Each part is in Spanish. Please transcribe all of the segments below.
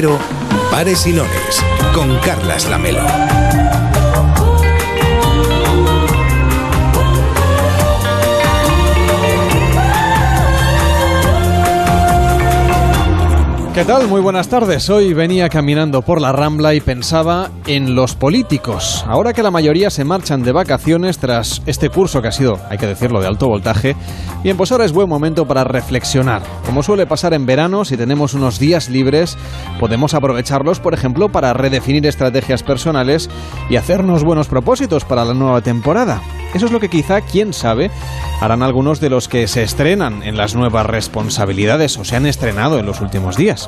Cero, y Nones, con Carlas Lamelo. ¿Qué tal? Muy buenas tardes. Hoy venía caminando por la Rambla y pensaba en los políticos. Ahora que la mayoría se marchan de vacaciones tras este curso que ha sido, hay que decirlo, de alto voltaje, bien, pues ahora es buen momento para reflexionar. Como suele pasar en verano, si tenemos unos días libres, podemos aprovecharlos, por ejemplo, para redefinir estrategias personales y hacernos buenos propósitos para la nueva temporada. Eso es lo que quizá, quién sabe, harán algunos de los que se estrenan en las nuevas responsabilidades o se han estrenado en los últimos días.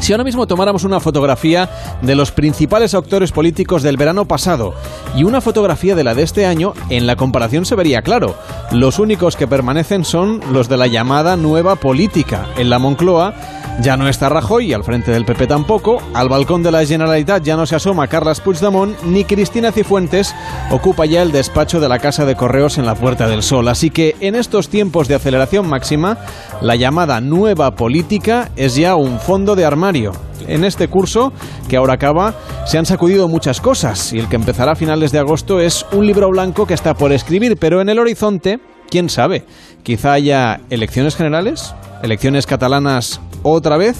Si ahora mismo tomáramos una fotografía de los principales actores políticos del verano pasado y una fotografía de la de este año, en la comparación se vería claro. Los únicos que permanecen son los de la llamada nueva política. En la Moncloa ya no está Rajoy, al frente del PP tampoco, al balcón de la Generalitat ya no se asoma Carles Puigdemont, ni Cristina Cifuentes ocupa ya el despacho de la Casa de Correos en la Puerta del Sol. Así que en estos tiempos de aceleración máxima, la llamada nueva política es ya un fondo de armario. En este curso, que ahora acaba, se han sacudido muchas cosas y el que empezará a finales de agosto es un libro blanco que está por escribir, pero en el horizonte, quién sabe, quizá haya elecciones generales, elecciones catalanas otra vez?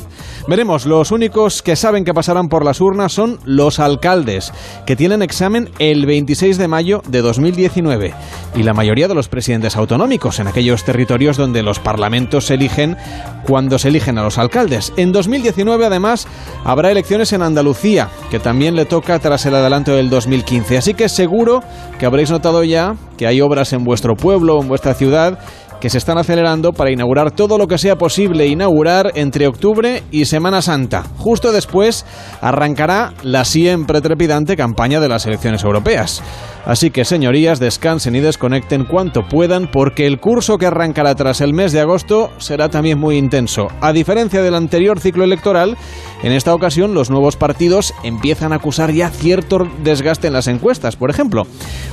Veremos, los únicos que saben que pasarán por las urnas son los alcaldes, que tienen examen el 26 de mayo de 2019, y la mayoría de los presidentes autonómicos en aquellos territorios donde los parlamentos se eligen cuando se eligen a los alcaldes. En 2019, además, habrá elecciones en Andalucía, que también le toca tras el adelanto del 2015. Así que seguro que habréis notado ya que hay obras en vuestro pueblo en vuestra ciudad que se están acelerando para inaugurar todo lo que sea posible inaugurar entre octubre y Semana Santa. Justo después arrancará la siempre trepidante campaña de las elecciones europeas. Así que, señorías, descansen y desconecten cuanto puedan porque el curso que arrancará tras el mes de agosto será también muy intenso. A diferencia del anterior ciclo electoral, en esta ocasión los nuevos partidos empiezan a acusar ya cierto desgaste en las encuestas. Por ejemplo,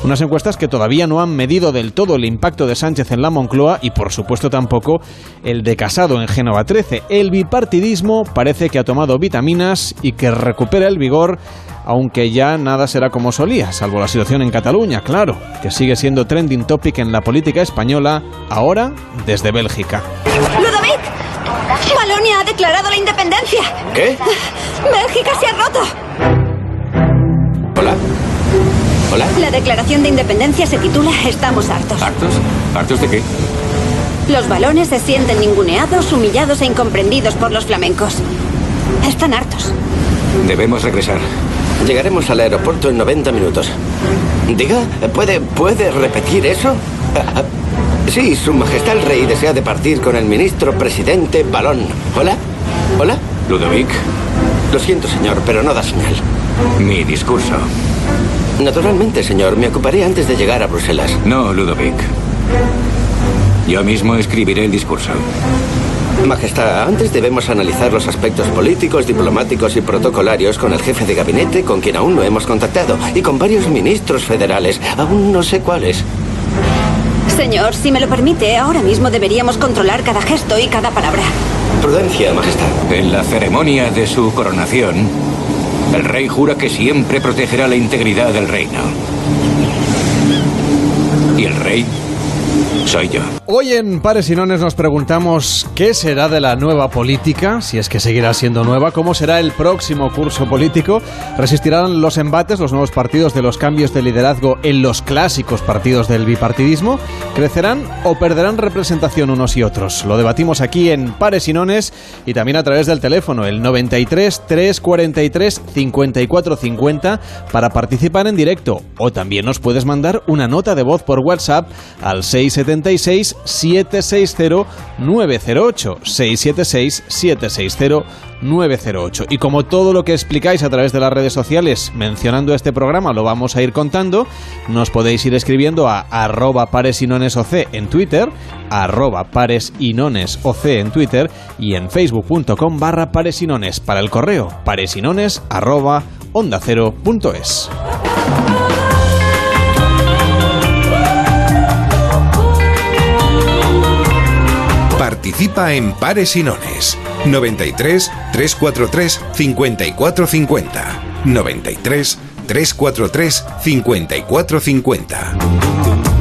unas encuestas que todavía no han medido del todo el impacto de Sánchez en la Moncloa y, por supuesto, tampoco el de Casado en Génova 13. El bipartidismo parece que ha tomado vitaminas y que recupera el vigor aunque ya nada será como solía, salvo la situación en Cataluña, claro, que sigue siendo trending topic en la política española, ahora desde Bélgica. ¡Ludovic! Valonia ha declarado la independencia. ¿Qué? Bélgica se ha roto. Hola. Hola. La declaración de independencia se titula Estamos hartos. ¿Hartos? ¿Hartos de qué? Los balones se sienten ninguneados, humillados e incomprendidos por los flamencos. Están hartos. Debemos regresar. Llegaremos al aeropuerto en 90 minutos. Diga, ¿puede, ¿puede repetir eso? Sí, Su Majestad el Rey desea de partir con el ministro presidente Balón. ¿Hola? ¿Hola? Ludovic, Lo siento, señor, pero no da señal. mi discurso. Naturalmente, señor, me ocuparé antes de llegar a Bruselas. No, Ludovic. Yo mismo escribiré el discurso. Majestad, antes debemos analizar los aspectos políticos, diplomáticos y protocolarios con el jefe de gabinete, con quien aún no hemos contactado, y con varios ministros federales, aún no sé cuáles. Señor, si me lo permite, ahora mismo deberíamos controlar cada gesto y cada palabra. Prudencia, Majestad. En la ceremonia de su coronación, el rey jura que siempre protegerá la integridad del reino. Y el rey soy yo. Hoy en Pares y Nones nos preguntamos qué será de la nueva política, si es que seguirá siendo nueva, cómo será el próximo curso político, resistirán los embates, los nuevos partidos de los cambios de liderazgo en los clásicos partidos del bipartidismo, crecerán o perderán representación unos y otros. Lo debatimos aquí en Pares y Nones y también a través del teléfono, el 93 343 54 50 para participar en directo o también nos puedes mandar una nota de voz por WhatsApp al 676 760 908 676 760 908 y como todo lo que explicáis a través de las redes sociales mencionando este programa lo vamos a ir contando nos podéis ir escribiendo a arroba paresinonesoc en Twitter arroba paresinonesoc en Twitter y en facebook.com barra paresinones para el correo paresinones arroba onda cero punto es. Participa en Pares y Nones. 93 343 5450. 93 343 5450.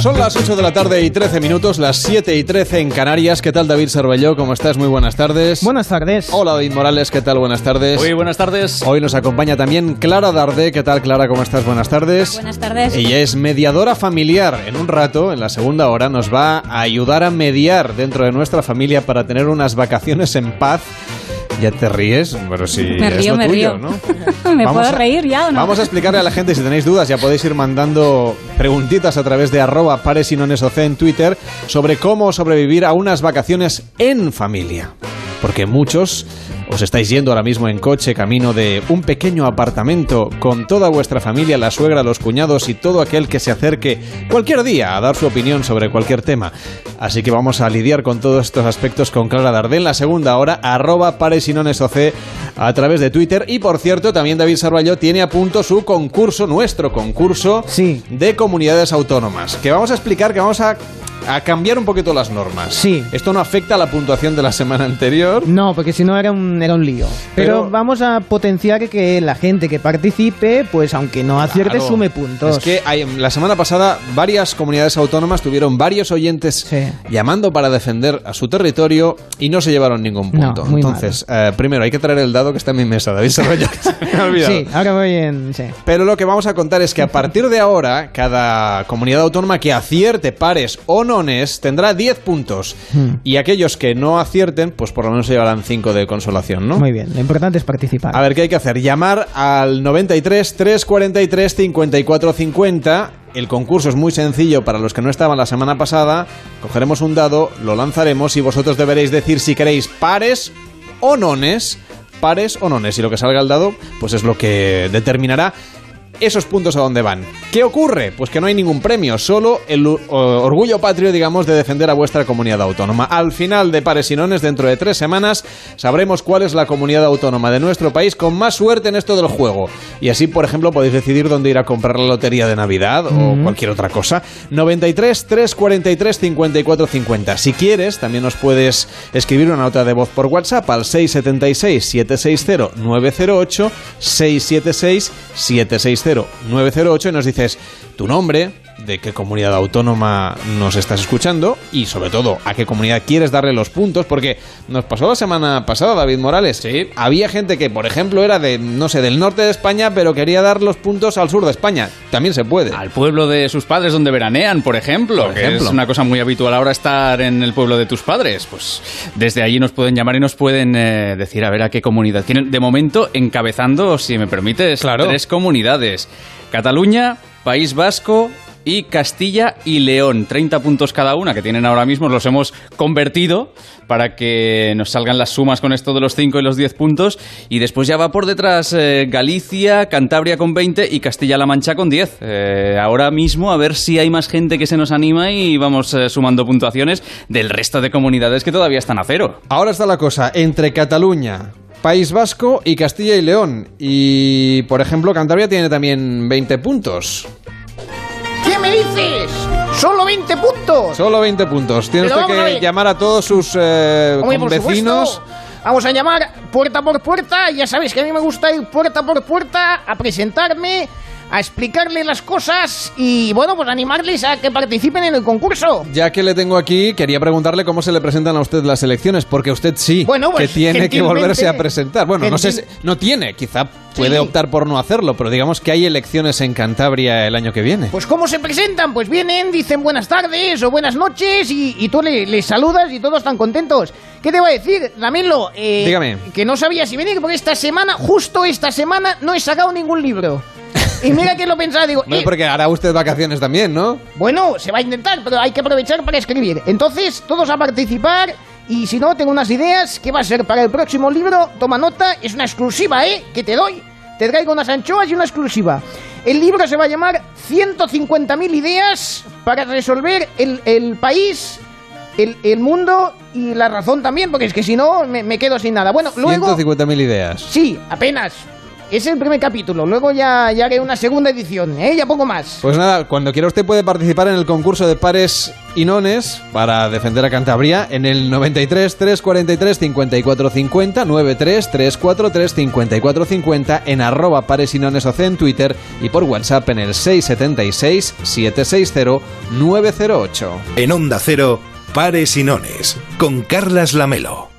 Son las 8 de la tarde y 13 minutos, las 7 y 13 en Canarias. ¿Qué tal David Cervelló? ¿Cómo estás? Muy buenas tardes. Buenas tardes. Hola David Morales, ¿qué tal? Buenas tardes. Muy buenas tardes. Hoy nos acompaña también Clara Dardé. ¿Qué tal Clara? ¿Cómo estás? Buenas tardes. Buenas tardes. Ella es mediadora familiar. En un rato, en la segunda hora, nos va a ayudar a mediar dentro de nuestra familia para tener unas vacaciones en paz. Ya te ríes, pero si Me es río, lo me tuyo, río. ¿no? ¿Me Vamos puedo a- reír ya o no? Vamos a explicarle a la gente, si tenéis dudas, ya podéis ir mandando preguntitas a través de arroba pares y nones OC en Twitter sobre cómo sobrevivir a unas vacaciones en familia. Porque muchos os estáis yendo ahora mismo en coche camino de un pequeño apartamento con toda vuestra familia, la suegra, los cuñados y todo aquel que se acerque cualquier día a dar su opinión sobre cualquier tema. Así que vamos a lidiar con todos estos aspectos con Clara Dardé en la segunda hora, arroba pares y a través de Twitter. Y por cierto, también David Sarvalló tiene a punto su concurso, nuestro concurso Sí. de comunidades autónomas. Que vamos a explicar, que vamos a, a cambiar un poquito las normas. Sí. Esto no afecta a la puntuación de la semana anterior. No, porque si no era un, era un lío. Pero, Pero- vamos a potenciar que la gente que participe, pues aunque no acierte, Claro. sume puntos. Es que hay- la semana pasada varias comunidades autónomas tuvieron varios oyentes Sí. llamando para defender a su territorio y no se llevaron ningún No, punto. Entonces, eh, primero hay que traer el dado que está en mi mesa, David Sarvalló. Se me. Sí, ahora voy en... Sí. Pero lo que vamos a contar es que a partir de ahora, cada comunidad autónoma que acierte pares o tendrá 10 puntos. Hmm. Y aquellos que no acierten, pues por lo menos se llevarán 5 de consolación, ¿no? Muy bien, lo importante es participar. A ver, ¿qué hay que hacer? Llamar al 93 343 54 50. El concurso es muy sencillo para los que no estaban la semana pasada. Cogeremos un dado, lo lanzaremos y vosotros deberéis decir si queréis pares o nones. Pares o nones. Y lo que salga al dado, pues es lo que determinará esos puntos a dónde van. ¿Qué ocurre? Pues que no hay ningún premio, solo el uh, orgullo patrio, digamos, de defender a vuestra comunidad autónoma. Al final de Pares y Nones, dentro de tres semanas, sabremos cuál es la comunidad autónoma de nuestro país con más suerte en esto del juego. Y así, por ejemplo, podéis decidir dónde ir a comprar la lotería de Navidad o cualquier otra cosa. 93 343 54 50. Si quieres, también nos puedes escribir una nota de voz por WhatsApp al 676 760 908 676 760 908 y nos dices tu nombre, de qué comunidad autónoma nos estás escuchando y sobre todo a qué comunidad quieres darle los puntos porque nos pasó la semana pasada David Morales. Sí. Había gente que, por ejemplo, era de no sé, del norte de España, pero quería dar los puntos al sur de España. También se puede. Al pueblo de sus padres donde veranean, por ejemplo, Por que ejemplo. es una cosa muy habitual ahora estar en el pueblo de tus padres. Pues desde allí nos pueden llamar y nos pueden eh, decir a ver a qué comunidad. Tienen de momento encabezando, si me permites, Claro. tres comunidades. Cataluña, País Vasco y Castilla y León. 30 puntos cada una que tienen ahora mismo. Los hemos convertido para que nos salgan las sumas con esto de los 5 y los 10 puntos. Y después ya va por detrás eh, Galicia, Cantabria con 20 y Castilla-La Mancha con 10. Eh, ahora mismo a ver si hay más gente que se nos anima y vamos eh, sumando puntuaciones del resto de comunidades que todavía están a cero. Ahora está la cosa entre Cataluña, País Vasco y Castilla y León. Y, por ejemplo, Cantabria tiene también 20 puntos. ¿Qué me dices? ¡Solo 20 puntos! Solo 20 puntos. Tiene usted a que llamar a todos sus eh, Hombre, vecinos. Vamos a llamar puerta por puerta. Ya sabéis que a mí me gusta ir puerta por puerta a presentarme, a explicarle las cosas y, bueno, pues animarles a que participen en el concurso. Ya que le tengo aquí, quería preguntarle cómo se le presentan a usted las elecciones, porque usted sí Bueno, pues, que tiene que volverse a presentar. Bueno, no sé, si- no tiene, quizá puede Sí. optar por no hacerlo, pero digamos que hay elecciones en Cantabria el año que viene. Pues ¿cómo se presentan? Pues vienen, dicen buenas tardes o buenas noches y, y tú le- les saludas y todos están contentos. ¿Qué te va a decir, Damelo? Eh, Dígame. Que no sabía si venir porque esta semana, justo esta semana, no he sacado ningún libro. Y mira que lo pensaba, digo, No, eh, porque hará usted vacaciones también, ¿no? bueno, se va a intentar, pero hay que aprovechar para escribir. Entonces, todos a participar y si no, tengo unas ideas. ¿Qué va a ser para el próximo libro? Toma nota, es una exclusiva, ¿eh? Que te doy. te traigo unas anchoas y una exclusiva. El libro se va a llamar 150.000 ideas para resolver el, el país, el, el mundo y la razón también, porque es que si no me, me quedo sin nada. Bueno, luego... 150.000 ideas. Sí, apenas. Es el primer capítulo. Luego ya, ya haré una segunda edición, ¿eh? Ya pongo más. Pues nada, cuando quiera usted puede participar en el concurso de pares y nones para defender a Cantabria en el 93 343 54 50 93 343 54 50 en arroba pares y nones en Twitter y por WhatsApp en el 676 760 908. En Onda Cero, Pares y Nones, con Carlas Lamelo.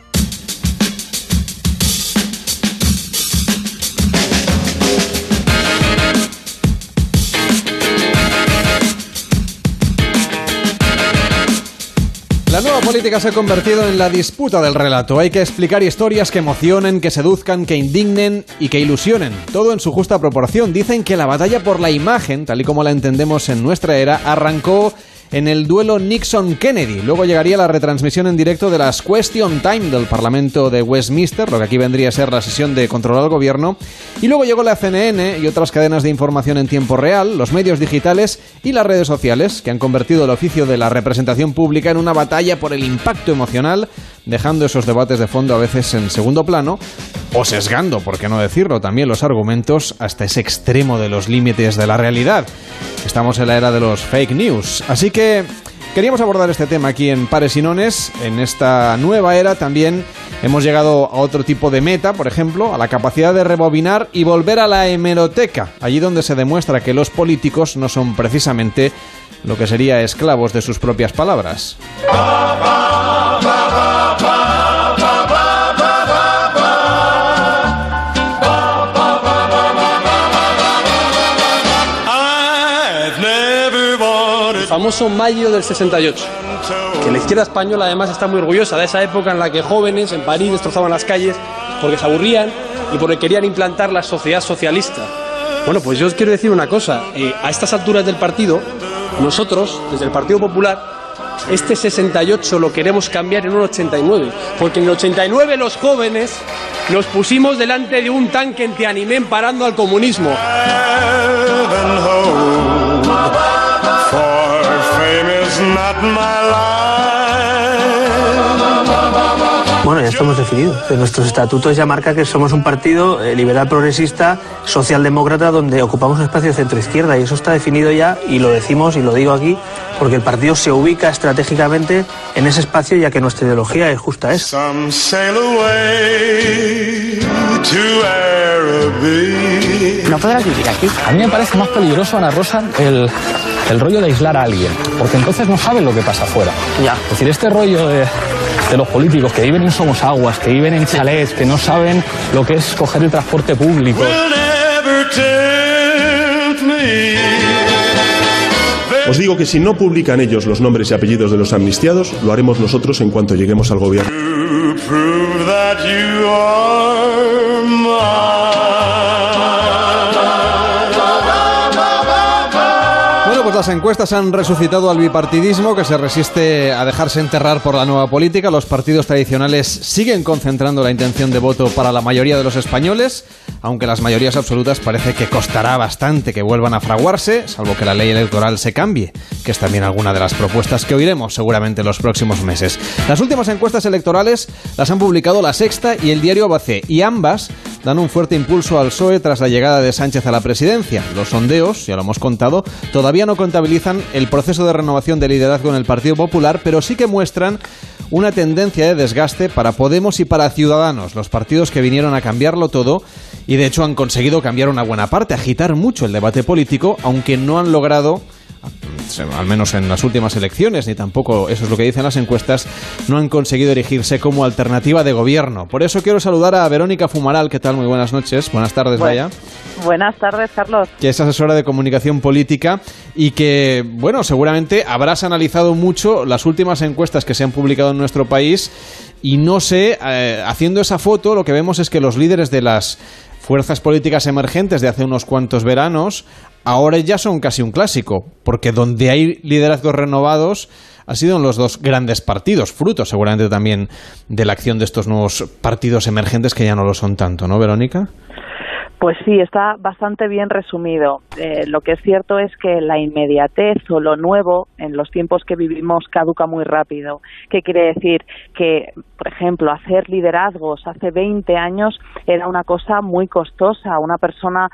Política se ha convertido en la disputa del relato. Hay que explicar historias que emocionen, que seduzcan, que indignen y que ilusionen. Todo en su justa proporción. Dicen que la batalla por la imagen, tal y como la entendemos en nuestra era, arrancó en el duelo Nixon-Kennedy. Luego llegaría la retransmisión en directo de las Question Time del Parlamento de Westminster, lo que aquí vendría a ser la sesión de control al gobierno. Y luego llegó la CNN y otras cadenas de información en tiempo real, los medios digitales y las redes sociales, que han convertido el oficio de la representación pública en una batalla por el impacto emocional, dejando esos debates de fondo a veces en segundo plano, o sesgando, por qué no decirlo, también los argumentos hasta ese extremo de los límites de la realidad. Estamos en la era de los fake news. Así que queríamos abordar este tema aquí en Pares y Nones. En esta nueva era también hemos llegado a otro tipo de meta, por ejemplo, a la capacidad de rebobinar y volver a la hemeroteca, allí donde se demuestra que los políticos no son precisamente lo que sería esclavos de sus propias palabras. Famoso mayo del 68. Que la izquierda española además está muy orgullosa de esa época en la que jóvenes en París destrozaban las calles porque se aburrían y porque querían implantar la sociedad socialista. Bueno, pues yo os quiero decir una cosa. eh, a estas alturas del partido, nosotros, desde el Partido Popular, este 68 lo queremos cambiar en un 89. Porque en el 89 los jóvenes nos pusimos delante de un tanque en Tiananmen parando al comunismo. Bueno, ya estamos definidos. En nuestros estatutos ya marca que somos un partido eh, liberal progresista, socialdemócrata, donde ocupamos un espacio centro-izquierda y eso está definido ya y lo decimos y lo digo aquí porque el partido se ubica estratégicamente en ese espacio ya que nuestra ideología es justa esa. No podrá vivir aquí. A mí me parece más peligroso, Ana Rosa, el, el rollo de aislar a alguien, porque entonces no saben lo que pasa afuera. Ya. Es decir, este rollo de, de los políticos que viven en Somos Aguas, que viven en chalés, que no saben lo que es coger el transporte público. Os digo que si no publican ellos los nombres y apellidos de los amnistiados, lo haremos nosotros en cuanto lleguemos al gobierno. Bueno, pues las encuestas han resucitado al bipartidismo que se resiste a dejarse enterrar por la nueva política. Los partidos tradicionales siguen concentrando la intención de voto para la mayoría de los españoles, aunque las mayorías absolutas parece que costará bastante que vuelvan a fraguarse, salvo que la ley electoral se cambie, que es también alguna de las propuestas que oiremos seguramente en los próximos meses. Las últimas encuestas electorales las han publicado La Sexta y el diario ABC, y ambas dan un fuerte impulso al PSOE tras la llegada de Sánchez a la presidencia. Los sondeos, ya lo hemos contado, todavía no contabilizan el proceso de renovación de liderazgo en el Partido Popular, pero sí que muestran una tendencia de desgaste para Podemos y para Ciudadanos, los partidos que vinieron a cambiarlo todo y de hecho han conseguido cambiar una buena parte, agitar mucho el debate político, aunque no han logrado al menos en las últimas elecciones, ni tampoco eso es lo que dicen las encuestas, no han conseguido erigirse como alternativa de gobierno. Por eso quiero saludar a Verónica Fumaral, ¿qué tal? Muy buenas noches, buenas tardes, vaya, Buenas tardes, Carlos. que es asesora de comunicación política y que, bueno, seguramente habrás analizado mucho las últimas encuestas que se han publicado en nuestro país y no sé, eh, haciendo esa foto, lo que vemos es que los líderes de las fuerzas políticas emergentes de hace unos cuantos veranos ahora ya son casi un clásico, porque donde hay liderazgos renovados ha sido en los dos grandes partidos, fruto seguramente también de la acción de estos nuevos partidos emergentes que ya no lo son tanto, ¿no, Verónica? Pues sí, está bastante bien resumido. Eh, lo que es cierto es que la inmediatez o lo nuevo en los tiempos que vivimos caduca muy rápido. ¿Qué quiere decir? Que, por ejemplo, hacer liderazgos hace 20 años era una cosa muy costosa. Una persona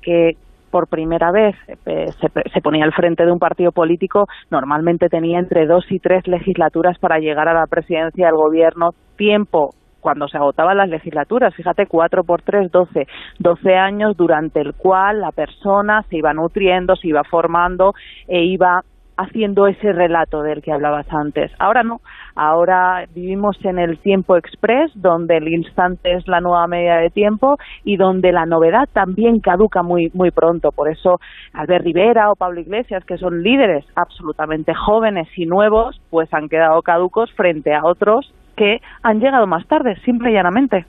que por primera vez eh, se, se, ponía al frente de un partido político, normalmente tenía entre dos y tres legislaturas para llegar a la presidencia del gobierno, tiempo cuando se agotaban las legislaturas, fíjate, cuatro por tres, doce, doce años durante el cual la persona se iba nutriendo, se iba formando e iba haciendo ese relato del que hablabas antes. Ahora no, ahora vivimos en el tiempo express, donde el instante es la nueva medida de tiempo y donde la novedad también caduca muy, muy pronto. Por eso Albert Rivera o Pablo Iglesias, que son líderes absolutamente jóvenes y nuevos, pues han quedado caducos frente a otros que han llegado más tarde, simple y llanamente.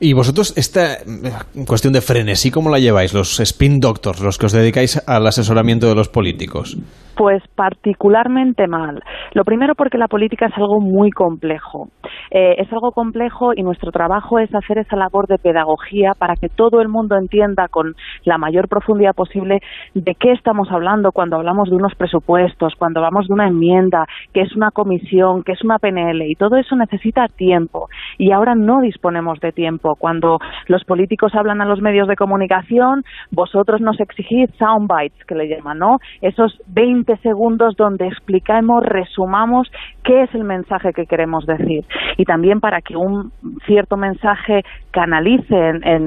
Y vosotros, esta eh, cuestión de frenesí, ¿cómo la lleváis? Los spin doctors, los que os dedicáis al asesoramiento de los políticos. Pues particularmente mal. Lo primero porque la política es algo muy complejo. Eh, es algo complejo y nuestro trabajo es hacer esa labor de pedagogía para que todo el mundo entienda con la mayor profundidad posible de qué estamos hablando cuando hablamos de unos presupuestos, cuando hablamos de una enmienda, que es una comisión, que es una PNL y todo eso necesita tiempo. Y ahora no disponemos de tiempo. Cuando los políticos hablan a los medios de comunicación, vosotros nos exigís soundbites, que le llaman, ¿no? Esos 20 segundos donde explicamos, resumamos qué es el mensaje que queremos decir. Y también para que un cierto mensaje canalice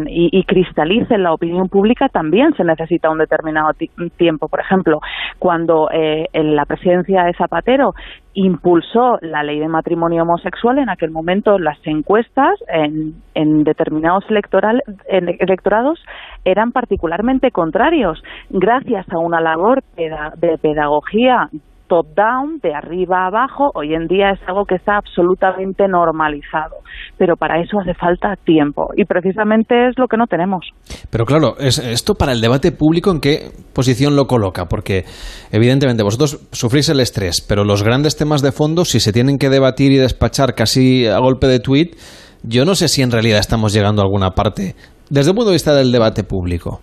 y, cristalice en la opinión pública también se necesita un determinado tiempo. Por ejemplo, cuando eh, en la presidencia de Zapatero impulsó la ley de matrimonio homosexual, en aquel momento las encuestas en, en determinados electoral, electorados eran particularmente contrarios. Gracias a una labor de pedagogía top-down, de arriba a abajo, hoy en día es algo que está absolutamente normalizado. Pero para eso hace falta tiempo y precisamente es lo que no tenemos. Pero claro, es, esto para el debate público, ¿en qué posición lo coloca? Porque evidentemente vosotros sufrís el estrés, pero los grandes temas de fondo, si se tienen que debatir y despachar casi a golpe de tuit, yo no sé si en realidad estamos llegando a alguna parte desde el punto de vista del debate público.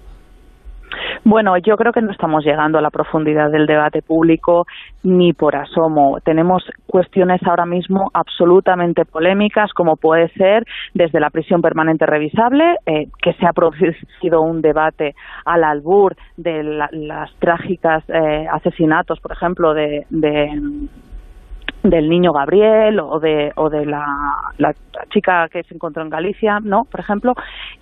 Bueno, yo creo que no estamos llegando a la profundidad del debate público ni por asomo. Tenemos cuestiones ahora mismo absolutamente polémicas, como puede ser desde la prisión permanente revisable, eh, que se ha producido un debate al albur de la, las trágicas eh, asesinatos, por ejemplo, de, de del niño Gabriel o de, o de la, la chica que se encontró en Galicia, ¿no? Por ejemplo,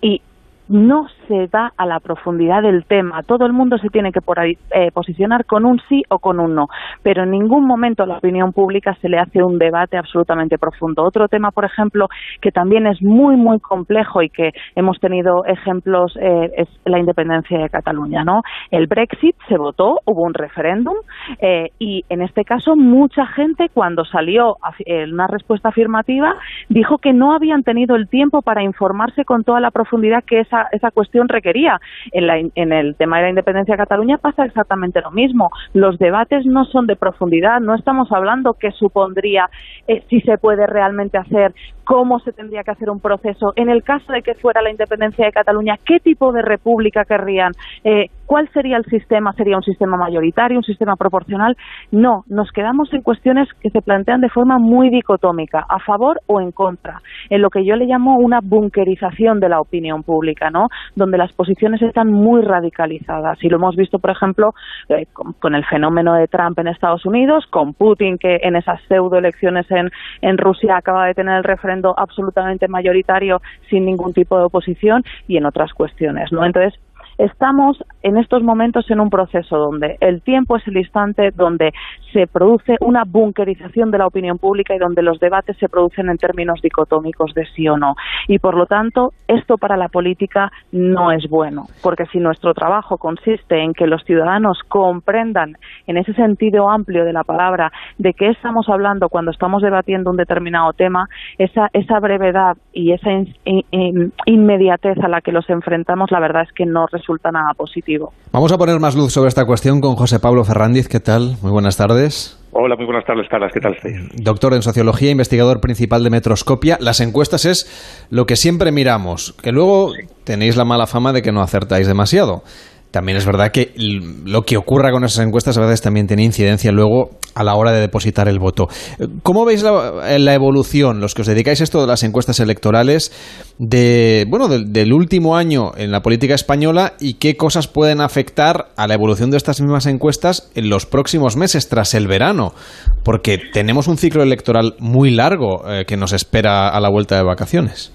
y no se da a la profundidad del tema. Todo el mundo se tiene que por ahí, eh, posicionar con un sí o con un no, pero en ningún momento a la opinión pública se le hace un debate absolutamente profundo. Otro tema, por ejemplo, que también es muy, muy complejo y que hemos tenido ejemplos, eh, es la independencia de Cataluña. ¿no? El Brexit se votó, hubo un referéndum eh, y en este caso mucha gente cuando salió una respuesta afirmativa dijo que no habían tenido el tiempo para informarse con toda la profundidad que esa esa, cuestión requería. En, la, en el tema de la independencia de Cataluña pasa exactamente lo mismo. Los debates no son de profundidad, no estamos hablando qué supondría eh, si se puede realmente hacer, cómo se tendría que hacer un proceso. En el caso de que fuera la independencia de Cataluña, ¿qué tipo de república querrían? Eh, ¿Cuál sería el sistema? ¿Sería un sistema mayoritario, un sistema proporcional? No, nos quedamos en cuestiones que se plantean de forma muy dicotómica, a favor o en contra, en lo que yo le llamo una bunkerización de la opinión pública, ¿no? Donde las posiciones están muy radicalizadas. Y lo hemos visto, por ejemplo, eh, con, el fenómeno de Trump en Estados Unidos, con Putin, que en esas pseudoelecciones en, en Rusia acaba de tener el absolutamente mayoritario sin ningún tipo de oposición, y en otras cuestiones, ¿no? Entonces, Estamos en estos momentos en un proceso donde el tiempo es el instante donde se produce una bunkerización de la opinión pública y donde los debates se producen en términos dicotómicos de sí o no. Y por lo tanto, esto para la política no es bueno, porque si nuestro trabajo consiste en que los ciudadanos comprendan en ese sentido amplio de la palabra de qué estamos hablando cuando estamos debatiendo un determinado tema, esa, esa brevedad y esa in, in, inmediatez a la que los enfrentamos, la verdad es que no resulta resulta nada positivo. Vamos a poner más luz sobre esta cuestión con José Pablo Ferrandiz. ¿Qué tal? Muy buenas tardes. Hola, muy buenas tardes, Carlos. ¿Qué tal estáis? Doctor en Sociología, investigador principal de Metroscopia. Las encuestas es lo que siempre miramos, que luego tenéis la mala fama de que no acertáis demasiado. También es verdad que lo que ocurra con esas encuestas a veces también tiene incidencia luego a la hora de depositar el voto. ¿Cómo veis la, evolución, los que os dedicáis a esto de las encuestas electorales, de, bueno, del, último año en la política española y qué cosas pueden afectar a la evolución de estas mismas encuestas en los próximos meses tras el verano? Porque tenemos un ciclo electoral muy largo eh, que nos espera a la vuelta de vacaciones.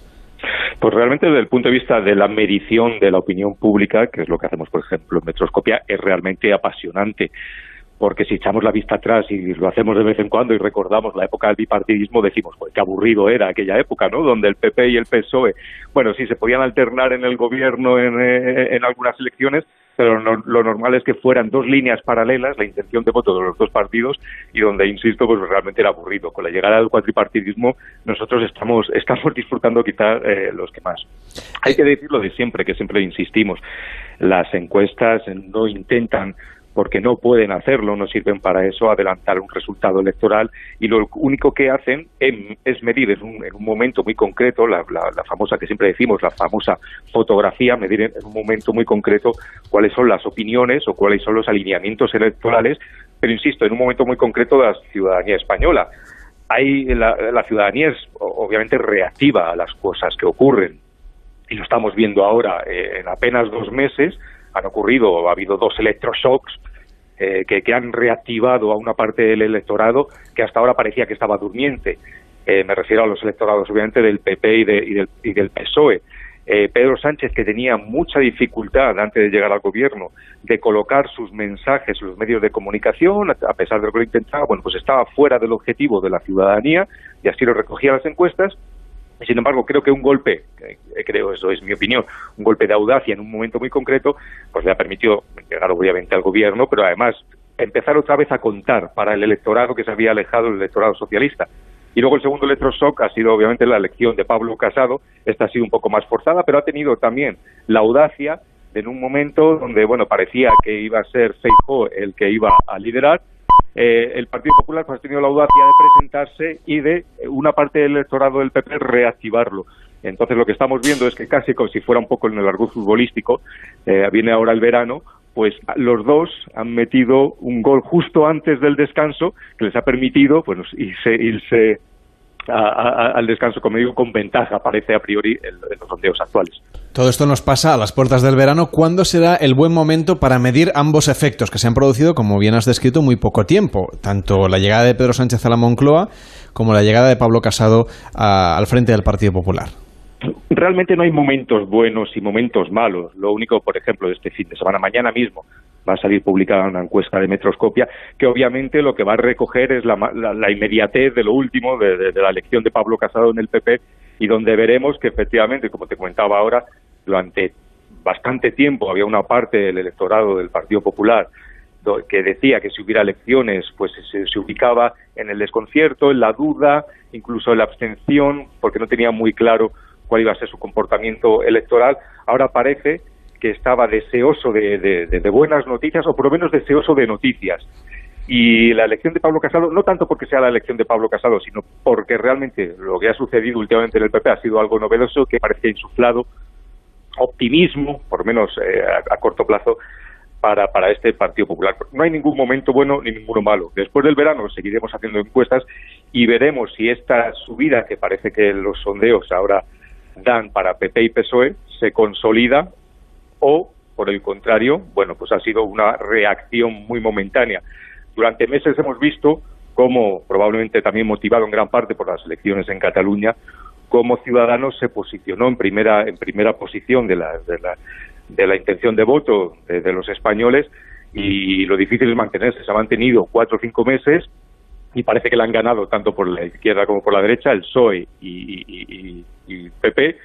Pues realmente desde el punto de vista de la medición de la opinión pública, que es lo que hacemos, por ejemplo, en Metroscopia, es realmente apasionante. Porque si echamos la vista atrás y lo hacemos de vez en cuando y recordamos la época del bipartidismo, decimos, pues qué aburrido era aquella época, ¿no? Donde el PP y el PSOE, bueno, sí se podían alternar en el gobierno en, eh, en algunas elecciones, pero lo normal es que fueran dos líneas paralelas, la intención de voto de los dos partidos, y donde, insisto, pues realmente era aburrido. Con la llegada del cuatripartidismo, nosotros estamos, estamos disfrutando quizá eh, los que más. Hay que decirlo de siempre, que siempre insistimos, las encuestas no intentan porque no pueden hacerlo, no sirven para eso, adelantar un resultado electoral y lo único que hacen es medir en un, en un momento muy concreto, la, famosa que siempre decimos, la famosa fotografía, medir en, un momento muy concreto cuáles son las opiniones o cuáles son los alineamientos electorales, pero insisto, en un momento muy concreto de la ciudadanía española. Hay, la, la ciudadanía es obviamente reactiva a las cosas que ocurren y lo estamos viendo ahora eh, en apenas dos meses, han ocurrido, ha habido dos electroshocks eh, que, han reactivado a una parte del electorado que hasta ahora parecía que estaba durmiente. Eh, me refiero a los electorados, obviamente, del PP y, del, y del, PSOE. Eh, Pedro Sánchez, que tenía mucha dificultad antes de llegar al gobierno de colocar sus mensajes en los medios de comunicación, a pesar de lo que lo intentaba, bueno, pues estaba fuera del objetivo de la ciudadanía y así lo recogía las encuestas sin embargo, creo que un golpe, creo, eso es mi opinión, un golpe de audacia en un momento muy concreto, pues le ha permitido llegar obviamente al gobierno, pero además empezar otra vez a contar para el electorado que se había alejado el electorado socialista. Y luego el segundo electroshock ha sido obviamente la elección de Pablo Casado. Esta ha sido un poco más forzada, pero ha tenido también la audacia en un momento donde, bueno, parecía que iba a ser Feijóo el que iba a liderar eh, el Partido Popular pues, ha tenido la audacia de presentarse y de eh, una parte del electorado del PP reactivarlo. Entonces lo que estamos viendo es que casi como si fuera un poco en el argot futbolístico, eh, viene ahora el verano, pues los dos han metido un gol justo antes del descanso que les ha permitido pues, irse, irse al descanso, como digo, con ventaja, parece a priori, en, los sondeos actuales. Todo esto nos pasa a las puertas del verano. ¿Cuándo será el buen momento para medir ambos efectos que se han producido, como bien has descrito, muy poco tiempo? Tanto la llegada de Pedro Sánchez a la Moncloa como la llegada de Pablo Casado al frente del Partido Popular. Realmente no hay momentos buenos y momentos malos. Lo único, por ejemplo, de este fin de semana, mañana mismo, va a salir publicada una encuesta de Metroscopia que obviamente lo que va a recoger es la, inmediatez de lo último de, la elección de Pablo Casado en el PP y donde veremos que efectivamente, como te comentaba ahora, durante bastante tiempo había una parte del electorado del Partido Popular que decía que si hubiera elecciones pues se, se, ubicaba en el desconcierto, en la duda, incluso en la abstención, porque no tenía muy claro cuál iba a ser su comportamiento electoral. Ahora parece que estaba deseoso de, buenas noticias, o por lo menos deseoso de noticias. Y la elección de Pablo Casado, no tanto porque sea la elección de Pablo Casado, sino porque realmente lo que ha sucedido últimamente en el PP ha sido algo novedoso que parecía insuflado optimismo, por menos eh, a, corto plazo, para, para este Partido Popular. No hay ningún momento bueno ni ninguno malo. Después del verano seguiremos haciendo encuestas y veremos si esta subida que parece que los sondeos ahora dan para PP y PSOE se consolida o, por el contrario, bueno, pues ha sido una reacción muy momentánea. Durante meses hemos visto cómo, probablemente también motivado en gran parte por las elecciones en Cataluña, cómo Ciudadanos se posicionó en primera, en primera posición de la, de la, de la intención de voto de, los españoles y lo difícil es mantenerse. Se ha mantenido cuatro o cinco meses y parece que la han ganado tanto por la izquierda como por la derecha, el PSOE y, y, y PP,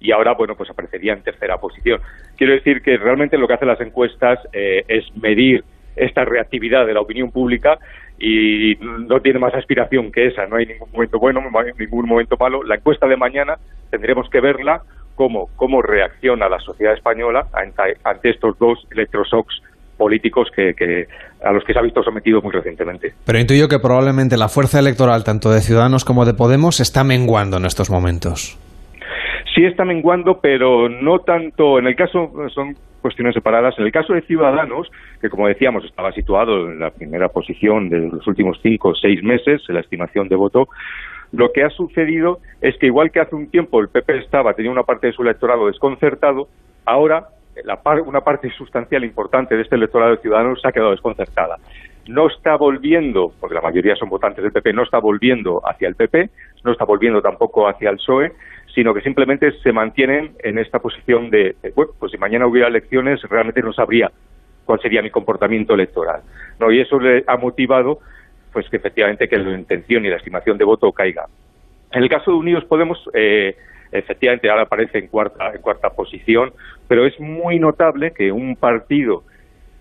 y ahora, bueno, pues aparecería en tercera posición. Quiero decir que realmente lo que hacen las encuestas eh, es medir esta reactividad de la opinión pública y no tiene más aspiración que esa. No hay ningún momento bueno, ningún momento malo. La encuesta de mañana tendremos que verla cómo, cómo reacciona la sociedad española ante, estos dos electroshocks políticos que, que, a los que se ha visto sometido muy recientemente. Pero intuyo que probablemente la fuerza electoral, tanto de Ciudadanos como de Podemos, está menguando en estos momentos. Sí está menguando, pero no tanto. En el caso, son cuestiones separadas. En el caso de Ciudadanos, que como decíamos estaba situado en la primera posición de los últimos cinco o seis meses en la estimación de voto, lo que ha sucedido es que igual que hace un tiempo el PP estaba, tenía una parte de su electorado desconcertado, ahora la una parte sustancial importante de este electorado de Ciudadanos se ha quedado desconcertada. No está volviendo, porque la mayoría son votantes del PP, no está volviendo hacia el PP, no está volviendo tampoco hacia el PSOE, sino que simplemente se mantienen en esta posición de, bueno, pues si mañana hubiera elecciones realmente no sabría cuál sería mi comportamiento electoral. ¿no? Y eso le ha motivado pues que efectivamente que la intención y la estimación de voto caiga. En el caso de Unidos Podemos, eh, efectivamente ahora aparece en cuarta, en cuarta posición, pero es muy notable que un partido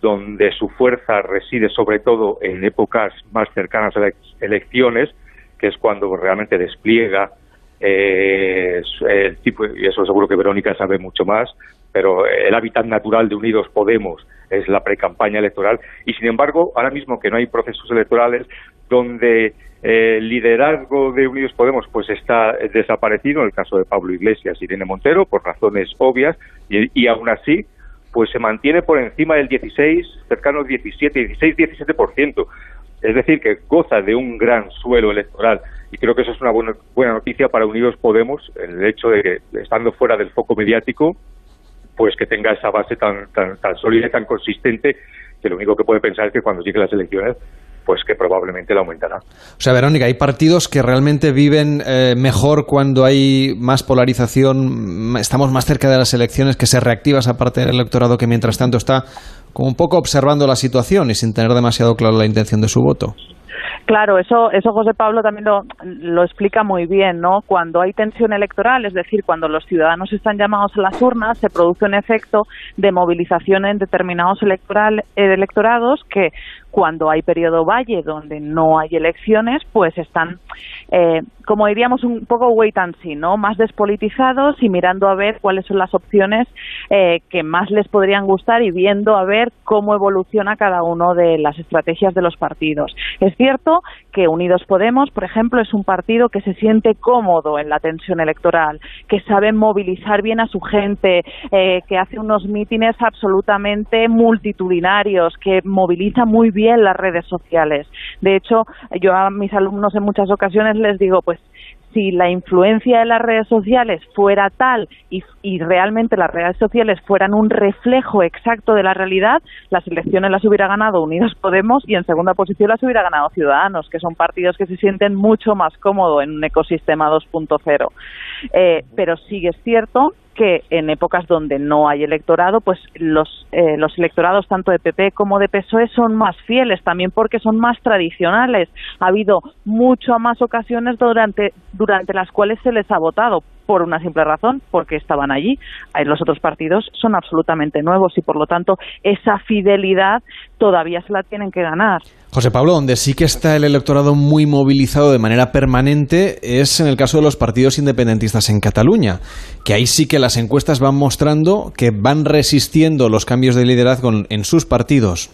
donde su fuerza reside sobre todo en épocas más cercanas a las elecciones, que es cuando realmente despliega eh, el tipo, y eso seguro que Verónica sabe mucho más, pero el hábitat natural de Unidos Podemos es la precampaña electoral. Y sin embargo ahora mismo que no hay procesos electorales donde eh, el liderazgo de Unidos Podemos pues está desaparecido en el caso de Pablo Iglesias y Irene Montero por razones obvias y, y aún así pues se mantiene por encima del 16 cercano al 17 16 17% es decir que goza de un gran suelo electoral y creo que eso es una buena, buena noticia para Unidos Podemos, el hecho de que, estando fuera del foco mediático, pues que tenga esa base tan, tan, tan sólida y tan consistente, que lo único que puede pensar es que cuando lleguen las elecciones, pues que probablemente la aumentará. O sea, Verónica, hay partidos que realmente viven eh, mejor cuando hay más polarización, estamos más cerca de las elecciones, que se reactiva esa parte del electorado que mientras tanto está como un poco observando la situación y sin tener demasiado claro la intención de su voto. Claro, eso, eso José Pablo también lo, lo explica muy bien, ¿no? Cuando hay tensión electoral, es decir, cuando los ciudadanos están llamados a las urnas, se produce un efecto de movilización en determinados electoral, eh, electorados que cuando hay periodo valle donde no hay elecciones, pues están, eh, como diríamos, un poco wait and see, ¿no? Más despolitizados y mirando a ver cuáles son las opciones eh, que más les podrían gustar y viendo a ver cómo evoluciona cada uno de las estrategias de los partidos. Es cierto que Unidos Podemos, por ejemplo, es un partido que se siente cómodo en la tensión electoral, que sabe movilizar bien a su gente, eh, que hace unos mítines absolutamente multitudinarios, que moviliza muy bien las redes sociales. De hecho, yo a mis alumnos en muchas ocasiones les digo, pues si la influencia de las redes sociales fuera tal y, y, realmente las redes sociales fueran un reflejo exacto de la realidad, las elecciones las hubiera ganado Unidos Podemos y en segunda posición las hubiera ganado Ciudadanos, que son partidos que se sienten mucho más cómodos en un ecosistema 2.0. Eh, pero sí es cierto que en épocas donde no hay electorado, pues los, eh, los electorados tanto de PP como de PSOE son más fieles, también porque son más tradicionales. Ha habido mucho más ocasiones durante, durante las cuales se les ha votado por una simple razón, porque estaban allí. Los otros partidos son absolutamente nuevos y, por lo tanto, esa fidelidad todavía se la tienen que ganar. José Pablo, donde sí que está el electorado muy movilizado de manera permanente es en el caso de los partidos independentistas en Cataluña, que ahí sí que las encuestas van mostrando que van resistiendo los cambios de liderazgo en sus partidos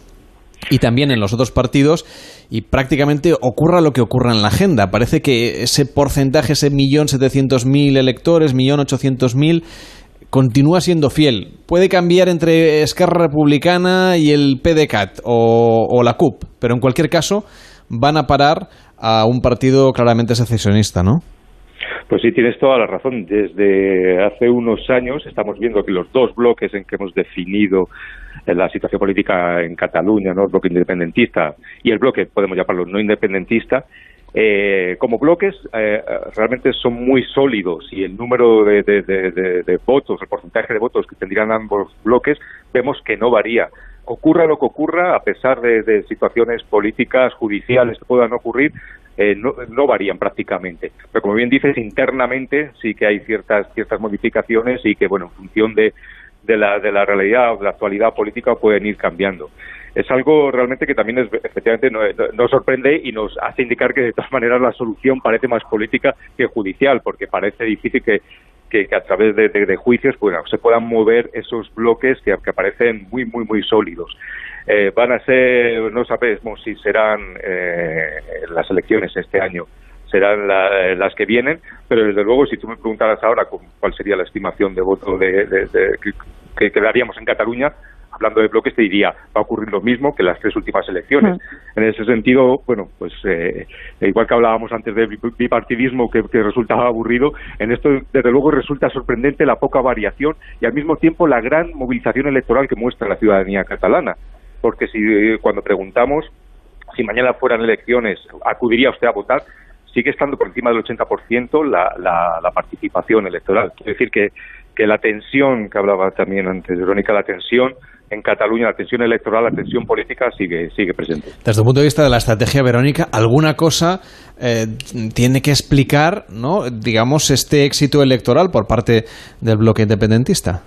y también en los otros partidos y prácticamente ocurra lo que ocurra en la agenda. Parece que ese porcentaje, ese millón setecientos mil electores, millón ochocientos mil, continúa siendo fiel. Puede cambiar entre Esquerra Republicana y el PDCAT o, la CUP, pero en cualquier caso van a parar a un partido claramente secesionista, ¿no? Pues sí, tienes toda la razón. Desde hace unos años estamos viendo que los dos bloques en que hemos definido la situación política en Cataluña, ¿no? el bloque independentista y el bloque, podemos llamarlo no independentista, eh, como bloques eh, realmente son muy sólidos y el número de, votos, el porcentaje de votos que tendrían ambos bloques, vemos que no varía. Ocurra lo que ocurra, a pesar de, situaciones políticas, judiciales que puedan ocurrir, eh, no, no, varían prácticamente. Pero como bien dices, internamente sí que hay ciertas, ciertas modificaciones y que, bueno, en función de, de, la, de la realidad o de la actualidad política pueden ir cambiando. Es algo realmente que también es, efectivamente nos sorprende y nos hace indicar que de todas maneras la solución parece más política que judicial, porque parece difícil que, que, a través de, juicios bueno, se puedan mover esos bloques que, que aparecen muy, muy, muy sólidos. Eh, van a ser, no sabemos si serán eh, las elecciones este año, serán las que vienen, pero desde luego si tú me preguntaras ahora cuál sería la estimación de voto de, que, quedaríamos en Cataluña, hablando de bloques, te diría, va a ocurrir lo mismo que las tres últimas elecciones. Mm. En ese sentido, bueno, pues eh, igual que hablábamos antes de bipartidismo que, que, resultaba aburrido, en esto desde luego resulta sorprendente la poca variación y al mismo tiempo la gran movilización electoral que muestra la ciudadanía catalana. Porque si cuando preguntamos si mañana fueran elecciones, ¿acudiría usted a votar? Sigue estando por encima del 80% la, la, la participación electoral. Quiere decir que, que la tensión que hablaba también antes Verónica, la tensión en Cataluña, la tensión electoral, la tensión política sigue, sigue presente. Desde el punto de vista de la estrategia, Verónica, ¿alguna cosa eh, tiene que explicar, ¿no? digamos, este éxito electoral por parte del bloque independentista?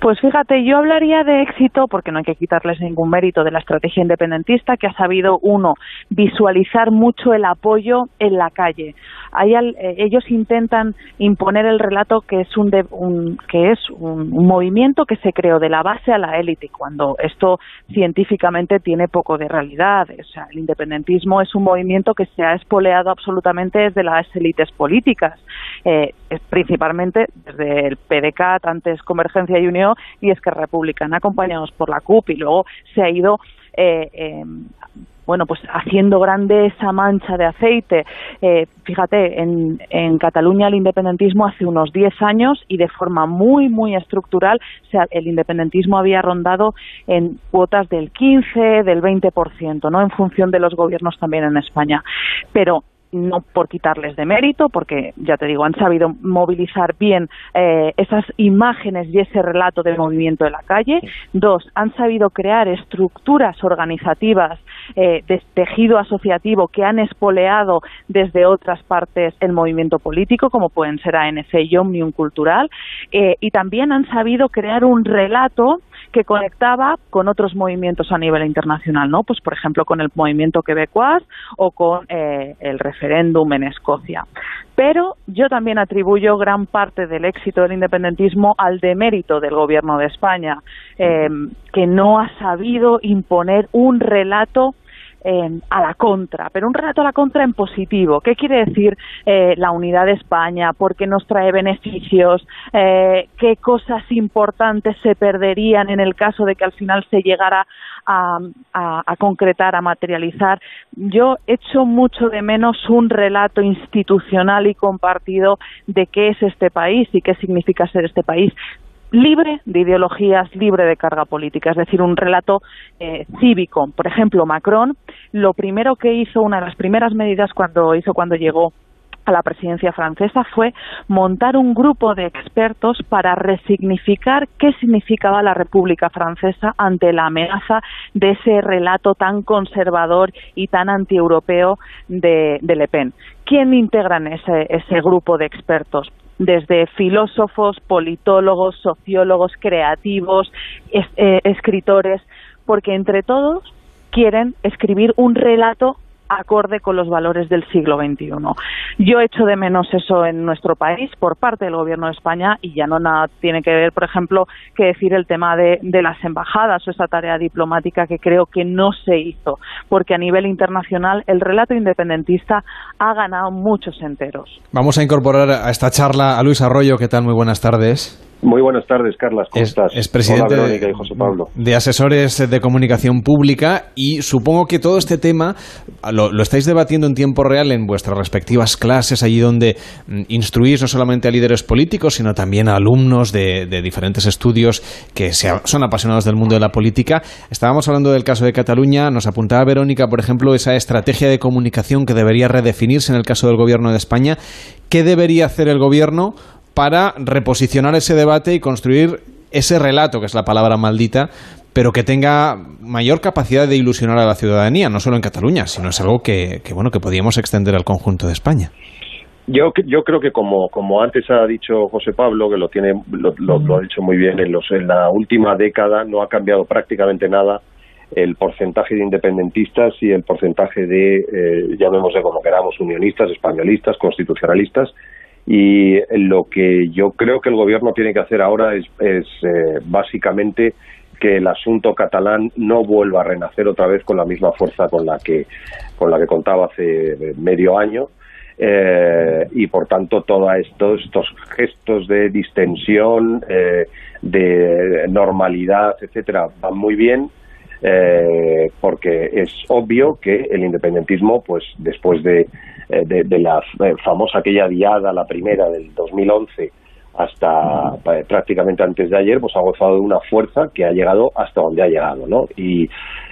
Pues fíjate, yo hablaría de éxito, porque no hay que quitarles ningún mérito de la estrategia independentista, que ha sabido, uno, visualizar mucho el apoyo en la calle. Eh, ellos intentan imponer el relato que es un, que es un, movimiento que se creó de la base a la élite, cuando esto científicamente tiene poco de realidad. O sea, el independentismo es un movimiento que se ha espoleado absolutamente desde las élites políticas, eh, principalmente desde el PDCAT, antes Convergencia y Unión, y es que Republicana, acompañados por la CUP, y luego se ha ido eh, em, bueno, pues haciendo grande esa mancha de aceite. Eh, fíjate, en, en, Cataluña el independentismo hace unos 10 años y de forma muy, muy estructural, el independentismo había rondado en cuotas del 15, del 20%, ¿no? En función de los gobiernos también en España. Pero no por quitarles de mérito, porque ya te digo, han sabido movilizar bien eh, esas imágenes y ese relato del movimiento de la calle. Dos, han sabido crear estructuras organizativas eh, de tejido asociativo que han espoleado desde otras partes el movimiento político, como pueden ser ANC y Omnium Cultural, eh, y también han sabido crear un relato que conectaba con otros movimientos a nivel internacional, ¿no? Pues por ejemplo con el movimiento quebecois o con eh, el referéndum en Escocia. Pero yo también atribuyo gran parte del éxito del independentismo al demérito del gobierno de España, eh, que no ha sabido imponer un relato a la contra, pero un relato a la contra en positivo. ¿Qué quiere decir eh, la unidad de España? ¿Por qué nos trae beneficios? Eh, ¿Qué cosas importantes se perderían en el caso de que al final se llegara a, a, concretar, a materializar? Yo echo mucho de menos un relato institucional y compartido de qué es este país y qué significa ser este país libre de ideologías, libre de carga política, es decir, un relato eh, cívico. Por ejemplo, Macron, lo primero que hizo, una de las primeras medidas cuando hizo cuando llegó a la presidencia francesa fue montar un grupo de expertos para resignificar qué significaba la República Francesa ante la amenaza de ese relato tan conservador y tan antieuropeo de, de Le Pen. ¿Quién integra en ese, ese grupo de expertos? Desde filósofos, politólogos, sociólogos, creativos, eh, escritores, porque entre todos quieren escribir un relato acorde con los valores del siglo XXI. Yo echo de menos eso en nuestro país por parte del Gobierno de España y ya no nada tiene que ver, por ejemplo, que decir el tema de, de las embajadas o esa tarea diplomática que creo que no se hizo, porque a nivel internacional el relato independentista ha ganado muchos enteros. Vamos a incorporar a esta charla a Luis Arroyo. ¿Qué tal? Muy buenas tardes. Muy buenas tardes, Carlas. ¿Cómo estás? Es presidente y José Pablo. de Asesores de Comunicación Pública y supongo que todo este tema lo, estáis debatiendo en tiempo real en vuestras respectivas clases, allí donde mm, instruís no solamente a líderes políticos, sino también a alumnos de, diferentes estudios que son apasionados del mundo de la política. Estábamos hablando del caso de Cataluña, nos apuntaba Verónica, por ejemplo, esa estrategia de comunicación que debería redefinirse en el caso del Gobierno de España. ¿Qué debería hacer el Gobierno para reposicionar ese debate y construir ese relato, que es la palabra maldita, pero que tenga mayor capacidad de ilusionar a la ciudadanía, no solo en Cataluña, sino es algo que, bueno que podríamos extender al conjunto de España. Yo, yo creo que como, como antes ha dicho José Pablo, que lo tiene lo, lo, ha dicho muy bien, en, los, en la última década no ha cambiado prácticamente nada el porcentaje de independentistas y el porcentaje de, eh, llamémosle como queramos, unionistas, españolistas, constitucionalistas, Y lo que yo creo que el gobierno tiene que hacer ahora es, es eh, básicamente que el asunto catalán no vuelva a renacer otra vez con la misma fuerza con la que con la que contaba hace medio año eh, y por tanto todos estos, estos gestos de distensión, eh, de normalidad, etcétera, van muy bien. Eh, porque es obvio que el independentismo, pues después de, de, la famosa aquella diada, la primera del 2011, hasta prácticamente antes de ayer, pues ha gozado de una fuerza que ha llegado hasta donde ha llegado, ¿no? Y,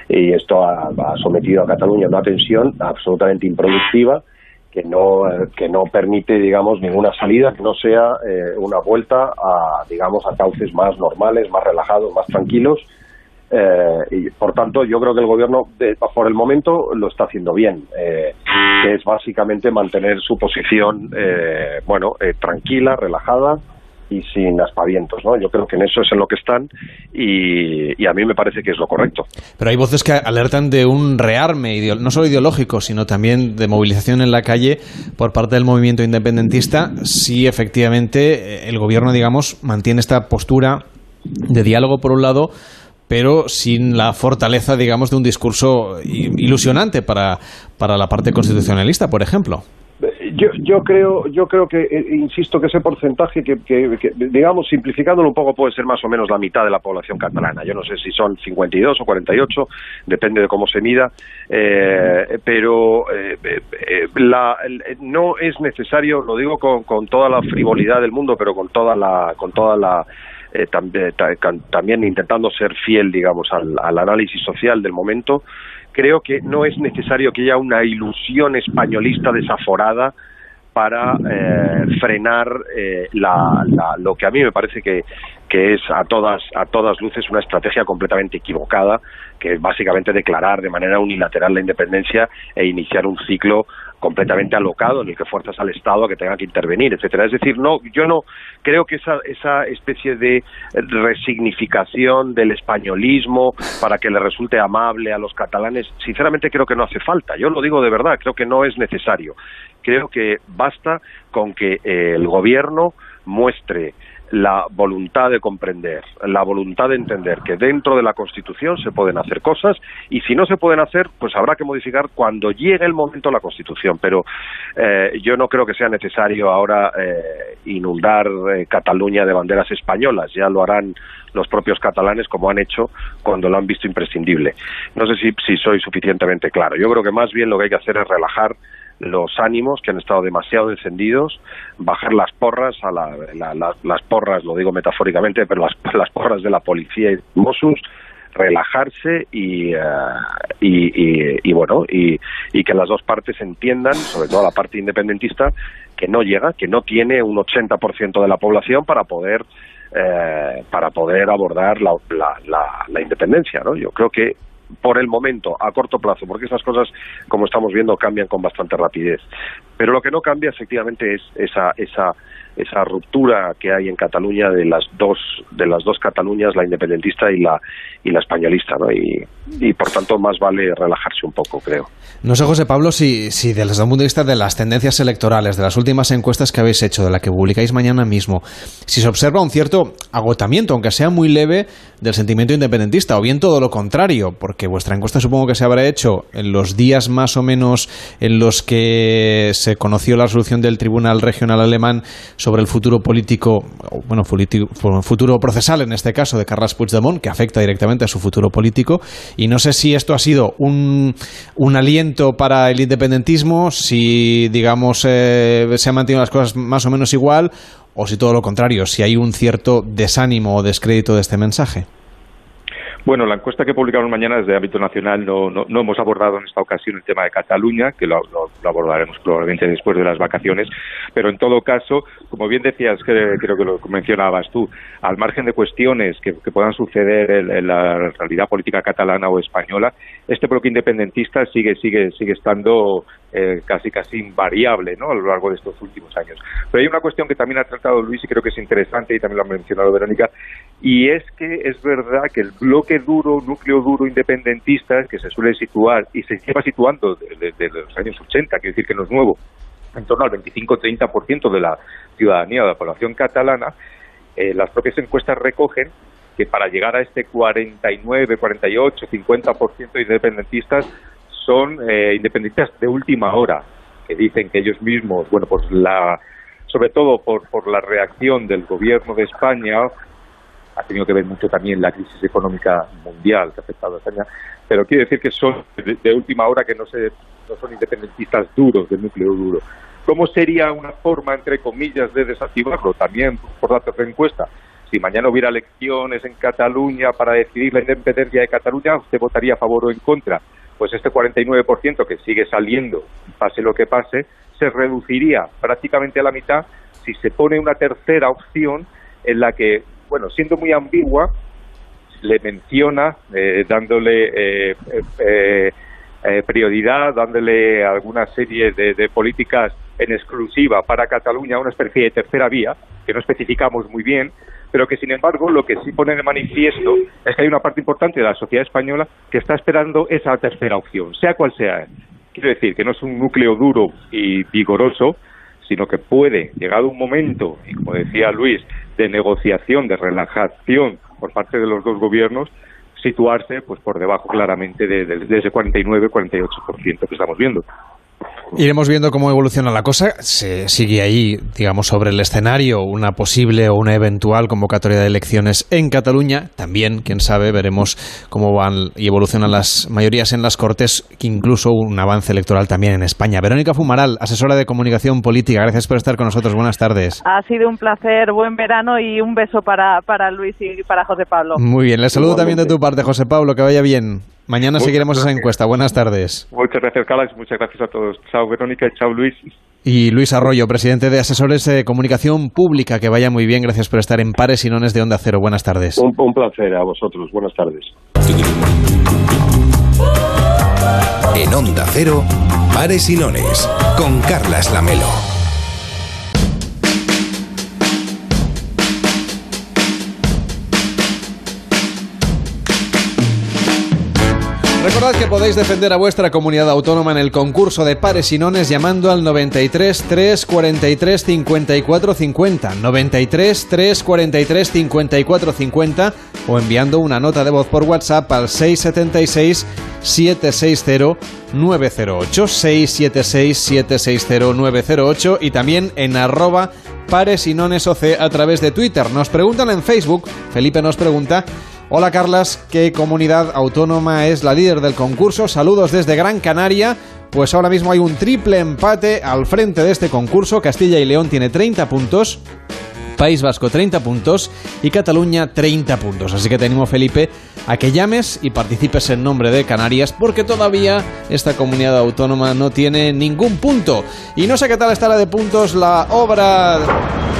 esto ha, ha, sometido a Cataluña a una tensión absolutamente improductiva que no que no permite digamos ninguna salida que no sea eh, una vuelta a digamos a cauces más normales más relajados más tranquilos eh, y por tanto yo creo que el gobierno de, por el momento lo está haciendo bien eh, que es básicamente mantener su posición eh, bueno eh, tranquila relajada y sin aspavientos, ¿no? Yo creo que en eso es en lo que están y, a mí me parece que es lo correcto. Pero hay voces que alertan de un rearme, no solo ideológico, sino también de movilización en la calle por parte del movimiento independentista si efectivamente el gobierno, digamos, mantiene esta postura de diálogo por un lado, pero sin la fortaleza, digamos, de un discurso ilusionante para, para la parte constitucionalista, por ejemplo. Yo, yo creo, yo creo que, eh, insisto, que ese porcentaje, que, digamos, simplificándolo un poco, puede ser más o menos la mitad de la población catalana. Yo no sé si son 52 o 48, depende de cómo se mida, eh, pero eh, la, no es necesario, lo digo con, con toda la frivolidad del mundo, pero con toda la, con toda la también intentando ser fiel, digamos, al, al análisis social del momento, creo que no es necesario que haya una ilusión españolista desaforada para eh, frenar eh, la, lo que a mí me parece que, que es a todas, a todas luces una estrategia completamente equivocada, que es básicamente declarar de manera unilateral la independencia e iniciar un ciclo completamente alocado en el que fuerzas al Estado a que tengan que intervenir, etcétera. Es decir, no, yo no creo que esa, esa especie de resignificación del españolismo para que le resulte amable a los catalanes, sinceramente creo que no hace falta. Yo lo digo de verdad, creo que no es necesario. Creo que basta con que el gobierno muestre la voluntad de comprender, la voluntad de entender que dentro de la Constitución se pueden hacer cosas y si no se pueden hacer, pues habrá que modificar cuando llegue el momento la Constitución. Pero eh, yo no creo que sea necesario ahora eh, inundar eh, Cataluña de banderas españolas. Ya lo harán los propios catalanes como han hecho cuando lo han visto imprescindible. No sé si, si soy suficientemente claro. Yo creo que más bien lo que hay que hacer es relajar los ánimos que han estado demasiado encendidos, bajar las porras, a la, las porras, lo digo metafóricamente, pero las, las porras de la policía y Mossos, relajarse y, eh, y, y, bueno y, y, que las dos partes entiendan, sobre todo la parte independentista, que no llega, que no tiene un 80% de la población para poder eh, para poder abordar la, la, la, independencia, ¿no? Yo creo que por el momento, a corto plazo, porque esas cosas, como estamos viendo, cambian con bastante rapidez. Pero lo que no cambia, efectivamente, es esa, esa, esa ruptura que hay en Cataluña de las dos, de las dos Cataluñas, la independentista y la, y la españolista, ¿no? Y, por tanto, más vale relajarse un poco, creo. No sé, José Pablo, si, si desde el punto de vista de las tendencias electorales, de las últimas encuestas que habéis hecho, de la que publicáis mañana mismo, si se observa un cierto agotamiento, aunque sea muy leve, del sentimiento independentista, o bien todo lo contrario, porque vuestra encuesta supongo que se habrá hecho en los días más o menos en los que se conoció la resolución del Tribunal Regional Alemán sobre el futuro político, bueno, futuro procesal en este caso de Carles Puigdemont, que afecta directamente a su futuro político, y no sé si esto ha sido un, un aliento para el independentismo, si, digamos, eh, se han mantenido las cosas más o menos igual, o si todo lo contrario, si hay un cierto desánimo o descrédito de este mensaje. Bueno, la encuesta que publicamos mañana desde ámbito nacional no, no, hemos abordado en esta ocasión el tema de Cataluña, que lo, abordaremos probablemente después de las vacaciones, pero en todo caso, como bien decías, que, creo que lo mencionabas tú, al margen de cuestiones que, puedan suceder en, la realidad política catalana o española, este bloque independentista sigue, sigue, sigue estando eh, casi casi invariable ¿no? a lo largo de estos últimos años. Pero hay una cuestión que también ha tratado Luis y creo que es interesante y también lo ha mencionado Verónica, y es que es verdad que el bloque duro, núcleo duro independentista que se suele situar y se lleva situando desde, los años 80, quiero decir que no es nuevo, en torno al 25-30% de la ciudadanía, de la población catalana, eh, las propias encuestas recogen que para llegar a este 49, 48, 50% de independentistas son eh, independentistas de última hora, que dicen que ellos mismos, bueno, pues la, sobre todo por, por la reacción del gobierno de España, ha tenido que ver mucho también la crisis económica mundial que ha afectado a España, pero quiere decir que son de, última hora que no, se, no son independentistas duros, del núcleo duro. ¿Cómo sería una forma, entre comillas, de desactivarlo? También por datos de encuesta. Si mañana hubiera elecciones en Cataluña para decidir la independencia de Cataluña, ¿usted votaría a favor o en contra? Pues este 49% que sigue saliendo, pase lo que pase, se reduciría prácticamente a la mitad si se pone una tercera opción en la que, bueno, siendo muy ambigua, le menciona, eh, dándole eh, eh, prioridad, dándole alguna serie de, políticas en exclusiva para Cataluña, una especie de tercera vía, que no especificamos muy bien, pero que sin embargo lo que sí pone de manifiesto es que hay una parte importante de la sociedad española que está esperando esa tercera opción, sea cual sea. Quiero decir que no es un núcleo duro y vigoroso, sino que puede, llegado un momento, y como decía Luis, de negociación, de relajación por parte de los dos gobiernos, situarse pues por debajo claramente de, de ese 49-48% que estamos viendo. Iremos viendo cómo evoluciona la cosa. Se sigue ahí, digamos, sobre el escenario una posible o una eventual convocatoria de elecciones en Cataluña. También, quién sabe, veremos cómo van y evolucionan las mayorías en las Cortes, incluso un avance electoral también en España. Verónica Fumaral, asesora de comunicación política, gracias por estar con nosotros. Buenas tardes. Ha sido un placer, buen verano y un beso para, para Luis y para José Pablo. Muy bien, le saludo también de tu parte, José Pablo, que vaya bien. Mañana seguiremos esa encuesta. Buenas tardes. Muchas gracias, Carlos. Muchas gracias a todos. Chao, Verónica. Chao, Luis. Y Luis Arroyo, presidente de Asesores de Comunicación Pública. Que vaya muy bien. Gracias por estar en Pares y Nones de Onda Cero. Buenas tardes. Un, un placer a vosotros. Buenas tardes. En Onda Cero, Pares y Nones, con Carlas Lamelo. Recordad que podéis defender a vuestra comunidad autónoma en el concurso de pares y nones llamando al 93 343 54 50, 93 343 54 50 o enviando una nota de voz por WhatsApp al 676 760 908 676 760 908 y también en arroba pares y nones OC a través de Twitter. Nos preguntan en Facebook, Felipe nos pregunta Hola Carlas, ¿qué comunidad autónoma es la líder del concurso? Saludos desde Gran Canaria. Pues ahora mismo hay un triple empate al frente de este concurso. Castilla y León tiene 30 puntos. País Vasco 30 puntos y Cataluña 30 puntos. Así que te animo, Felipe, a que llames y participes en nombre de Canarias porque todavía esta comunidad autónoma no tiene ningún punto. Y no sé qué tal está la de puntos la obra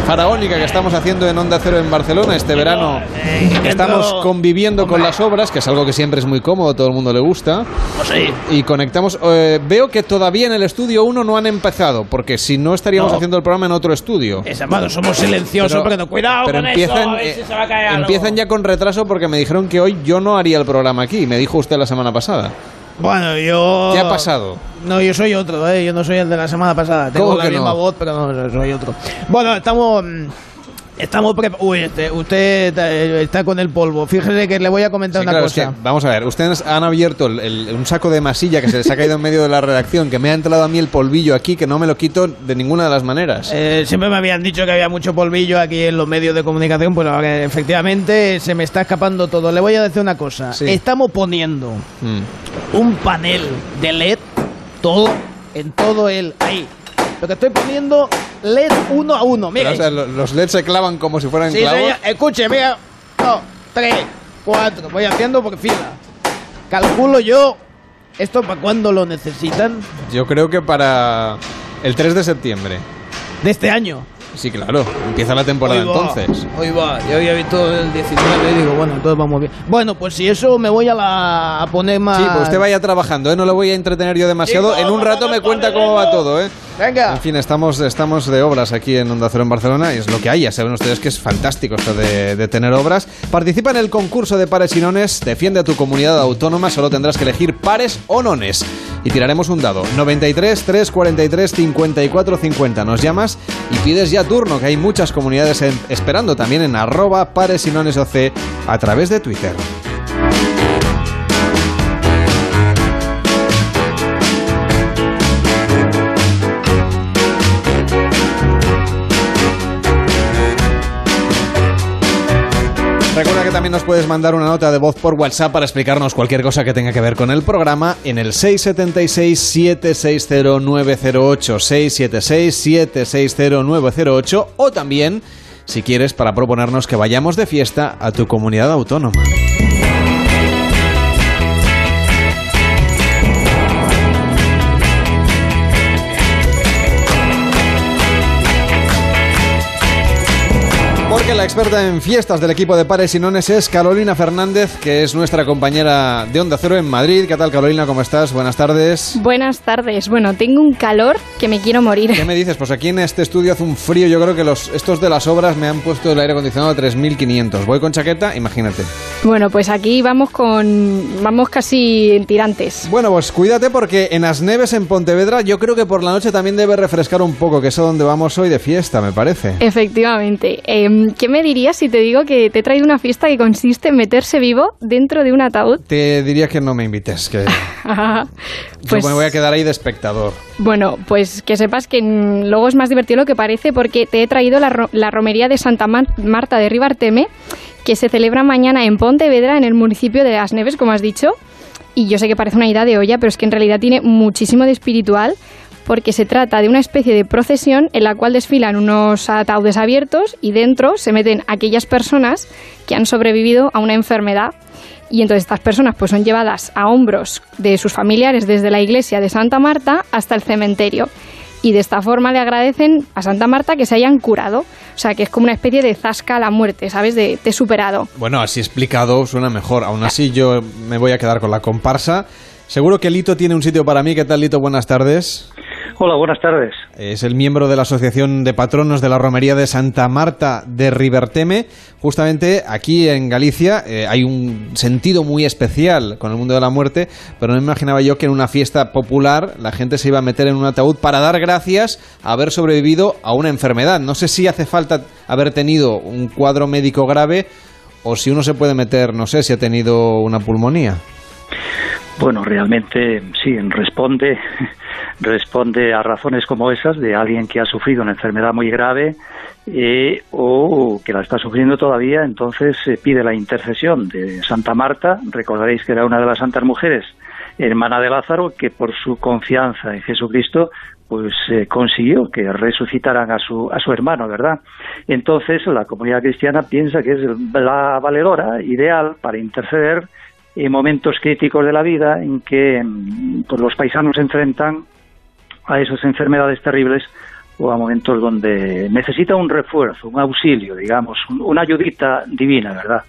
faraónica que estamos haciendo en Onda Cero en Barcelona este verano. Estamos conviviendo con las obras, que es algo que siempre es muy cómodo, todo el mundo le gusta. Pues y conectamos. Eh, veo que todavía en el estudio 1 no han empezado, porque si no estaríamos haciendo el programa en otro estudio. Es amado, somos silenciosos, pero, cuidado pero con empiezan, eso, se va a caer Empiezan ya con retraso porque me dijeron que hoy yo no haría el programa aquí, me dijo usted la semana pasada. Bueno, yo. ¿Qué ha pasado? No, yo soy otro, ¿eh? Yo no soy el de la semana pasada. Tengo la misma voz, pero no, soy otro. Bueno, estamos. Estamos preparados. Uy, este, usted está con el polvo. Fíjese que le voy a comentar una cosa. vamos a ver, ustedes han abierto un saco de masilla que se les ha caído en medio de la redacción, que me ha entrado a mí el polvillo aquí, que no me lo quito de ninguna de las maneras. Eh, siempre me habían dicho que había mucho polvillo aquí en los medios de comunicación, pues ahora efectivamente se me está escapando todo. Le voy a decir una cosa. Estamos poniendo mm. un panel de LED, todo, en todo el... Ahí, lo que estoy poniendo LED uno a uno. Mira. los LED se clavan como si fueran sí, clavos. Escuche, mira. Dos, tres, cuatro. Voy haciendo por fila. Calculo yo. ¿Esto para cuándo lo necesitan? Yo creo que para el 3 de septiembre. ¿De este año? Sí, claro, empieza la temporada entonces. Hoy va, yo había visto el 19 y digo, bueno, entonces vamos bien. Bueno, pues si eso me voy a, la, a poner más. Sí, pues usted vaya trabajando, ¿eh? no lo voy a entretener yo demasiado. en un rato me cuenta cómo va todo, ¿eh? Venga. En fin, estamos, estamos de obras aquí en Onda Cero en Barcelona y es lo que hay. Ya saben ustedes que es fantástico esto de, de tener obras. Participa en el concurso de pares y nones. Defiende a tu comunidad autónoma. Solo tendrás que elegir pares o nones. Y tiraremos un dado. 93 343 54 50. Nos llamas y pides ya turno, que hay muchas comunidades esperando también en arroba pares a través de Twitter. También nos puedes mandar una nota de voz por WhatsApp para explicarnos cualquier cosa que tenga que ver con el programa en el 676-760-908, 676-760-908 o también, si quieres, para proponernos que vayamos de fiesta a tu comunidad autónoma. La experta en fiestas del equipo de Pares y Nones es Carolina Fernández, que es nuestra compañera de Onda Cero en Madrid. ¿Qué tal, Carolina? ¿Cómo estás? Buenas tardes. Buenas tardes. Bueno, tengo un calor que me quiero morir. ¿Qué me dices? Pues aquí en este estudio hace un frío. Yo creo que los estos de las obras me han puesto el aire acondicionado a 3.500. Voy con chaqueta, imagínate. Bueno, pues aquí vamos con... vamos casi en tirantes. Bueno, pues cuídate porque en Asneves, en Pontevedra, yo creo que por la noche también debe refrescar un poco, que es a donde vamos hoy de fiesta, me parece. Efectivamente. Eh, ¿Qué me dirías si te digo que te he traído una fiesta que consiste en meterse vivo dentro de un ataúd? Te diría que no me invites, que pues, me voy a quedar ahí de espectador. Bueno, pues que sepas que luego es más divertido lo que parece porque te he traído la, la romería de Santa Marta de Ribarteme que se celebra mañana en Pontevedra, en el municipio de Las Neves, como has dicho. Y yo sé que parece una idea de olla, pero es que en realidad tiene muchísimo de espiritual porque se trata de una especie de procesión en la cual desfilan unos ataúdes abiertos y dentro se meten aquellas personas que han sobrevivido a una enfermedad. Y entonces estas personas pues son llevadas a hombros de sus familiares desde la iglesia de Santa Marta hasta el cementerio. Y de esta forma le agradecen a Santa Marta que se hayan curado. O sea, que es como una especie de zasca a la muerte, ¿sabes? De, de superado. Bueno, así explicado suena mejor. Aún así yo me voy a quedar con la comparsa. Seguro que Lito tiene un sitio para mí. ¿Qué tal, Lito? Buenas tardes. Hola, buenas tardes. Es el miembro de la Asociación de Patronos de la Romería de Santa Marta de Riberteme. Justamente aquí en Galicia eh, hay un sentido muy especial con el mundo de la muerte, pero no me imaginaba yo que en una fiesta popular la gente se iba a meter en un ataúd para dar gracias a haber sobrevivido a una enfermedad. No sé si hace falta haber tenido un cuadro médico grave o si uno se puede meter, no sé, si ha tenido una pulmonía. Bueno, realmente sí, responde responde a razones como esas de alguien que ha sufrido una enfermedad muy grave eh, o que la está sufriendo todavía, entonces se pide la intercesión de Santa Marta, recordaréis que era una de las santas mujeres, hermana de Lázaro, que por su confianza en Jesucristo pues eh, consiguió que resucitaran a su, a su hermano, ¿verdad? Entonces la comunidad cristiana piensa que es la valedora ideal para interceder en momentos críticos de la vida en que pues, los paisanos se enfrentan a esas enfermedades terribles o a momentos donde necesita un refuerzo, un auxilio, digamos, una ayudita divina, ¿verdad?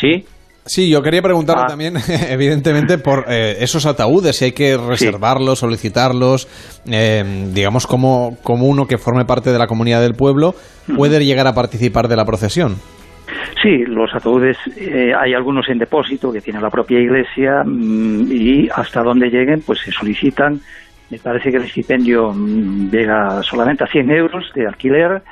¿Sí? Sí, yo quería preguntarle ah. también, evidentemente, por eh, esos ataúdes, si hay que reservarlos, solicitarlos, eh, digamos, como, como uno que forme parte de la comunidad del pueblo puede llegar a participar de la procesión. Sí, los ataúdes eh, hay algunos en depósito que tiene la propia iglesia mm, y hasta donde lleguen pues se solicitan. Me parece que el estipendio mm, llega solamente a 100 euros de alquiler,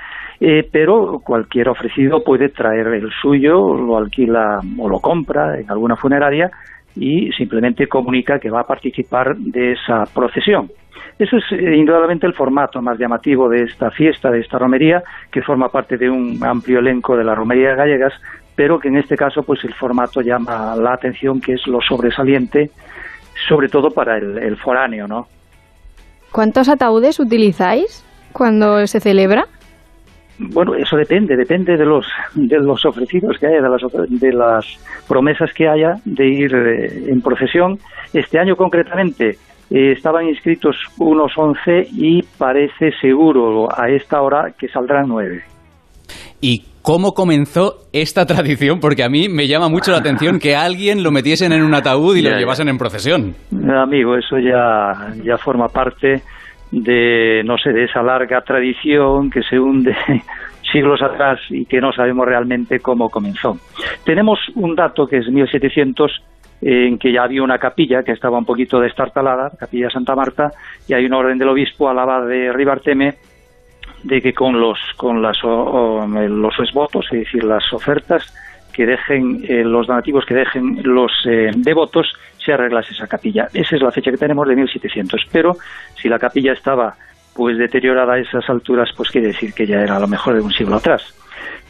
eh, pero cualquier ofrecido puede traer el suyo, lo alquila o lo compra en alguna funeraria y simplemente comunica que va a participar de esa procesión. Eso es eh, indudablemente el formato más llamativo de esta fiesta, de esta romería, que forma parte de un amplio elenco de las romerías gallegas, pero que en este caso pues el formato llama la atención, que es lo sobresaliente, sobre todo para el, foráneo, ¿no? ¿Cuántos ataúdes utilizáis cuando se celebra? Bueno, eso depende, depende de los de los ofrecidos que haya, de las, de las promesas que haya de ir eh, en procesión. Este año concretamente eh, estaban inscritos unos 11 y parece seguro a esta hora que saldrán 9. ¿Y cómo comenzó esta tradición? Porque a mí me llama mucho la atención que alguien lo metiesen en un ataúd y lo llevasen en procesión. Amigo, eso ya, ya forma parte de, no sé, de esa larga tradición que se hunde siglos atrás y que no sabemos realmente cómo comenzó. Tenemos un dato que es 1700 en que ya había una capilla que estaba un poquito destartalada, capilla Santa Marta, y hay una orden del obispo a la abad de Ribarteme de que con los con las los votos, es decir, las ofertas que dejen eh, los donativos que dejen los eh, devotos se arreglase esa capilla. Esa es la fecha que tenemos de 1700. Pero si la capilla estaba pues deteriorada a esas alturas, pues quiere decir que ya era a lo mejor de un siglo atrás.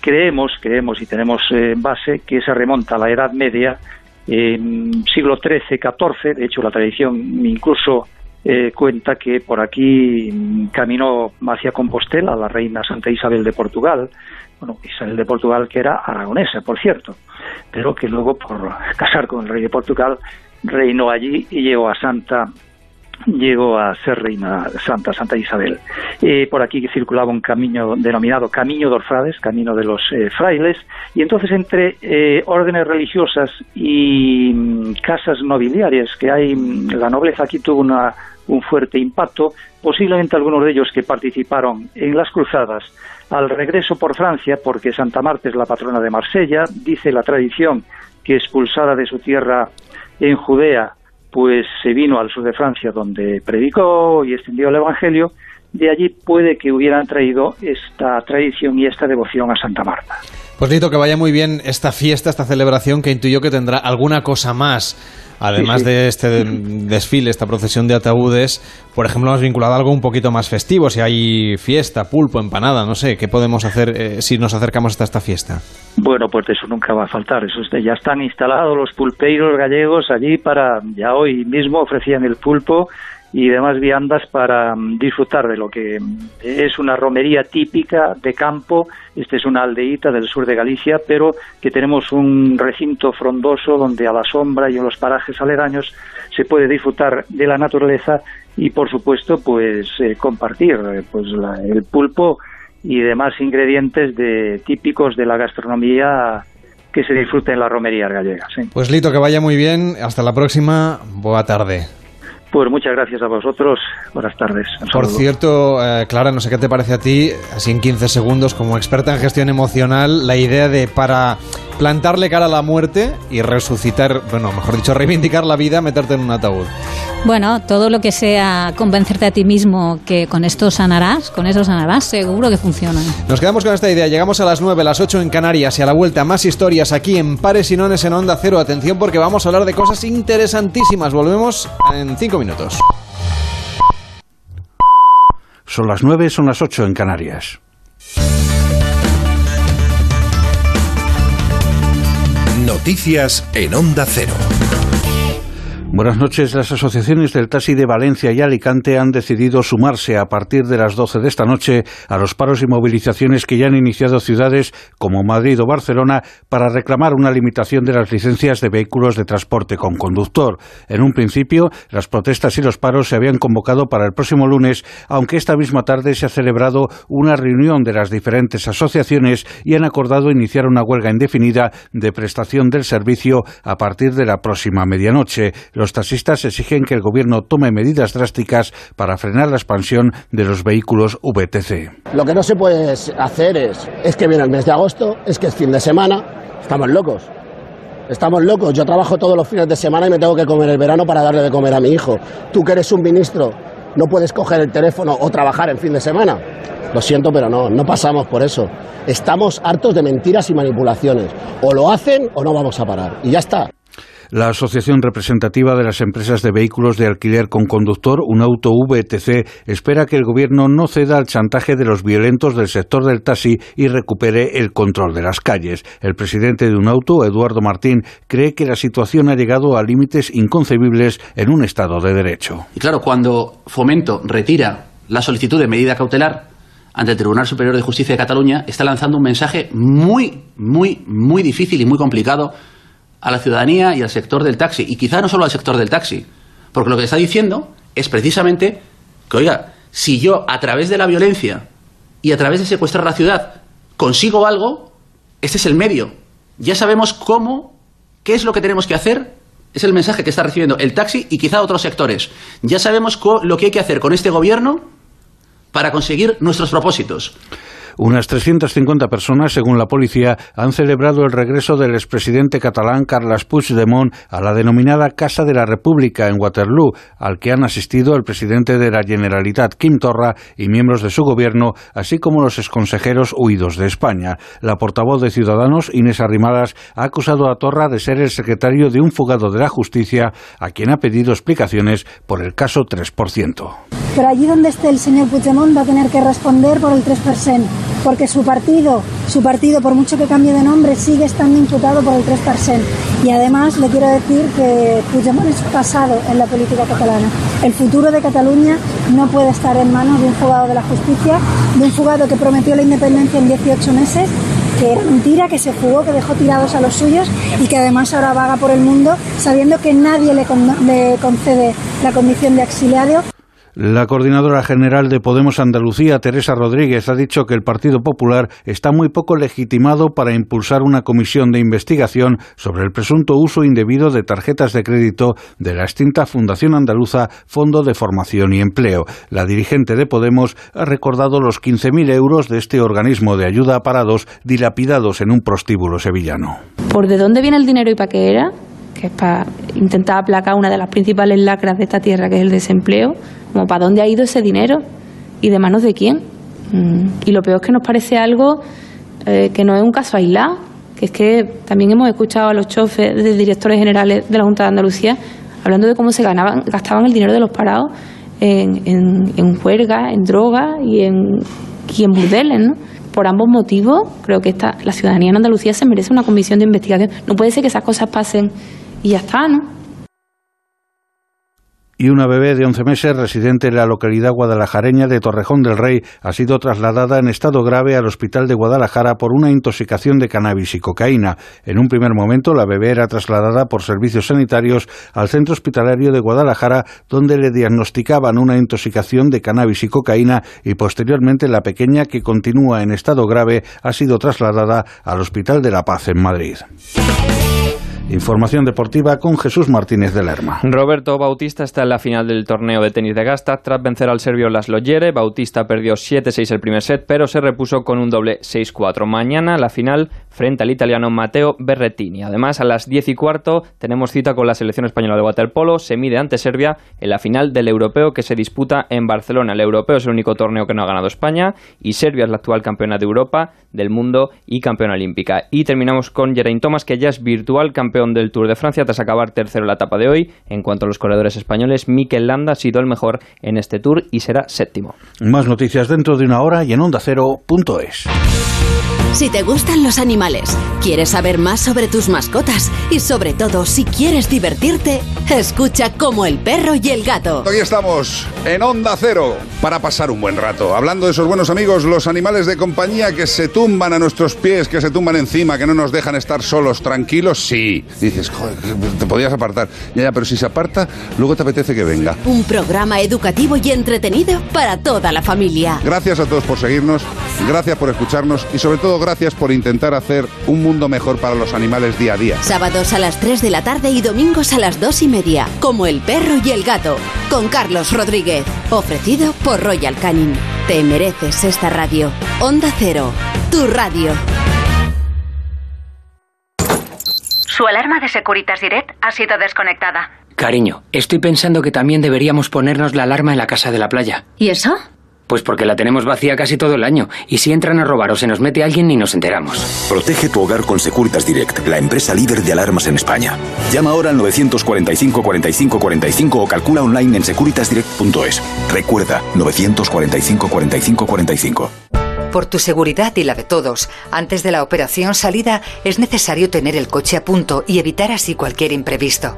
Creemos, creemos y tenemos eh, base que se remonta a la Edad Media, en siglo XIII, XIV. De hecho, la tradición incluso eh, cuenta que por aquí caminó hacia Compostela la reina Santa Isabel de Portugal, bueno, Isabel de Portugal que era aragonesa, por cierto, pero que luego por casar con el rey de Portugal reinó allí y llegó a Santa llegó a ser reina santa, Santa Isabel. Eh, por aquí circulaba un camino denominado Camino de Orfrades, camino de los eh, frailes, y entonces entre eh, órdenes religiosas y mm, casas nobiliarias que hay, mm, la nobleza aquí tuvo una, un fuerte impacto, posiblemente algunos de ellos que participaron en las cruzadas al regreso por Francia, porque Santa Marta es la patrona de Marsella, dice la tradición que expulsada de su tierra en Judea, pues se vino al sur de Francia donde predicó y extendió el Evangelio, de allí puede que hubieran traído esta tradición y esta devoción a Santa Marta. Pues Lito, que vaya muy bien esta fiesta, esta celebración, que intuyo que tendrá alguna cosa más Además de este desfile, esta procesión de ataúdes, por ejemplo, hemos vinculado algo un poquito más festivo, si hay fiesta, pulpo, empanada, no sé, ¿qué podemos hacer eh, si nos acercamos hasta esta fiesta? Bueno, pues eso nunca va a faltar, eso ya están instalados los pulpeiros gallegos allí para, ya hoy mismo ofrecían el pulpo y demás viandas para mm, disfrutar de lo que es una romería típica de campo. Esta es una aldeíta del sur de Galicia, pero que tenemos un recinto frondoso donde a la sombra y en los parajes aledaños se puede disfrutar de la naturaleza y, por supuesto, pues eh, compartir eh, pues el pulpo y demás ingredientes de, típicos de la gastronomía que se disfruta en la romería gallega. Pues Lito, que vaya muy bien. Hasta la próxima. Buena tarde. Pues muchas gracias a vosotros. Buenas tardes. Por cierto, eh, Clara, no sé qué te parece a ti, así en 15 segundos, como experta en gestión emocional, la idea de para plantarle cara a la muerte y resucitar, bueno, mejor dicho, reivindicar la vida, meterte en un ataúd. Bueno, todo lo que sea convencerte a ti mismo que con esto sanarás, con eso sanarás, seguro que funciona. Nos quedamos con esta idea. Llegamos a las 9, las 8 en Canarias y a la vuelta más historias aquí en Pares y Nones en Onda Cero. Atención porque vamos a hablar de cosas interesantísimas. Volvemos en 5 minutos. Son las 9, son las 8 en Canarias. Noticias en Onda Cero. Buenas noches. Las asociaciones del taxi de Valencia y Alicante han decidido sumarse a partir de las 12 de esta noche a los paros y movilizaciones que ya han iniciado ciudades como Madrid o Barcelona para reclamar una limitación de las licencias de vehículos de transporte con conductor. En un principio, las protestas y los paros se habían convocado para el próximo lunes, aunque esta misma tarde se ha celebrado una reunión de las diferentes asociaciones y han acordado iniciar una huelga indefinida de prestación del servicio a partir de la próxima medianoche. Los taxistas exigen que el gobierno tome medidas drásticas para frenar la expansión de los vehículos VTC. Lo que no se puede hacer es, es que viene el mes de agosto, es que es fin de semana, estamos locos. Estamos locos, yo trabajo todos los fines de semana y me tengo que comer el verano para darle de comer a mi hijo. Tú que eres un ministro, no puedes coger el teléfono o trabajar en fin de semana. Lo siento, pero no, no pasamos por eso. Estamos hartos de mentiras y manipulaciones. O lo hacen o no vamos a parar. Y ya está. La Asociación Representativa de las Empresas de Vehículos de Alquiler con Conductor, un auto VTC, espera que el Gobierno no ceda al chantaje de los violentos del sector del taxi y recupere el control de las calles. El presidente de un auto, Eduardo Martín, cree que la situación ha llegado a límites inconcebibles en un Estado de Derecho. Y claro, cuando Fomento retira la solicitud de medida cautelar ante el Tribunal Superior de Justicia de Cataluña, está lanzando un mensaje muy, muy, muy difícil y muy complicado a la ciudadanía y al sector del taxi, y quizá no solo al sector del taxi, porque lo que está diciendo es precisamente que, oiga, si yo a través de la violencia y a través de secuestrar la ciudad consigo algo, este es el medio. Ya sabemos cómo, qué es lo que tenemos que hacer, es el mensaje que está recibiendo el taxi y quizá otros sectores. Ya sabemos lo que hay que hacer con este gobierno para conseguir nuestros propósitos. Unas 350 personas, según la policía, han celebrado el regreso del expresidente catalán Carles Puigdemont a la denominada Casa de la República en Waterloo, al que han asistido el presidente de la Generalitat, Quim Torra, y miembros de su gobierno, así como los exconsejeros huidos de España. La portavoz de Ciudadanos, Inés Arrimadas, ha acusado a Torra de ser el secretario de un fugado de la justicia, a quien ha pedido explicaciones por el caso 3%. Pero allí donde esté el señor Puigdemont va a tener que responder por el 3%, porque su partido, su partido, por mucho que cambie de nombre, sigue estando imputado por el 3%. Y además le quiero decir que Puigdemont es pasado en la política catalana. El futuro de Cataluña no puede estar en manos de un fugado de la justicia, de un fugado que prometió la independencia en 18 meses que era mentira, que se fugó, que dejó tirados a los suyos y que además ahora vaga por el mundo sabiendo que nadie le, le concede la condición de exiliado la coordinadora general de Podemos Andalucía, Teresa Rodríguez, ha dicho que el Partido Popular está muy poco legitimado para impulsar una comisión de investigación sobre el presunto uso indebido de tarjetas de crédito de la extinta Fundación Andaluza Fondo de Formación y Empleo. La dirigente de Podemos ha recordado los 15.000 euros de este organismo de ayuda a parados dilapidados en un prostíbulo sevillano. ¿Por de dónde viene el dinero y para qué era? Que es para intentar aplacar una de las principales lacras de esta tierra, que es el desempleo como para dónde ha ido ese dinero y de manos de quién. Mm, y lo peor es que nos parece algo eh, que no es un caso aislado, que es que también hemos escuchado a los chofes de directores generales de la Junta de Andalucía hablando de cómo se ganaban, gastaban el dinero de los parados en, en, en juerga, en droga y en, y en burdeles, ¿no? Por ambos motivos, creo que esta, la ciudadanía en Andalucía se merece una comisión de investigación. No puede ser que esas cosas pasen y ya ¿no? y una bebé de 11 meses residente en la localidad guadalajareña de Torrejón del Rey ha sido trasladada en estado grave al hospital de Guadalajara por una intoxicación de cannabis y cocaína. En un primer momento la bebé era trasladada por servicios sanitarios al centro hospitalario de Guadalajara donde le diagnosticaban una intoxicación de cannabis y cocaína y posteriormente la pequeña que continúa en estado grave ha sido trasladada al Hospital de la Paz en Madrid. Información deportiva con Jesús Martínez de Lerma. Roberto Bautista está en la final del torneo de tenis de Gasta tras vencer al serbio Laszlo Jere. Bautista perdió 7-6 el primer set, pero se repuso con un doble 6-4. Mañana la final frente al italiano Matteo Berrettini. Además, a las 10 y cuarto tenemos cita con la selección española de waterpolo. Se mide ante Serbia en la final del europeo que se disputa en Barcelona. El europeo es el único torneo que no ha ganado España y Serbia es la actual campeona de Europa, del mundo y campeona olímpica. Y terminamos con Geraint Thomas, que ya es virtual campeón del Tour de Francia tras acabar tercero en la etapa de hoy. En cuanto a los corredores españoles, Mikel Landa ha sido el mejor en este Tour y será séptimo. Más noticias dentro de una hora y en ondacero.es. Si te gustan los animales, quieres saber más sobre tus mascotas y sobre todo si quieres divertirte, escucha como el perro y el gato. Hoy estamos en Onda Cero para pasar un buen rato, hablando de esos buenos amigos, los animales de compañía que se tumban a nuestros pies, que se tumban encima, que no nos dejan estar solos, tranquilos, sí. Dices, joder, te podías apartar. Ya, ya, pero si se aparta, luego te apetece que venga. Un programa educativo y entretenido para toda la familia. Gracias a todos por seguirnos, gracias por escucharnos y sobre todo gracias por intentar hacer un mundo mejor para los animales día a día. Sábados a las 3 de la tarde y domingos a las 2 y media, como El perro y el gato, con Carlos Rodríguez, ofrecido por Royal Canin. Te mereces esta radio. Onda Cero, tu radio. Su alarma de Securitas Direct ha sido desconectada. Cariño, estoy pensando que también deberíamos ponernos la alarma en la casa de la playa. ¿Y eso? Pues porque la tenemos vacía casi todo el año. Y si entran a robar o se nos mete alguien, ni nos enteramos. Protege tu hogar con Securitas Direct, la empresa líder de alarmas en España. Llama ahora al 945 45 45 o calcula online en securitasdirect.es. Recuerda, 945 45 45. Por tu seguridad y la de todos, antes de la operación salida es necesario tener el coche a punto y evitar así cualquier imprevisto.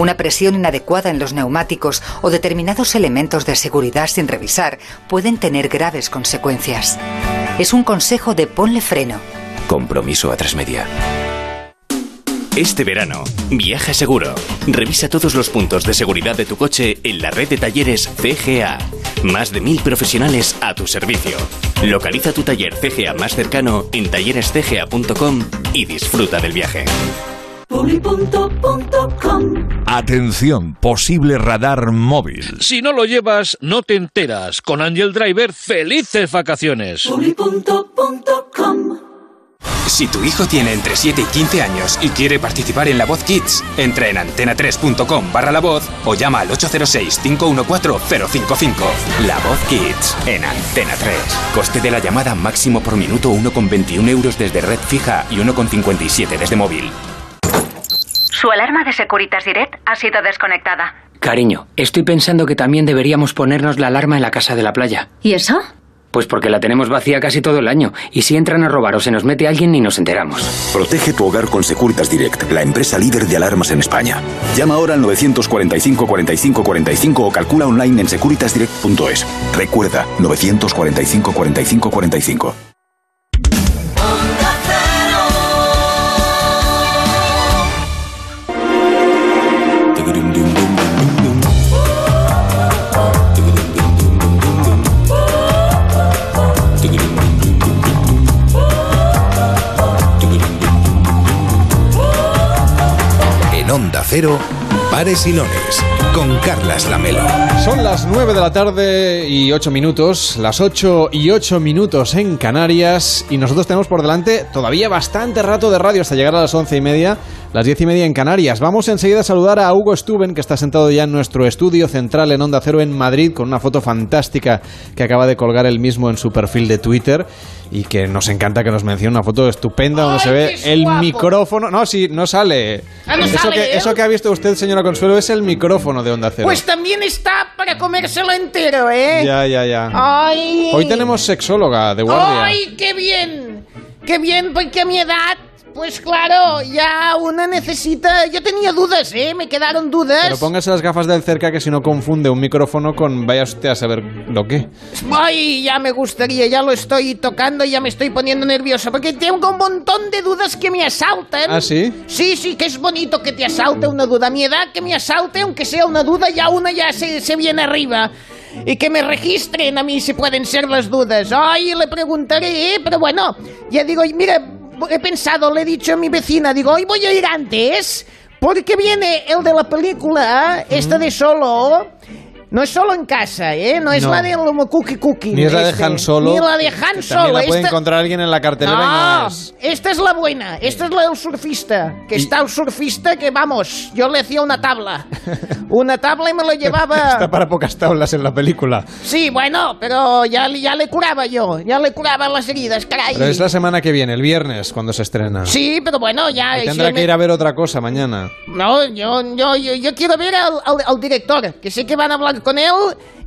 Una presión inadecuada en los neumáticos o determinados elementos de seguridad sin revisar pueden tener graves consecuencias. Es un consejo de ponle freno. Compromiso a Transmedia. Este verano, viaja seguro. Revisa todos los puntos de seguridad de tu coche en la red de talleres CGA. Más de mil profesionales a tu servicio. Localiza tu taller CGA más cercano en tallerescga.com y disfruta del viaje. Atención, posible radar móvil. Si no lo llevas, no te enteras. Con Angel Driver, felices vacaciones. Si tu hijo tiene entre 7 y 15 años y quiere participar en La Voz Kids, entra en antena3.com barra La Voz o llama al 806-514-055. La Voz Kids en Antena 3. Coste de la llamada máximo por minuto 1,21 euros desde red fija y 1,57 desde móvil. Su alarma de Securitas Direct ha sido desconectada. Cariño, estoy pensando que también deberíamos ponernos la alarma en la casa de la playa. ¿Y eso? Pues porque la tenemos vacía casi todo el año. Y si entran a robar o se nos mete alguien ni nos enteramos. Protege tu hogar con Securitas Direct, la empresa líder de alarmas en España. Llama ahora al 945 45 45 o calcula online en securitasdirect.es. Recuerda, 945 45 45. Onda Cero, Pares y Lones, con Carlas Lamelo. Son las 9 de la tarde y 8 minutos, las 8 y 8 minutos en Canarias y nosotros tenemos por delante todavía bastante rato de radio hasta llegar a las 11 y media, las 10 y media en Canarias. Vamos enseguida a saludar a Hugo Stuben que está sentado ya en nuestro estudio central en Onda Cero en Madrid con una foto fantástica que acaba de colgar él mismo en su perfil de Twitter y que nos encanta que nos mencione una foto estupenda donde se ve el micrófono. No, sí, no sale. Ah, no eso, sale, que, ¿eh? eso que ha visto usted, señora Consuelo, es el micrófono de Onda Cero. Pues también está para comérselo entero, ¿eh? Ya, ya, ya. Ay. Hoy tenemos sexóloga de guardia. ¡Ay, qué bien! ¡Qué bien! Porque a mi edad, pues claro, ya una necesita... Yo tenía dudas, ¿eh? Me quedaron dudas. Pero póngase las gafas del cerca que si no confunde un micrófono con vaya usted a saber lo que. Ay, ya me gustaría, ya lo estoy tocando y ya me estoy poniendo nervioso porque tengo un montón de dudas que me asaltan. ¿Ah, sí? Sí, sí, que es bonito que te asalte una duda. A mi edad que me asalte, aunque sea una duda, ya una ya se, se viene arriba. Y que me registren a mí si pueden ser las dudas. Ay, le preguntaré, ¿eh? pero bueno, ya digo, mira, he pensado, le he dicho a mi vecina, digo, hoy voy a ir antes, porque viene el de la película, esta de solo. No es solo en casa, ¿eh? No es No. la de Lomo Cookie Cookie. Ni es la de este. Han Solo. Ni la de Han También Solo. la puede esta- encontrar alguien en la cartelera y no no, es. esta es la buena, esta es la del surfista. Que está el surfista que, vamos, yo le hacía una tabla. Una tabla y me lo llevaba. Está para pocas tablas en la película. Sí, bueno, pero ya, ya le curaba yo, ya le curaba las heridas, caray. Pero es la semana que viene, el viernes, cuando se estrena. Sí, pero bueno, ya... Y si tendrá me- que ir a ver otra cosa mañana. No, yo, yo, yo, yo quiero ver al, al- al director, que sé que van a hablar con él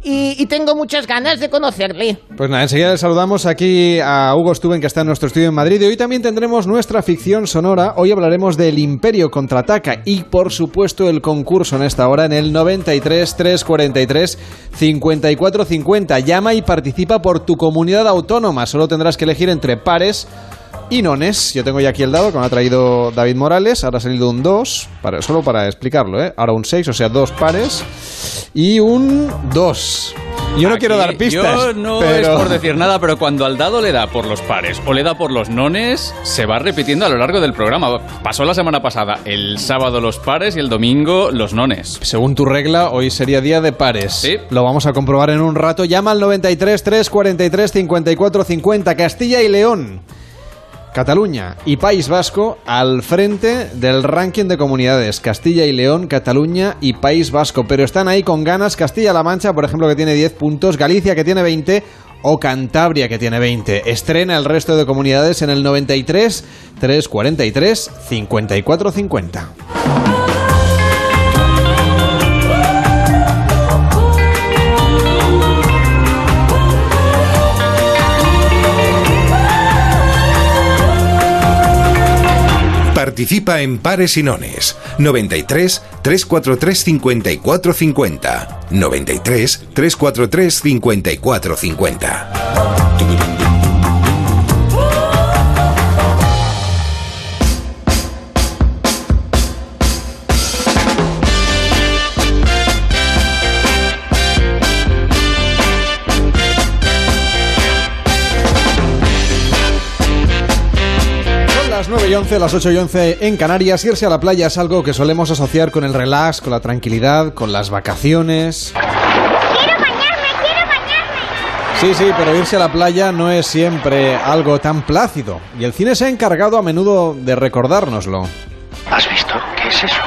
y, tengo muchas ganas de conocerle. Pues nada, enseguida le saludamos aquí a Hugo Stuben, que está en nuestro estudio en Madrid. Y hoy también tendremos nuestra ficción sonora. Hoy hablaremos del Imperio contraataca y, por supuesto, el concurso en esta hora en el 93 343 54 50. Llama y participa por tu comunidad autónoma. Solo tendrás que elegir entre pares y nones. Yo tengo ya aquí el dado que me ha traído David Morales. Ahora ha salido un 2, para, solo para explicarlo, ¿eh? Ahora un 6, o sea, dos pares. Y un 2. Yo no Aquí quiero dar pistas. Yo no pero... es por decir nada, pero cuando al dado le da por los pares o le da por los nones, se va repitiendo a lo largo del programa. Pasó la semana pasada, el sábado los pares y el domingo los nones. Según tu regla, hoy sería día de pares. Lo vamos a comprobar en un rato. Llama al 93 343 54 50. Castilla y León. Cataluña y País Vasco al frente del ranking de comunidades. Castilla y León, Cataluña y País Vasco. Pero están ahí con ganas Castilla-La Mancha, por ejemplo, que tiene 10 puntos. Galicia, que tiene 20. O Cantabria, que tiene 20. Estrena el resto de comunidades en el 93 343 54 Participa en Pares y Nones. 93 343 54 50. 93 343 54 9 y 11, las 8 y 11 en Canarias, irse a la playa es algo que solemos asociar con el relax, con la tranquilidad, con las vacaciones. ¡Quiero bañarme! ¡Quiero bañarme! Sí, sí, pero irse a la playa no es siempre algo tan plácido. Y el cine se ha encargado a menudo de recordárnoslo. ¿Has visto? ¿Qué es eso?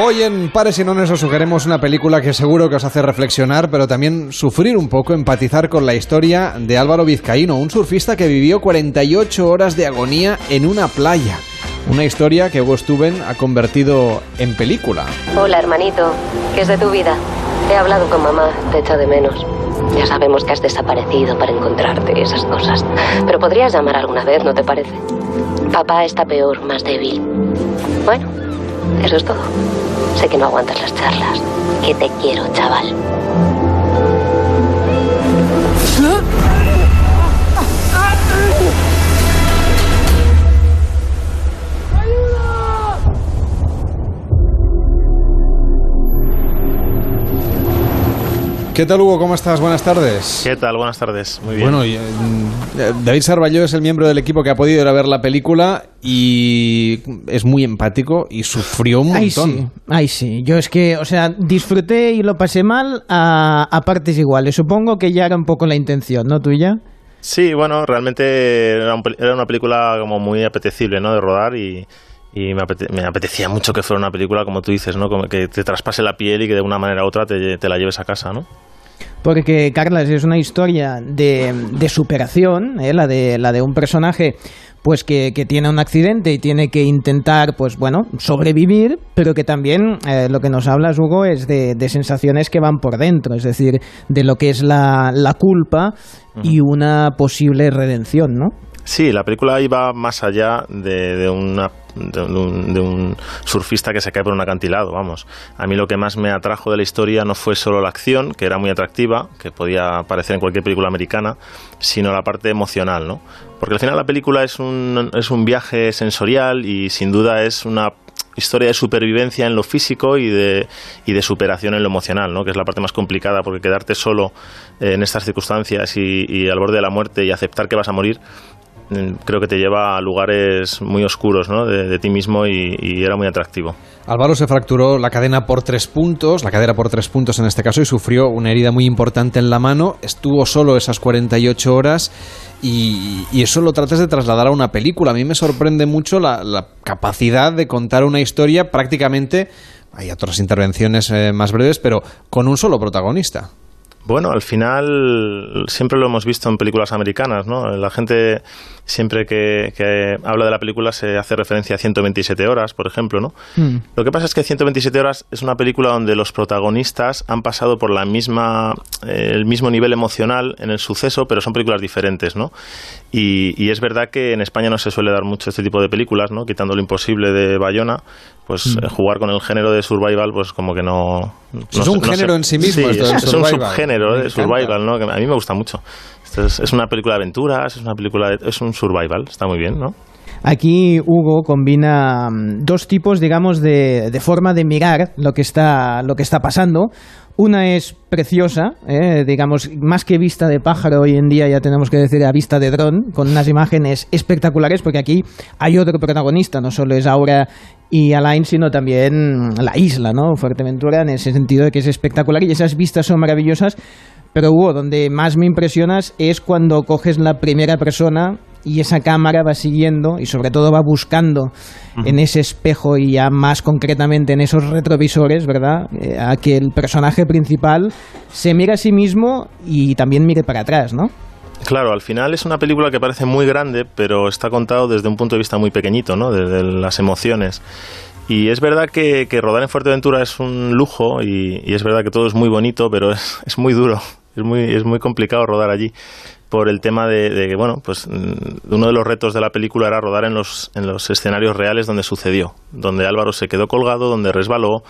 Hoy en Pares y Nones os sugerimos una película que seguro que os hace reflexionar, pero también sufrir un poco, empatizar con la historia de Álvaro Vizcaíno, un surfista que vivió 48 horas de agonía en una playa. Una historia que Hugo Stuben ha convertido en película. Hola, hermanito. ¿Qué es de tu vida? He hablado con mamá, te echa de menos. Ya sabemos que has desaparecido para encontrarte y esas cosas. Pero podrías llamar alguna vez, ¿no te parece? Papá está peor, más débil. Bueno, eso es todo. Sé que no aguantas las charlas. Que te quiero, chaval. ¿Qué tal, Hugo? ¿Cómo estás? Buenas tardes. ¿Qué tal? Buenas tardes. Muy bien. Bueno, y, eh, David Sarballó es el miembro del equipo que ha podido ir a ver la película y es muy empático y sufrió un Ay, montón. sí. Ay, sí. Yo es que, o sea, disfruté y lo pasé mal a, a partes iguales. Supongo que ya era un poco la intención, ¿no, tuya? Sí, bueno, realmente era, un pel- era una película como muy apetecible, ¿no? De rodar y, y me, apete- me apetecía mucho que fuera una película, como tú dices, ¿no? Como que te traspase la piel y que de una manera u otra te, te la lleves a casa, ¿no? Porque, Carlas, es una historia de, de superación, ¿eh? la, de, la de un personaje pues que, que tiene un accidente y tiene que intentar, pues bueno, sobrevivir, pero que también eh, lo que nos hablas, Hugo, es de, de sensaciones que van por dentro, es decir, de lo que es la, la culpa y una posible redención, ¿no? Sí, la película iba más allá de, de una, de, un, surfista que se cae por un acantilado, vamos. A mí lo que más me atrajo de la historia no fue solo la acción, que era muy atractiva, que podía aparecer en cualquier película americana, sino la parte emocional, ¿no? Porque al final la película es un, es un viaje sensorial y sin duda es una historia de supervivencia en lo físico y de, y de superación en lo emocional, ¿no? que es la parte más complicada, porque quedarte solo en estas circunstancias y, al borde de la muerte y aceptar que vas a morir, creo que te lleva a lugares muy oscuros ¿no? de, ti mismo y, era muy atractivo. Álvaro se fracturó la cadena por tres puntos, la cadera por tres puntos en este caso, y sufrió una herida muy importante en la mano. Estuvo solo esas 48 horas y, y eso lo tratas de trasladar a una película. A mí me sorprende mucho la, la capacidad de contar una historia prácticamente, hay otras intervenciones eh, más breves, pero con un solo protagonista. Bueno, al final siempre lo hemos visto en películas americanas, ¿no? La gente siempre que, que habla de la película se hace referencia a 127 horas, por ejemplo, ¿no? Lo que pasa es que 127 horas es una película donde los protagonistas han pasado por la misma, eh, el mismo nivel emocional en el suceso, pero son películas diferentes, ¿no? Y, y es verdad que en España no se suele dar mucho este tipo de películas, ¿no? Quitando lo imposible de Bayona, pues Mm. eh, jugar con el género de survival, pues como que no. no Es un no género en sí mismo Sí, esto es, es un subgénero Me de survival, ¿no? Que a mí me gusta mucho. Esto es, es una película de aventuras, es una película de- es un survival, está muy bien, ¿no? Aquí Hugo combina mm, dos tipos, digamos, de, de forma de mirar lo que está, lo que está pasando. Una es preciosa, eh, digamos, más que vista de pájaro hoy en día ya tenemos que decir a vista de dron, con unas imágenes espectaculares, porque aquí hay otro protagonista, no solo es Aura y Alain, sino también la isla, ¿no? Fuerteventura, en ese sentido de que es espectacular y esas vistas son maravillosas. Pero Hugo, donde más me impresionas es cuando coges la primera persona y esa cámara va siguiendo y sobre todo va buscando en ese espejo y ya más concretamente en esos retrovisores, ¿verdad? Eh, a que el personaje principal se mire a sí mismo y también mire para atrás, ¿no? Claro, al final es una película que parece muy grande, pero está contado desde un punto de vista muy pequeñito, ¿no? Desde las emociones. Y es verdad que, que rodar en Fuerteventura es un lujo y, y es verdad que todo es muy bonito, pero es, es muy duro, es muy, es muy complicado rodar allí por el tema de, de que, bueno, pues mm, uno de los retos de la película era rodar en los, en los escenarios reales donde sucedió, donde Álvaro se quedó colgado, donde resbaló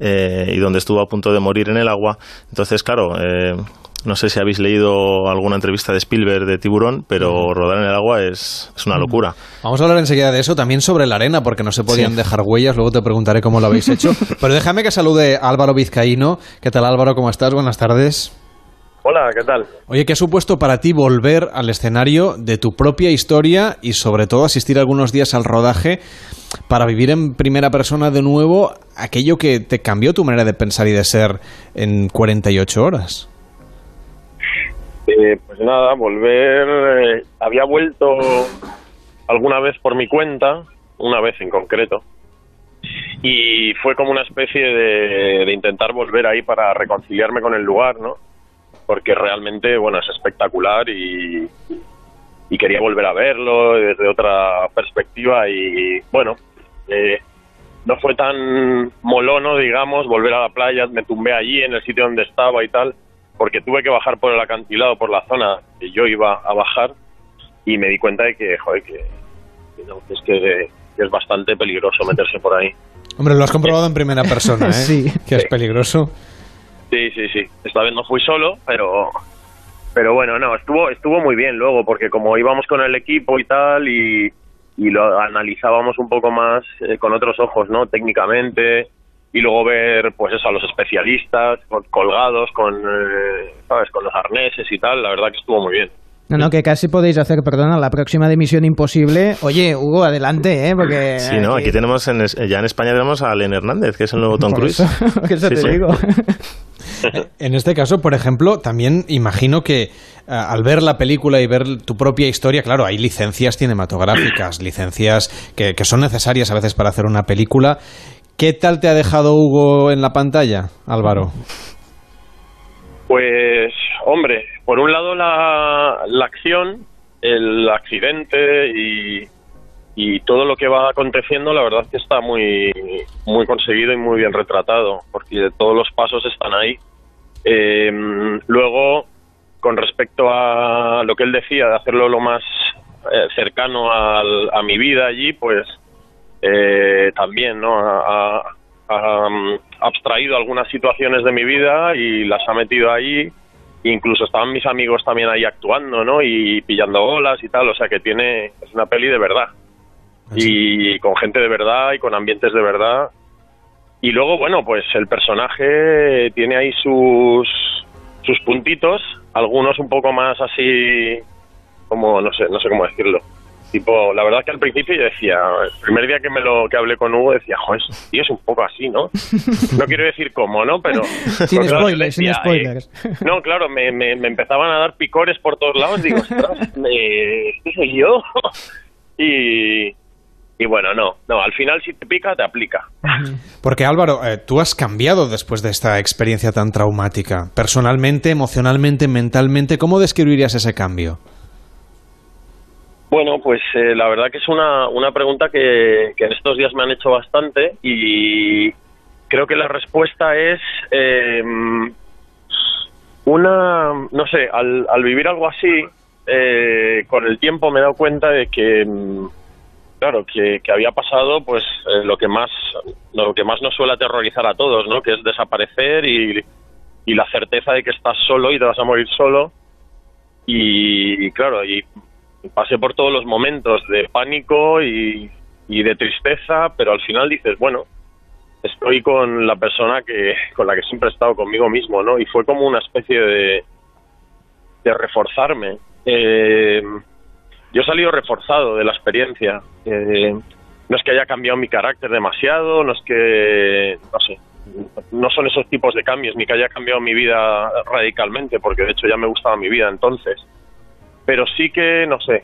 eh, y donde estuvo a punto de morir en el agua. Entonces, claro, eh, no sé si habéis leído alguna entrevista de Spielberg de Tiburón, pero rodar en el agua es, es una locura. Vamos a hablar enseguida de eso, también sobre la arena, porque no se podían Sí. dejar huellas, luego te preguntaré cómo lo habéis hecho. Pero déjame que salude a Álvaro Vizcaíno. ¿Qué tal Álvaro? ¿Cómo estás? Buenas tardes. Hola, ¿qué tal? Oye, ¿qué ha supuesto para ti volver al escenario de tu propia historia y sobre todo asistir algunos días al rodaje para vivir en primera persona de nuevo aquello que te cambió tu manera de pensar y de ser en 48 horas? Eh, pues nada, volver. eh, había vuelto alguna vez por mi cuenta, una vez en concreto, y fue como una especie de, de intentar volver ahí para reconciliarme con el lugar, ¿no? Porque realmente, bueno, es espectacular y, y quería volver a verlo desde otra perspectiva y, bueno, eh, no fue tan molono, digamos, volver a la playa, me tumbé allí en el sitio donde estaba y tal, porque tuve que bajar por el acantilado, por la zona que yo iba a bajar y me di cuenta de que, joder, que, que no, que es que, que es bastante peligroso meterse por ahí. Hombre, lo has comprobado en primera persona, ¿eh? Sí. Que es peligroso. Sí, sí, sí. Esta vez no fui solo, pero pero bueno, no, estuvo estuvo muy bien luego porque como íbamos con el equipo y tal y, lo analizábamos un poco más eh, con otros ojos, ¿no? Técnicamente y luego ver pues eso a los especialistas colgados con eh, sabes, con los arneses y tal, la verdad que estuvo muy bien. No, no, que casi podéis hacer, perdona, la próxima de Misión Imposible. Oye, Hugo, adelante, ¿eh? Porque... Sí, no, aquí tenemos, en, ya en España tenemos a Len Hernández, que es el nuevo Tom Cruise. eso- eso Sí, te sí. digo. En este caso, por ejemplo, también imagino que ah, al ver la película y ver tu propia historia, claro, hay licencias cinematográficas, licencias que, que son necesarias a veces para hacer una película. ¿Qué tal te ha dejado Hugo en la pantalla, Álvaro? Pues, hombre, por un lado la, la acción, el accidente y, todo lo que va aconteciendo, la verdad es que está muy, muy conseguido y muy bien retratado, porque todos los pasos están ahí. Eh, luego, con respecto a lo que él decía de hacerlo lo más eh, cercano al- a mi vida allí, pues eh, también, ¿no? Ha, ha- um, abstraído algunas situaciones de mi vida y las ha metido ahí. Incluso estaban mis amigos también ahí actuando, ¿no? Y pillando olas y tal. O sea que tiene, es una peli de verdad. Y con gente de verdad y con ambientes de verdad. Y luego, bueno, pues el personaje tiene ahí sus, sus puntitos, algunos un poco más así, como, no sé, no sé cómo decirlo. Tipo, la verdad que al principio yo decía, el primer día que me lo que hablé con Hugo decía, joder, tío es un poco así, ¿no? No quiero decir cómo, ¿no? Pero... Sin yo spoilers, sin decía, spoilers. eh, no, claro, me, me, me empezaban a dar picores por todos lados, digo, ostras, me- ¿este soy yo? y, y bueno, no, no, al final si te pica, te aplica. Porque Álvaro, eh, tú has cambiado después de esta experiencia tan traumática. Personalmente, emocionalmente, mentalmente, ¿cómo describirías ese cambio? Bueno, pues eh, la verdad que es una, una pregunta que, en estos días me han hecho bastante y creo que la respuesta es eh, una, no sé, al, al vivir algo así, eh, con el tiempo me he dado cuenta de que, mm, claro, que, que había pasado pues eh, lo que más lo que más nos suele aterrorizar a todos, ¿no? Que es desaparecer y, y la certeza de que estás solo y te vas a morir solo y, y claro, y pasé por todos los momentos de pánico y, de tristeza, pero al final dices, bueno, estoy con la persona que con la que siempre he estado conmigo mismo, ¿no? Y fue como una especie de de reforzarme. Eh, yo he salido reforzado de la experiencia. Eh, no es que haya cambiado mi carácter demasiado, no es que, no sé, no son esos tipos de cambios, ni que haya cambiado mi vida radicalmente, porque de hecho ya me gustaba mi vida entonces. Pero sí que, no sé,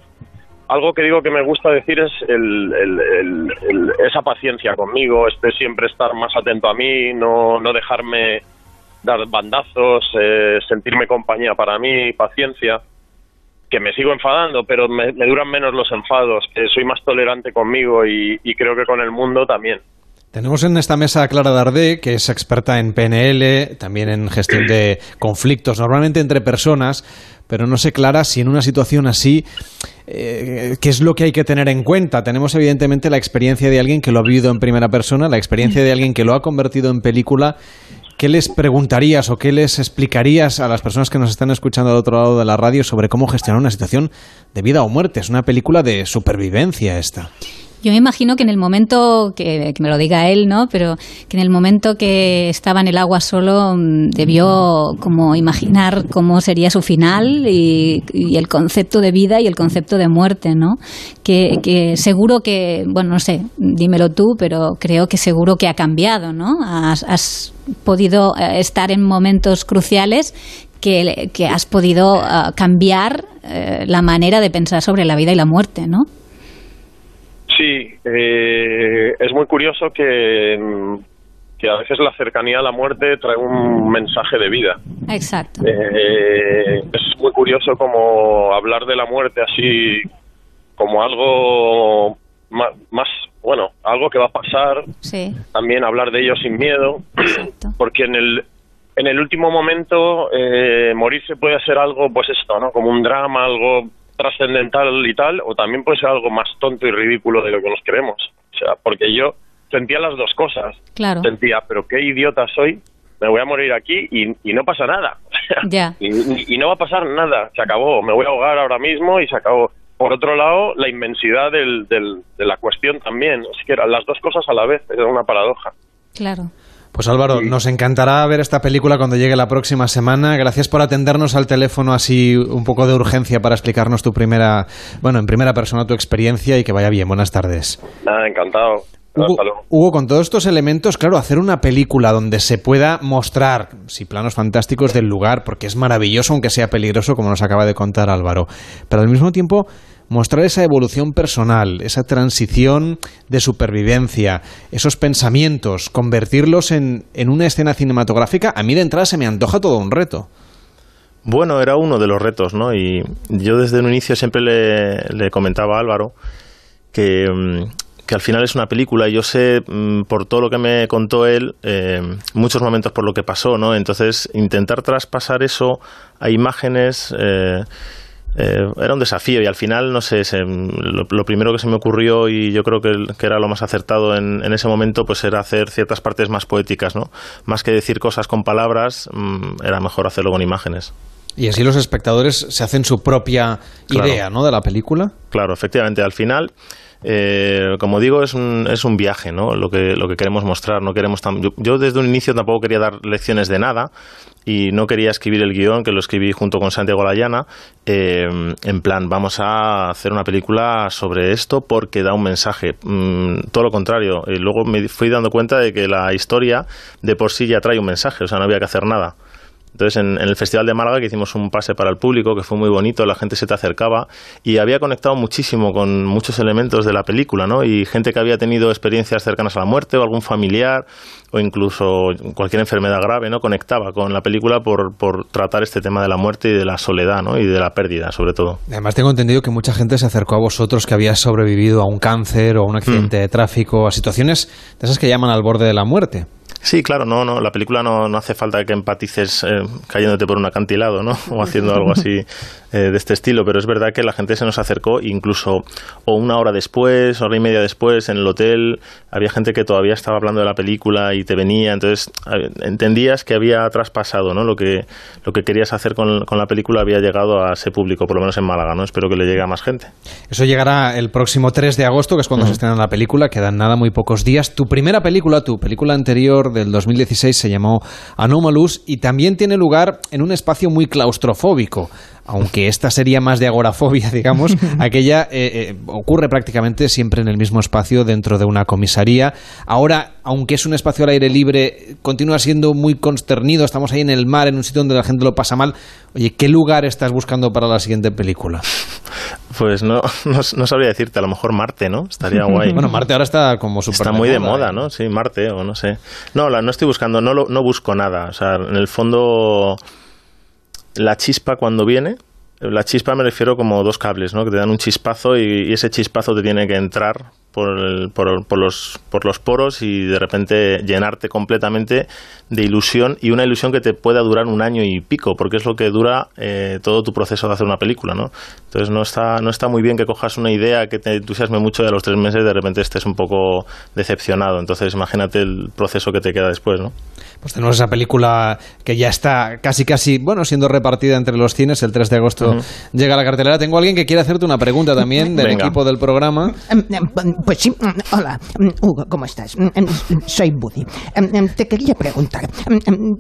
algo que digo que me gusta decir es el, el- esa paciencia conmigo, este siempre estar más atento a mí, no, no dejarme dar bandazos, eh, sentirme compañía para mí, paciencia, que me sigo enfadando, pero me, me duran menos los enfados, que soy más tolerante conmigo y, y creo que con el mundo también. Tenemos en esta mesa a Clara Dardé, que es experta en PNL, también en gestión de conflictos, normalmente entre personas, pero no sé, Clara, si en una situación así, eh, ¿qué es lo que hay que tener en cuenta? Tenemos evidentemente la experiencia de alguien que lo ha vivido en primera persona, la experiencia de alguien que lo ha convertido en película. ¿Qué les preguntarías o qué les explicarías a las personas que nos están escuchando al otro lado de la radio sobre cómo gestionar una situación de vida o muerte? Es una película de supervivencia esta. Yo me imagino que en el momento, que, que, me lo diga él, ¿no? Pero que en el momento que estaba en el agua solo mm, debió como imaginar cómo sería su final y, y el concepto de vida y el concepto de muerte, ¿no? Que, que, seguro que, bueno, no sé, dímelo tú, pero creo que seguro que ha cambiado, ¿no? Has, has podido eh, estar en momentos cruciales que, que has podido uh, cambiar uh, la manera de pensar sobre la vida y la muerte, ¿no? Sí, eh, es muy curioso que, que a veces la cercanía a la muerte trae un mensaje de vida. Exacto. Eh, es muy curioso como hablar de la muerte así como algo más, más, bueno, algo que va a pasar. Sí. También hablar de ello sin miedo, porque en el en el último momento eh, morirse puede ser algo, pues esto, ¿no? Como un drama, algo trascendental y tal, o también puede ser algo más tonto y ridículo de lo que nos creemos. O sea, porque yo sentía las dos cosas. Claro. Sentía, pero qué idiota soy, me voy a morir aquí y, y no pasa nada. Ya. y, y, no va a pasar nada, se acabó, me voy a ahogar ahora mismo y se acabó. Por otro lado, la inmensidad del, del, de la cuestión también. Es que eran las dos cosas a la vez, era una paradoja. Claro. Pues Álvaro, nos encantará ver esta película cuando llegue la próxima semana. Gracias por atendernos al teléfono así un poco de urgencia para explicarnos tu primera, bueno, en primera persona tu experiencia y que vaya bien. Buenas tardes. Nada, encantado. Hugo, Hugo, con todos estos elementos, claro, hacer una película donde se pueda mostrar, sí, planos fantásticos del lugar, porque es maravilloso, aunque sea peligroso, como nos acaba de contar Álvaro, pero al mismo tiempo mostrar esa evolución personal, esa transición de supervivencia, esos pensamientos, convertirlos en, en, una escena cinematográfica, a mí de entrada se me antoja todo un reto. Bueno, era uno de los retos, ¿no? Y yo desde un inicio siempre le, le comentaba a Álvaro que, que, al final es una película yo sé, por todo lo que me contó él, eh, muchos momentos por lo que pasó, ¿no? Entonces, intentar traspasar eso a imágenes... Eh, eh, era un desafío y al final, no sé, se, lo, lo, primero que se me ocurrió y yo creo que, que era lo más acertado en, en, ese momento, pues era hacer ciertas partes más poéticas, ¿no? Más que decir cosas con palabras, mmm, era mejor hacerlo con imágenes. Y así los espectadores se hacen su propia claro. idea, ¿no? De la película. Claro, efectivamente. Al final, eh, como digo, es un, es un viaje, ¿no? Lo que, lo que queremos mostrar. No queremos tam yo, yo, desde un inicio tampoco quería dar lecciones de nada y no quería escribir el guion, que lo escribí junto con Santiago Layana, eh, en plan, vamos a hacer una película sobre esto porque da un mensaje. Mm, todo lo contrario. Y luego me fui dando cuenta de que la historia de por sí ya trae un mensaje, o sea, no había que hacer nada. Entonces, en, el Festival de Málaga, que hicimos un pase para el público, que fue muy bonito, la gente se te acercaba y había conectado muchísimo con muchos elementos de la película, ¿no? Y gente que había tenido experiencias cercanas a la muerte o algún familiar o incluso cualquier enfermedad grave, ¿no? Conectaba con la película por, por tratar este tema de la muerte y de la soledad, ¿no? Y de la pérdida, sobre todo. Además, tengo entendido que mucha gente se acercó a vosotros que había sobrevivido a un cáncer o a un accidente de tráfico, a situaciones de esas que llaman al borde de la muerte. Sí, claro, no, no, la película no, no hace falta que empatices eh, cayéndote por un acantilado, ¿no? O haciendo algo así eh, de este estilo, pero es verdad que la gente se nos acercó incluso o una hora después, hora y media después en el hotel, había gente que todavía estaba hablando de la película y te venía, entonces entendías que había traspasado, ¿no? Lo que, lo que querías hacer con, con la película había llegado a ese público, por lo menos en Málaga, ¿no? Espero que le llegue a más gente. Eso llegará el próximo 3 de agosto, que es cuando uh -huh. se estrena la película, quedan nada, muy pocos días. Tu primera película, tu película anterior del 2016 se llamó Anomalous y también tiene lugar en un espacio muy claustrofóbico. Aunque esta sería más de agorafobia, digamos, aquella eh, eh, ocurre prácticamente siempre en el mismo espacio dentro de una comisaría. Ahora, aunque es un espacio al aire libre, continúa siendo muy consternido. Estamos ahí en el mar, en un sitio donde la gente lo pasa mal. Oye, ¿qué lugar estás buscando para la siguiente película? Pues no, no, no sabría decirte, a lo mejor Marte, ¿no? Estaría guay. bueno, Marte ahora está como súper Está muy de moda, ¿no? Sí, Marte, o no sé. No, la, no estoy buscando, no, lo, no busco nada. O sea, en el fondo, la chispa cuando viene, la chispa me refiero como dos cables, ¿no? Que te dan un chispazo y, y ese chispazo te tiene que entrar por, el, por, por, los, por los poros y de repente llenarte completamente de ilusión y una ilusión que te pueda durar un año y pico, porque es lo que dura eh, todo tu proceso de hacer una película, ¿no? Entonces no está, no está muy bien que cojas una idea que te entusiasme mucho y a los tres meses de repente estés un poco decepcionado. Entonces imagínate el proceso que te queda después, ¿no? Pues tenemos esa película que ya está casi casi, bueno, siendo repartida entre los cines, el 3 de agosto uh -huh. llega a la cartelera. Tengo alguien que quiere hacerte una pregunta también del equipo del programa. Pues sí, mm, hola, mm, Hugo, ¿cómo estás? Mm, Soy Buddy. Te quería preguntar,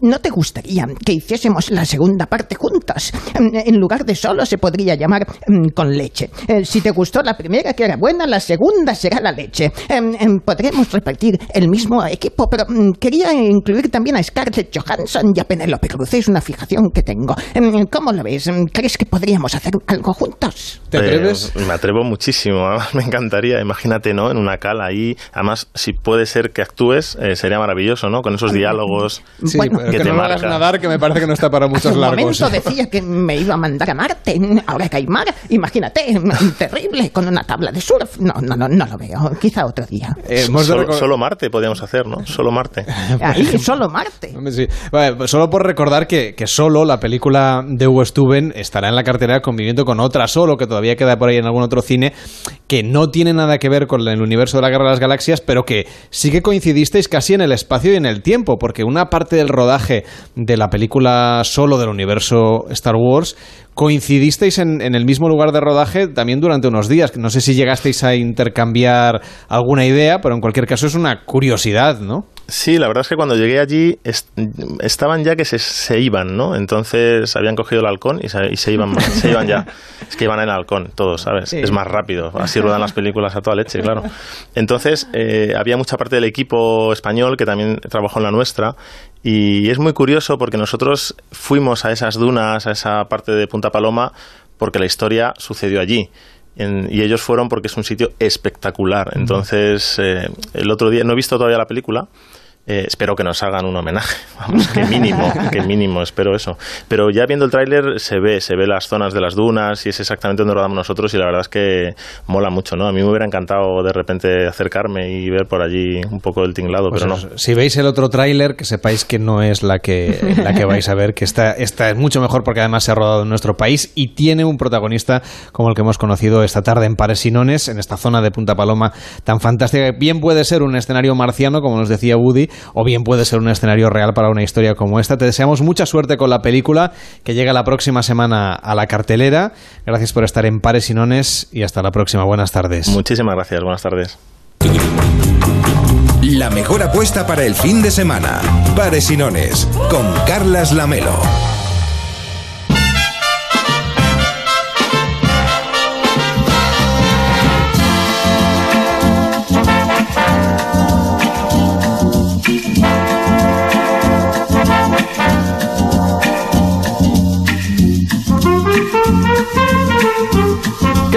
¿no te gustaría que hiciésemos la segunda parte juntos? En lugar de solo se podría llamar con leche. Eh, Si te gustó la primera, que era buena, la segunda será la leche. Em, Podremos repartir el mismo equipo, pero quería incluir también a Scarlett Johansson y a Penélope Cruz. Es una fijación que tengo. Em, ¿Cómo lo ves? ¿Crees que podríamos hacer algo juntos? ¿Te atreves? Eh, me atrevo muchísimo, me encantaría, imagínate, ¿no? En una cala ahí, además, si puede ser que actúes, eh, sería maravilloso, ¿no? Con esos diálogos Sí, Bueno, que que te no nadar, que me parece que no está para muchos un largos. momento decía que me iba a mandar a Marte. Ahora que hay mar, imagínate, terrible, con una tabla de surf. No, no, no, no lo veo. Quizá otro día. Eh, solo, Marte podríamos hacer, ¿no? Solo Marte. Ahí, solo Marte. Hombre, sí. Vale, pues solo por recordar que, que Solo, la película de Hugo Stuben, estará en la cartelera conviviendo con otra Solo, que todavía queda por ahí en algún otro cine, que no tiene nada que ver con el universo de la Guerra de las Galaxias, pero que sí que coincidisteis casi en el espacio y en el tiempo, porque una parte del rodaje de la película Solo del universo Star Wars coincidisteis en, en el mismo lugar de rodaje también durante unos días. No sé si llegasteis a intercambiar alguna idea, pero en cualquier caso es una curiosidad, ¿no? Sí, la verdad es que cuando llegué allí est- estaban ya que se, se iban, ¿no? Entonces habían cogido el halcón y se, y se iban, se iban ya. Es que iban en halcón, todos, ¿sabes? Sí. Es más rápido. Así ruedan las películas a toda leche, claro. Entonces eh, había mucha parte del equipo español que también trabajó en la nuestra y es muy curioso porque nosotros fuimos a esas dunas, a esa parte de Punta Paloma, porque la historia sucedió allí. En- y ellos fueron porque es un sitio espectacular. Entonces, eh, el otro día, no he visto todavía la película, eh, espero que nos hagan un homenaje. Vamos, que mínimo, que mínimo, espero eso. Pero ya viendo el tráiler se ve, se ve las zonas de las dunas y es exactamente donde rodamos nosotros y la verdad es que mola mucho, ¿no? A mí me hubiera encantado de repente acercarme y ver por allí un poco del tinglado, Pues pero no. Si veis el otro tráiler, que sepáis que no es la que, la que vais a ver, que esta, esta es mucho mejor porque además se ha rodado en nuestro país y tiene un protagonista como el que hemos conocido esta tarde en Pares y Nones, en esta zona de Punta Paloma tan fantástica. Bien puede ser un escenario marciano, como nos decía Woody, o bien puede ser un escenario real para una historia como esta. Te deseamos mucha suerte con la película que llega la próxima semana a la cartelera. Gracias por estar en Pares y Nones y hasta la próxima. Buenas tardes. Muchísimas gracias, buenas tardes. La mejor apuesta para el fin de semana. Pares y Nones, con Carlas Lamelo.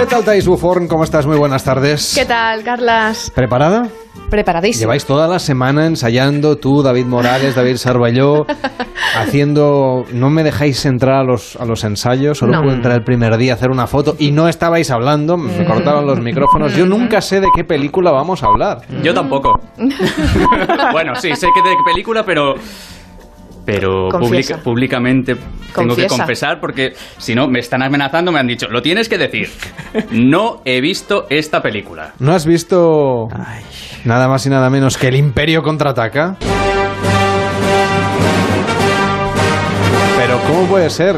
Tal, Thais Buforn? ¿Cómo estás? Muy buenas tardes. ¿Qué tal, Carlas? ¿Preparada? Preparadísimo. Lleváis toda la semana ensayando, tú, David Morales, David Sarballó, haciendo... No me dejáis entrar a los, a los ensayos, solo No. puedo entrar el primer día a hacer una foto y no estabais hablando, me cortaron los micrófonos. Yo nunca sé de qué película vamos a hablar. Yo tampoco. bueno, sí, sé que de qué película, pero. Pero pública- públicamente tengo que confesar porque si no me están amenazando, me han dicho, lo tienes que decir. No he visto esta película. ¿No has visto nada más y nada menos que El Imperio contraataca? Pero ¿cómo puede ser?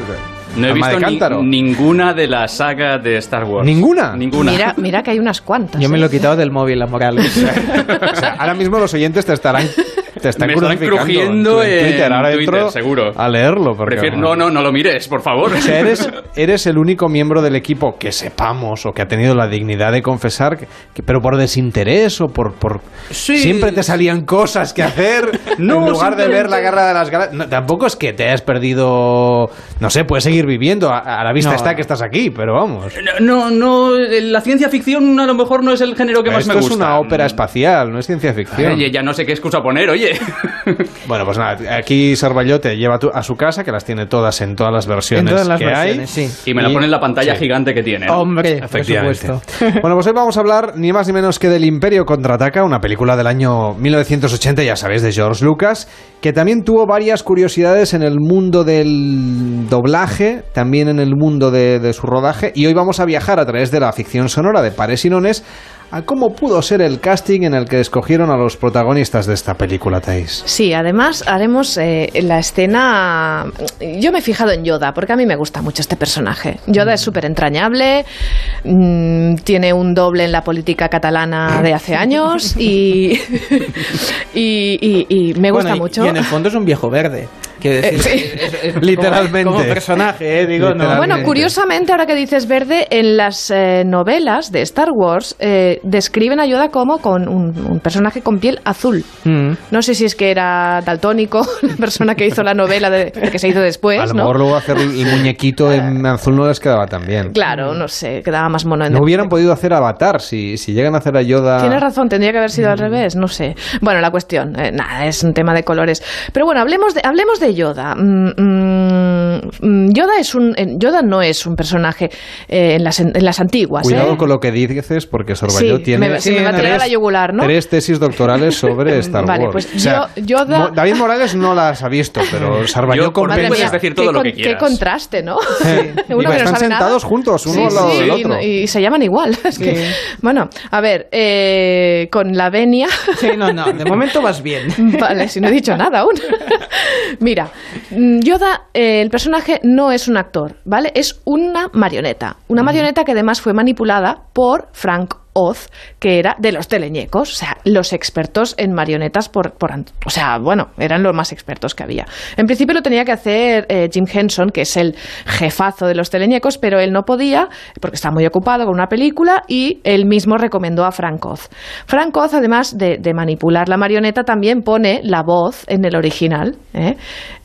No he de visto ni- ninguna de la saga de Star Wars. ¿Ninguna? Ninguna. Mira, mira que hay unas cuantas. Yo me ¿eh? lo he quitado del móvil, la moral. O sea, ahora mismo los oyentes te estarán, te están Me crujiendo en, tu- en Twitter. en Ahora Twitter, entro seguro. a leerlo. Porque, Prefiero- no, no, no lo mires, por favor. O sea, eres, eres el único miembro del equipo que sepamos o que ha tenido la dignidad de confesar, que, que- pero por desinterés o por... por Sí. Siempre te salían cosas que hacer No, en lugar de ver la guerra de las galaxias. No, tampoco es que te hayas perdido... No sé, puedes seguir viviendo. A, a la vista No. está que estás aquí, pero vamos. No, no, la ciencia ficción a lo mejor no es el género que más Esto me es gusta. una ópera espacial, no es ciencia ficción. Oye, ya no sé qué excusa poner, oye. Bueno, pues nada, aquí Sarballó te lleva a su casa, que las tiene todas en todas las versiones En todas las que versiones, hay. sí. Y me la pone en la pantalla sí. gigante que tiene. Hombre, por Efectivamente. supuesto. Bueno, pues hoy vamos a hablar ni más ni menos que del Imperio Contraataca, una película del año 1980, ya sabéis, de George Lucas, que también tuvo varias curiosidades en el mundo del doblaje, también en el mundo de, de su rodaje, y hoy vamos a viajar a través de la ficción sonora de Pares y Nones a cómo pudo ser el casting en el que escogieron a los protagonistas de esta película, Thais. Sí, además haremos eh, la escena. Yo me he fijado en Yoda, porque a mí me gusta mucho este personaje. Yoda es súper entrañable, mm, tiene un doble en la política catalana de hace años y, y, y- y me gusta Bueno, y- mucho. Y en el fondo es un viejo verde. Quiero decir, Eh, sí. es- es- es Literalmente. Como, como personaje, eh, digo, no. Bueno, curiosamente, ahora que dices verde, en las eh, novelas de Star Wars eh, describen a Yoda como con un, un personaje con piel azul. Mm. No sé si es que era daltónico, la persona que hizo la novela de, que se hizo después, a lo ¿no? mejor luego hacer el muñequito en azul no les quedaba tan bien. Claro, no sé, quedaba más mono en No hubieran podido hacer Avatar si, si llegan a hacer a Yoda. Tienes razón, tendría que haber sido al Mm. revés, no sé. Bueno, la cuestión, eh, nada, es un tema de colores. Pero bueno, hablemos de, hablemos de Yoda. Mm, mm, mm, Yoda es un, eh, Yoda no es un personaje eh, en, las, en las antiguas. Cuidado ¿eh? con lo que dices, porque Sorbayó Sí, tiene me- se me va a tirar a la yugular, ¿no? tres tesis doctorales sobre Star Vale, Wars. pues O sea, yo- Yoda- Mo- David Morales no las ha visto, pero Sarbayó Yo, por mí Madre compensa. mía, decir qué todo lo con- que Qué quieras. contraste, ¿no? Y Uno que no están nada. sentados juntos, uno Sí, al lado sí, del y otro. Y, se llaman igual. Es que, bueno, a ver, eh, con la venia. Sí, no, no, de momento vas bien. Vale, si no he dicho nada aún. Mira, mm, Yoda, eh, el personaje no es un actor, ¿vale? Es una marioneta. Una marioneta que además fue manipulada por Frank Oz, que era de los teleñecos, o sea, los expertos en marionetas por, por o sea, bueno, eran los más expertos que había. En principio lo tenía que hacer eh, Jim Henson, que es el jefazo de los teleñecos, pero él no podía porque estaba muy ocupado con una película y él mismo recomendó a Frank Oz. Frank Oz, además de, de manipular la marioneta, también pone la voz en el original. ¿eh?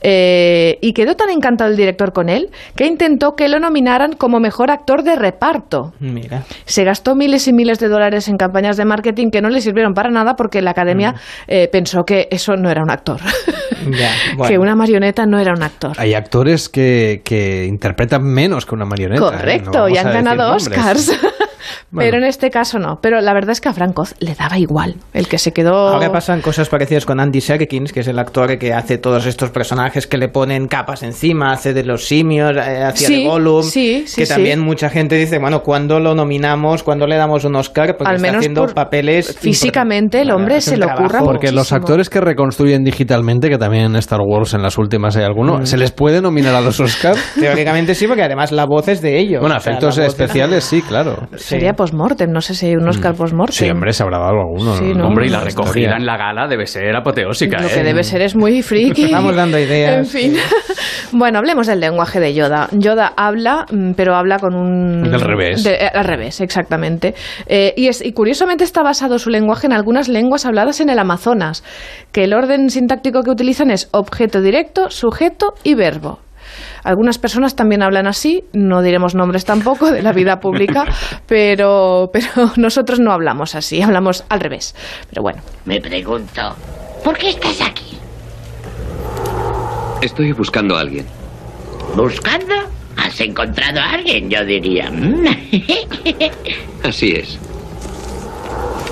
Eh, y quedó tan encantado el director con él que intentó que lo nominaran como mejor actor de reparto. Mira. Se gastó miles y miles de dólares en campañas de marketing que no le sirvieron para nada porque la academia eh, pensó que eso no era un actor. Ya, bueno. Que una marioneta no era un actor. Hay actores que, que interpretan menos que una marioneta. ¿eh? No Correcto, y han ganado nombres. Pero en este caso no. Pero la verdad es que a Frank Oz le daba igual. El que se quedó. Ahora pasan cosas parecidas con Andy Serkins, que es el actor que hace todos estos personajes que le ponen capas encima, hace de los simios, eh, hacía Sí, de Gollum, sí, sí, que sí. también mucha gente dice, bueno, ¿cuándo lo nominamos? ¿Cuándo le damos un Oscar? Porque Al está menos haciendo por- papeles... Físicamente el hombre se lo trabajo. curra Porque los actores que reconstruyen digitalmente, que también en Star Wars en las últimas hay alguno, Mm. ¿se les puede nominar a los Oscars? Teóricamente sí, porque además la voz es de ellos. Bueno, O sea, efectos especiales sí, claro. Sería post-mortem. No sé si hay un Oscar post-mortem. Sí, hombre, se habrá dado alguno. Sí, ¿no? Hombre, y la recogida en la gala debe ser apoteósica, Lo ¿eh? que debe ser es muy friki. Estamos dando ideas. En fin. bueno, hablemos del lenguaje de Yoda. Yoda habla, mm, pero habla con un... Del revés. de- eh, al revés, exactamente. Eh, y, es, y curiosamente está basado su lenguaje en algunas lenguas habladas en el Amazonas, que el orden sintáctico que utilizan es objeto directo, sujeto y verbo. Algunas personas también hablan así, no diremos nombres tampoco de la vida pública, pero, pero nosotros no hablamos así, hablamos al revés. Pero bueno. Me pregunto, ¿por qué estás aquí? Estoy buscando a alguien. ¿Buscando? ¿Has encontrado a alguien? Yo diría. mm. Así es.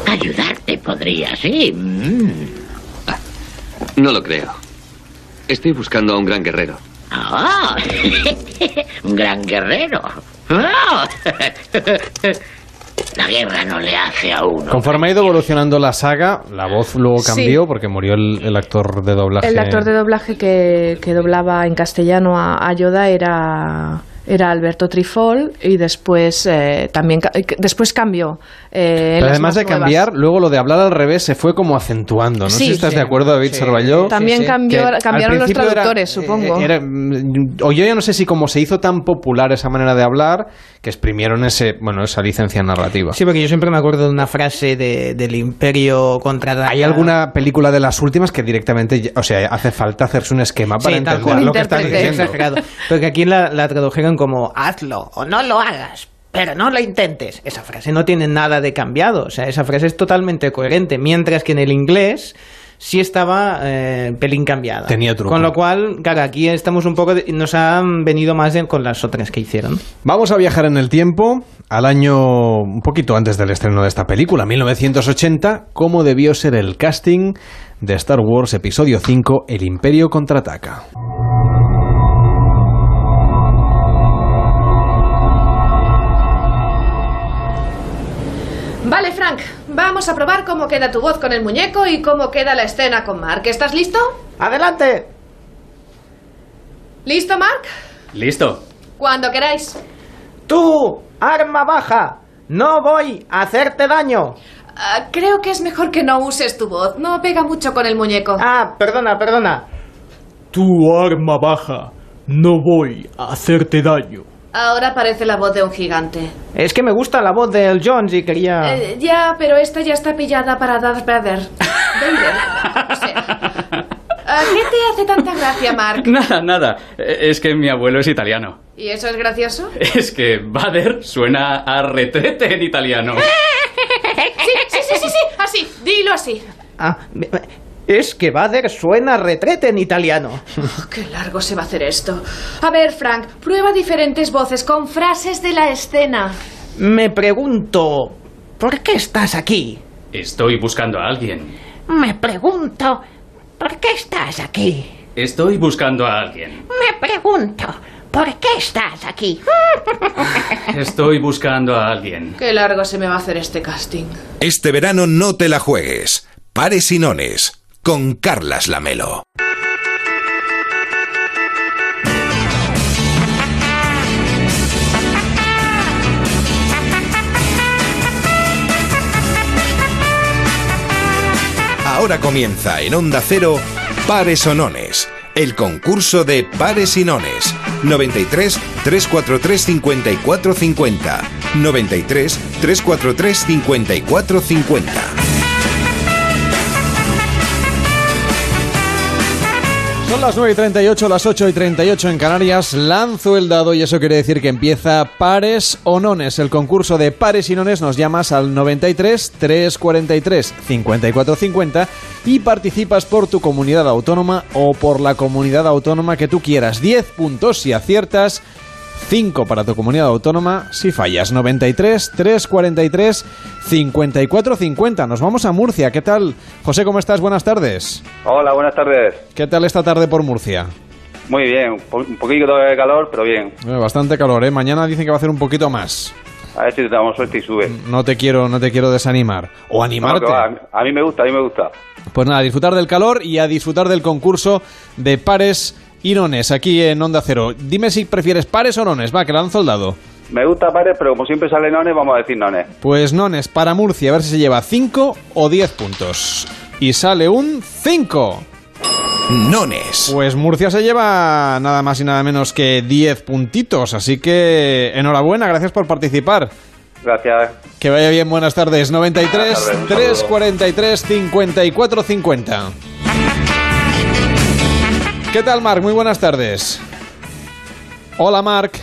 Ayudarte podría, sí. mm. No lo creo. Estoy buscando a un gran guerrero. Ah, un gran guerrero. Ah. La guerra no le hace a uno. Conforme ha ido evolucionando la saga, la voz luego Sí. cambió porque murió el, el actor de doblaje. El actor de doblaje que, que doblaba en castellano a, a Yoda era, era Alberto Trifol y después eh, también eh, después cambió. eh, Pero además más de nuevas. cambiar, luego lo de hablar al revés se fue como acentuando. No sé Sí, si estás sí. de acuerdo, David Cervalló. También cambió, cambiaron los principio era- traductores, supongo. Era- mm, o yo ya no sé si como se hizo tan popular esa manera de hablar, que exprimieron ese, bueno, esa licencia narrativa. Sí, porque yo siempre me acuerdo de una frase de- del Imperio contra ¿Hay alguna película de las últimas que directamente, o sea, hace falta hacerse un esquema para Sí, entender lo que están diciendo? Exagerado. Porque aquí la, la tradujeron como hazlo o no lo hagas. Pero no lo intentes. Esa frase no tiene nada de cambiado. O sea, esa frase es totalmente coherente. Mientras que en el inglés sí estaba eh, pelín cambiada. Tenía truco. Con lo cual, claro, aquí estamos un poco. de- nos han venido más de- con las otras que hicieron. Vamos a viajar en el tiempo al año un poquito antes del estreno de esta película, 1980, cómo debió ser el casting de Star Wars Episodio 5, El Imperio contraataca. Vamos a probar cómo queda tu voz con el muñeco y cómo queda la escena con Mark. ¿Estás listo? ¡Adelante! ¿Listo, Mark? Listo. Cuando queráis. ¡Tú, arma baja! ¡No voy a hacerte daño! Ah, creo que es mejor que no uses tu voz. No pega mucho con el muñeco. Ah, perdona, perdona. Tu arma baja. No voy a hacerte daño. Ahora parece la voz de un gigante. Es que me gusta la voz del Jones y quería... Eh, ya, pero esta ya está pillada para Darth Vader. Vader. O sea, ¿Qué te hace tanta gracia, Mark? Nada, nada. Eh, Es que mi abuelo es italiano. ¿Y eso es gracioso? Es que Bader suena a retrete en italiano. Sí, sí, sí, sí, sí. Así, dilo así. Ah, es que Bader suena retrete en italiano. Qué largo se va a hacer esto. A ver, Frank, prueba diferentes voces con frases de la escena. Me pregunto, ¿por qué estás aquí? Estoy buscando a alguien. Me pregunto, ¿por qué estás aquí? Estoy buscando a alguien. Me pregunto, ¿por qué estás aquí? Estoy buscando a alguien. Qué largo se me va a hacer este casting. Este verano no te la juegues. Pares y nones. Con Carlas Lamelo. Ahora comienza en Onda Cero Pares o Nones, el concurso de pares y nones. 93 343 54 50. 93 343 54 Son las 9 y 38, las 8 y 38 en Canarias. Lanzo el dado y eso quiere decir que empieza pares o nones. El concurso de pares y nones nos llamas al 93 343 54 50 y participas por tu comunidad autónoma o por la comunidad autónoma que tú quieras. 10 puntos si aciertas. 5 para tu comunidad autónoma si fallas. 93 343 54 50. Nos vamos a Murcia. ¿Qué tal? José, ¿cómo estás? Buenas tardes. Hola, buenas tardes. ¿Qué tal esta tarde por Murcia? Muy bien, un po- un poquito de calor, pero bien. Eh, Bastante calor, ¿eh? Mañana dicen que va a hacer un poquito más. A ver si te damos suerte y sube. No te quiero, no te quiero desanimar. O animarte. va, a mí me gusta, a mí me gusta. Pues nada, a disfrutar del calor y a disfrutar del concurso de pares y nones aquí en Onda Cero. Dime si prefieres pares o nones. Va, que lanzo el dado. Me gusta pares, pero como siempre sale nones, vamos a decir nones. Pues nones para Murcia, a ver si se lleva 5 o 10 puntos. Y sale un 5. Nones. Pues Murcia se lleva nada más y nada menos que 10 puntitos. Así que enhorabuena, gracias por participar. Gracias. Que vaya bien, buenas tardes. 93 Buenas tardes, un 343 54 50. ¿Qué tal, Marc? Muy buenas tardes. Hola, Marc.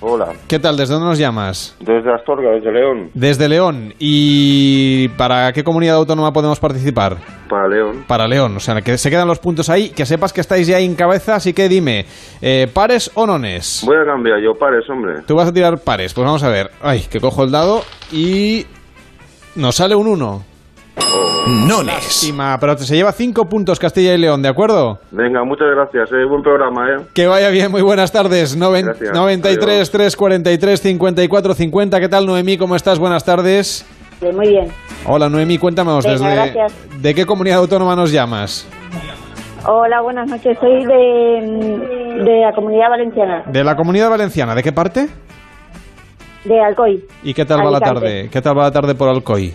Hola, ¿Qué tal? ¿Desde dónde nos llamas? desde Astorga, desde León, Desde León. ¿Y para qué comunidad autónoma podemos participar? para León. Para León. O sea, que se quedan los puntos ahí. Que sepas que estáis ya ahí en cabeza. Así que dime, eh, ¿pares o nones? Voy a cambiar yo, pares, hombre. Tú vas a tirar pares. Pues vamos a ver. Ay, que cojo el dado y... Nos sale un 1. Nones. Lástima, pero se lleva 5 puntos Castilla y León, ¿de acuerdo? Venga, muchas gracias, eh. buen programa, ¿eh? Que vaya bien, muy buenas tardes. Noven- Gracias. 93 Adiós. 343 54 50. ¿Qué tal, Noemí? ¿Cómo estás? Buenas tardes. Bien, muy bien. Hola, Noemí, cuéntanos Venga, desde gracias. de qué comunidad autónoma nos llamas. Hola, buenas noches. Soy de, de la Comunidad Valenciana, De la comunidad valenciana, ¿de qué parte? de Alcoy. ¿Y qué tal va la tarde? ¿Qué tal va la tarde por Alcoy?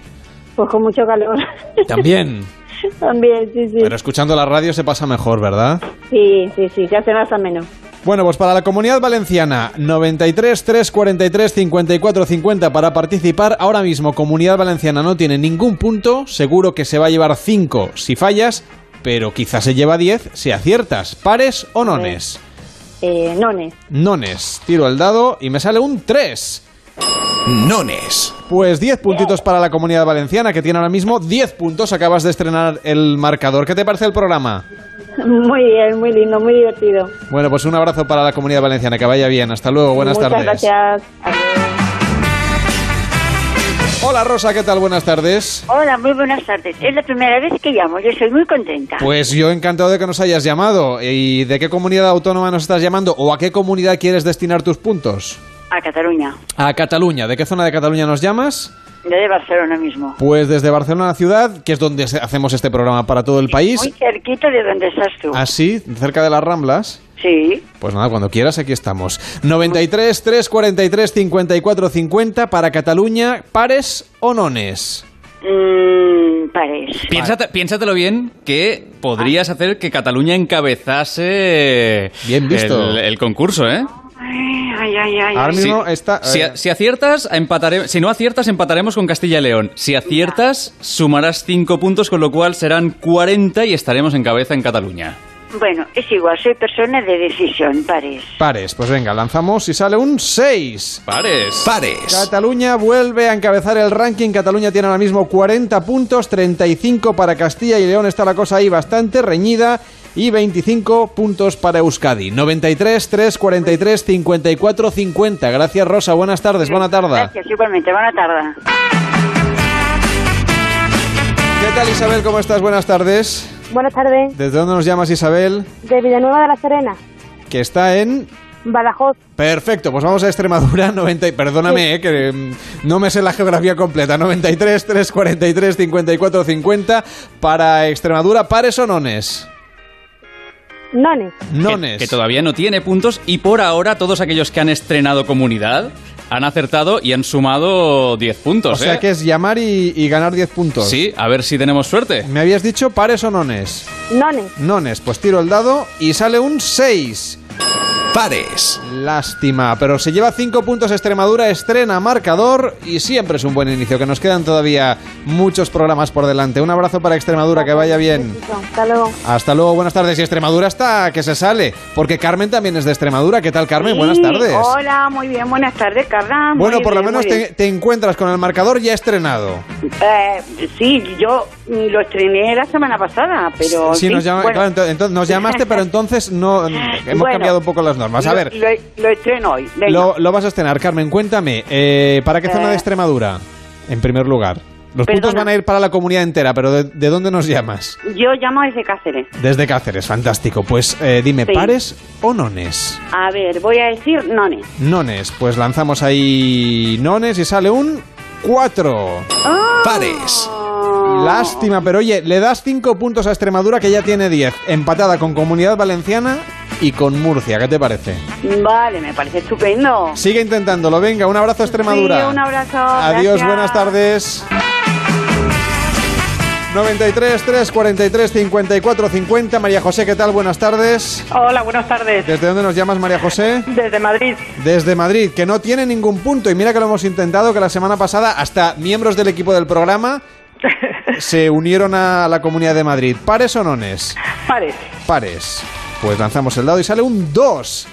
Pues con mucho calor. También. También, sí, sí. Pero escuchando la radio se pasa mejor, ¿verdad? Sí, sí, sí, se hace más menos. Bueno, pues para la comunidad valenciana, 93 343 54 50 para participar. Ahora mismo, comunidad valenciana no tiene ningún punto. Seguro que se va a llevar 5 si fallas, pero quizás se lleva 10 si aciertas. ¿Pares o nones? Eh, nones. Nones. Tiro el dado y me sale un 3. Nones. Pues 10 puntitos para la comunidad valenciana, que tiene ahora mismo 10 puntos. Acabas de estrenar el marcador. ¿Qué te parece el programa? Muy bien, muy lindo, muy divertido. Bueno, pues un abrazo para la comunidad valenciana. Que vaya bien. Hasta luego. Buenas Muchas tardes. gracias. Adiós. Hola Rosa, ¿qué tal? Buenas tardes. Hola, muy buenas tardes. Es la primera vez que llamo, yo soy muy contenta. Pues yo encantado de que nos hayas llamado. ¿Y de qué comunidad autónoma nos estás llamando? ¿O a qué comunidad quieres destinar tus puntos? A Cataluña. A Cataluña. ¿De qué zona de Cataluña nos llamas? De Barcelona mismo. Pues desde Barcelona ciudad, que es donde hacemos este programa para todo el país. Muy cerquita de donde estás tú. Así, cerca de las Ramblas. Sí. Pues nada, cuando quieras, aquí estamos. 93 343 54 50 para Cataluña, pares o nones. Mm. Piénsate- piénsatelo bien que podrías hacer que Cataluña encabezase Bien visto. El, el concurso, ¿eh? Ay, ay, ay. Ahora mismo Sí. está. Si, eh, si aciertas, empatare- si no aciertas, empataremos con Castilla y León. Si aciertas, sumarás 5 puntos, con lo cual serán 40 y estaremos en cabeza en Cataluña. Bueno, es igual, soy persona de decisión, pares. pares, pues venga, lanzamos y sale un 6. Pares. Pares. Cataluña vuelve a encabezar el ranking. Cataluña tiene ahora mismo 40 puntos, 35 para Castilla y León. Está la cosa ahí bastante reñida. Y 25 puntos para Euskadi. 93, 3, 43, 54, 50. Gracias, Rosa. Buenas tardes. Buena tarde. Gracias, igualmente. Buena tarde. ¿Qué tal, Isabel? ¿Cómo estás? Buenas tardes. Buenas tardes. ¿Desde dónde nos llamas, Isabel? De Villanueva de la Serena, Que está en... Badajoz. Perfecto, pues vamos a Extremadura, 90, y- perdóname, eh, que mm, no me sé la geografía completa, 93, 3, 43, 54, 50, para Extremadura, pares o nones. Nones. Nones. Que, que todavía no tiene puntos y por ahora todos aquellos que han estrenado comunidad han acertado y han sumado 10 O puntos, sea ¿eh? que es llamar y, y ganar 10 puntos. Sí, a ver si tenemos suerte. ¿Me habías dicho pares o nones? Nones. Nones, pues tiro el dado y sale un 6. Pares. Lástima, pero se lleva 5 puntos Extremadura, estrena marcador y siempre es un buen inicio, que nos quedan todavía muchos programas por delante. Un abrazo para Extremadura, que vaya bien. Hasta luego. Hasta luego, buenas tardes. Y Extremadura está que se sale, porque Carmen también es de Extremadura. ¿Qué tal, Carmen? buenas tardes. Hola, muy bien, buenas tardes, Carla. Muy Bueno, por lo menos te, te encuentras con el marcador ya estrenado. Eh, sí, yo lo estrené la semana pasada, pero. Sí, nos, llama- bueno. claro, ento- entonces nos llamaste, pero entonces no hemos Bueno, cambiado un poco las normas. A ver, Lo, lo estreno hoy. Lo, lo vas a estrenar, Carmen. Cuéntame, eh, ¿para qué zona Eh. de Extremadura? En primer lugar. Los puntos Perdona. van a ir para la comunidad entera, pero ¿de, de dónde nos llamas? Yo llamo desde Cáceres. Desde Cáceres, fantástico. Pues eh, dime, Sí. ¿pares o nones? A ver, voy a decir nones. Nones, pues lanzamos ahí nones y sale un 4. Ah. Pares. Lástima, pero oye, le das 5 puntos a Extremadura que ya tiene 10, empatada con Comunidad Valenciana y con Murcia. ¿Qué te parece? Vale, me parece estupendo. Sigue intentándolo, venga, un abrazo a Extremadura. Sí, un abrazo. Adiós, gracias. buenas tardes. 93 3 43 54 50 María José, ¿qué tal? Buenas tardes. Hola, buenas tardes. ¿Desde dónde nos llamas, María José? Desde Madrid. Desde Madrid, que no tiene ningún punto. Y mira que lo hemos intentado, que la semana pasada hasta miembros del equipo del programa se unieron a la Comunidad de Madrid. ¿Pares o nones? Pares. Pares. Pues lanzamos el dado y sale un 2.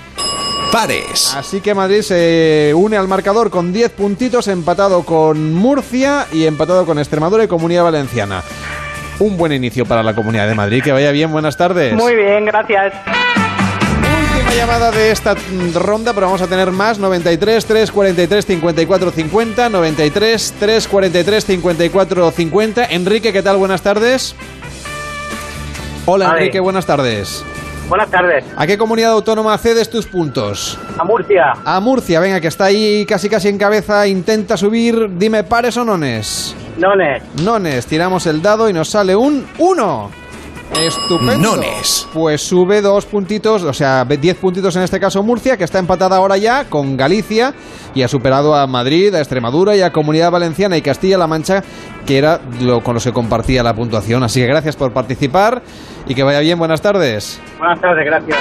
Pares. Así que Madrid se une al marcador con 10 puntitos, empatado con Murcia y empatado con Extremadura y Comunidad Valenciana. Un buen inicio para la Comunidad de Madrid. Que vaya bien, buenas tardes. Muy bien, gracias. Última llamada de esta ronda, pero vamos a tener más. 93 3 43 54 50. 93 3 43 54 50. Enrique, ¿qué tal? Buenas tardes. Hola. Enrique, buenas tardes. Buenas tardes. ¿A qué comunidad autónoma cedes tus puntos? A Murcia. A Murcia, venga, que está ahí casi casi en cabeza, intenta subir, dime pares o nones. Nones. Nones, tiramos el dado y nos sale un 1. Estupendo. Nones. Pues sube dos puntitos, o sea, 10 puntitos en este caso Murcia, que está empatada ahora ya con Galicia y ha superado a Madrid, a Extremadura y a Comunidad Valenciana y Castilla-La Mancha, que era lo con los que compartía la puntuación. Así que gracias por participar y que vaya bien. Buenas tardes. Buenas tardes, gracias.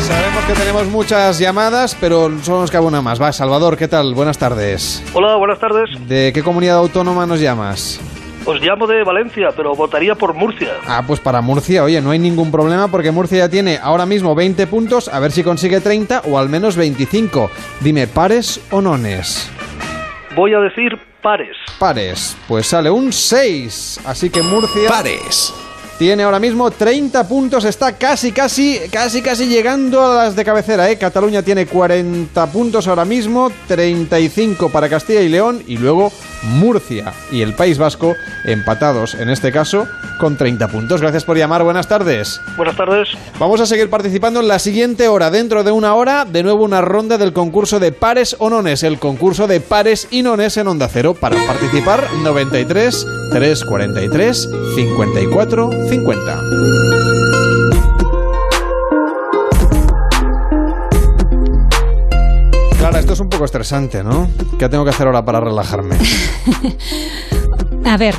Sabemos que tenemos muchas llamadas, pero solo nos cabe una más. Va, Salvador, ¿qué tal? Buenas tardes. Hola, buenas tardes. ¿De qué comunidad autónoma nos llamas? Os llamo de Valencia, pero votaría por Murcia. Ah, pues para Murcia, oye, no hay ningún problema porque Murcia ya tiene ahora mismo 20 puntos, a ver si consigue 30 o al menos 25. Dime, ¿pares o nones? Voy a decir pares. Pares, pues sale un 6, así que Murcia... Pares. Tiene ahora mismo 30 puntos, está casi, casi, casi, casi llegando a las de cabecera. ¿eh? Cataluña tiene 40 puntos ahora mismo, 35 para Castilla y León y luego Murcia y el País Vasco empatados, en este caso, con 30 puntos. Gracias por llamar, buenas tardes. Buenas tardes. Vamos a seguir participando en la siguiente hora. Dentro de una hora, de nuevo una ronda del concurso de pares o nones, el concurso de pares y nones en Onda Cero. Para participar, 93 343 54 50. Clara, esto es un poco estresante, ¿no? ¿Qué tengo que hacer ahora para relajarme? A ver,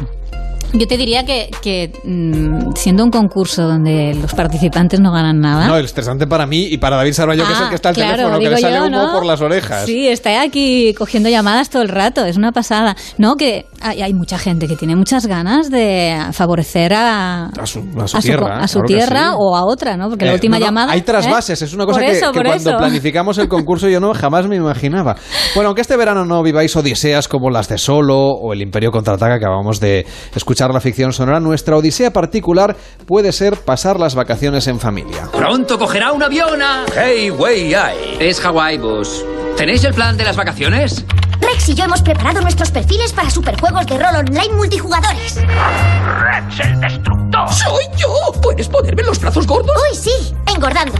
yo te diría que, que, mm, siendo un concurso donde los participantes no ganan nada. No, estresante para mí y para David Sarvallo, que es el Ah, que está al claro, teléfono, que le sale yo, humo ¿no? por las orejas. Sí, está aquí cogiendo llamadas todo el rato, es una pasada. No, que hay, hay mucha gente que tiene muchas ganas de favorecer a, A su, a su tierra. a su claro tierra sí. o a otra, ¿no? Porque la Eh, última no, llamada. Hay ¿eh? trasvases, es una cosa Por que, eso, que por cuando eso. planificamos el concurso yo no jamás me imaginaba. Bueno, aunque este verano no viváis odiseas como las de Solo o el Imperio Contraataca, que acabamos de escuchar la ficción sonora, nuestra odisea particular puede ser pasar las vacaciones en familia. Pronto cogerá un avión a... Hey, way, Es Hawái, boss. ¿Tenéis el plan de las vacaciones? Rex y yo hemos preparado nuestros perfiles para superjuegos de rol online multijugadores. ¡Rex el destructor! ¡Soy yo! ¿Puedes ponerme los brazos gordos? Uy, sí, engordando.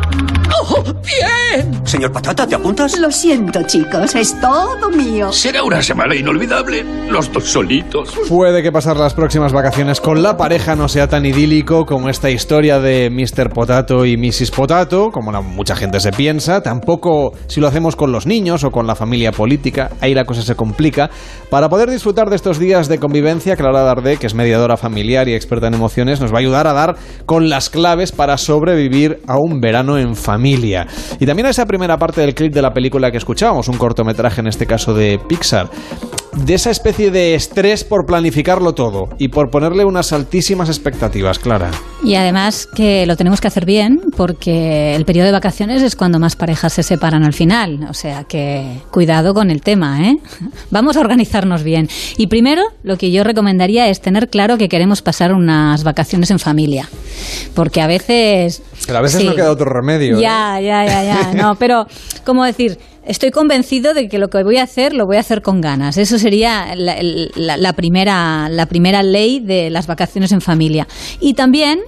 ¡Oh, bien! Señor Patata, ¿te apuntas? Lo siento, chicos, es todo mío. Será una semana inolvidable. Los dos solitos. Puede que pasar las próximas vacaciones con la pareja no sea tan idílico como esta historia de Mr. Potato y Mrs. Potato, como la- mucha gente se piensa. Tampoco si lo hacemos con los niños o con la familia política, ahí la cosa se complica. Para poder disfrutar de estos días de convivencia, Clara Dardé, que es mediadora familiar y experta en emociones, nos va a ayudar a dar con las claves para sobrevivir a un verano en familia. Y también a esa primera parte del clip de la película que escuchábamos, un cortometraje en este caso de Pixar de esa especie de estrés por planificarlo todo y por ponerle unas altísimas expectativas, Clara. Y además que lo tenemos que hacer bien porque el periodo de vacaciones es cuando más parejas se separan al final. O sea que cuidado con el tema, ¿eh? Vamos a organizarnos bien. Y primero, lo que yo recomendaría es tener claro que queremos pasar unas vacaciones en familia. Porque a veces... Pero a veces Sí. no queda otro remedio. ¿eh? Ya, ya, ya, ya. No, pero, ¿cómo decir? Estoy convencido de que lo que voy a hacer lo voy a hacer con ganas. Eso sería la, la- la primera, la primera ley de las vacaciones en familia. Y también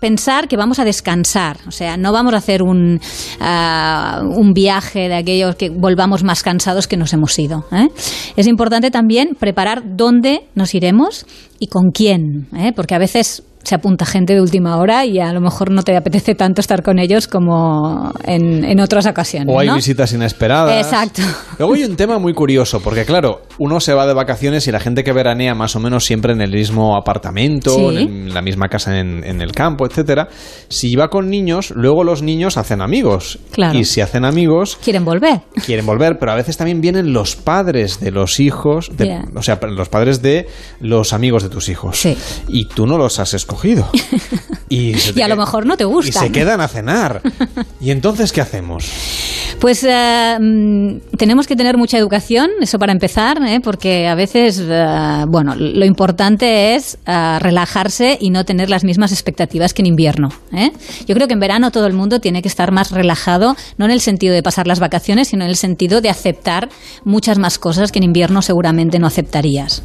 pensar que vamos a descansar, o sea, no vamos a hacer un, ah, un viaje de aquellos que volvamos más cansados que nos hemos ido. ¿eh? Es importante también preparar dónde nos iremos y con quién, ¿eh? porque a veces se apunta gente de última hora y a lo mejor no te apetece tanto estar con ellos como en, en otras ocasiones. O hay ¿no? visitas inesperadas. Exacto. Luego hay un tema muy curioso, porque claro, uno se va de vacaciones y la gente que veranea más o menos siempre en el mismo apartamento, Sí. en la misma casa en, en el campo, etcétera. Si va con niños, luego los niños hacen amigos. Claro. Y si hacen amigos, Quieren volver. quieren volver, pero a veces también vienen los padres de los hijos, de- Ya. o sea, los padres de los amigos de tus hijos. Sí. Y tú no los has escogido. y, Y a lo mejor no te Y gustan. se quedan a cenar. ¿Y entonces qué hacemos? Pues eh, mm, tenemos que tener mucha educación, eso para empezar, ¿eh? porque a veces, eh, bueno, lo importante es relajarse y no tener las mismas expectativas que en invierno. ¿eh? Yo creo que en verano todo el mundo tiene que estar más relajado, no en el sentido de pasar las vacaciones, sino en el sentido de aceptar muchas más cosas que en invierno seguramente no aceptarías.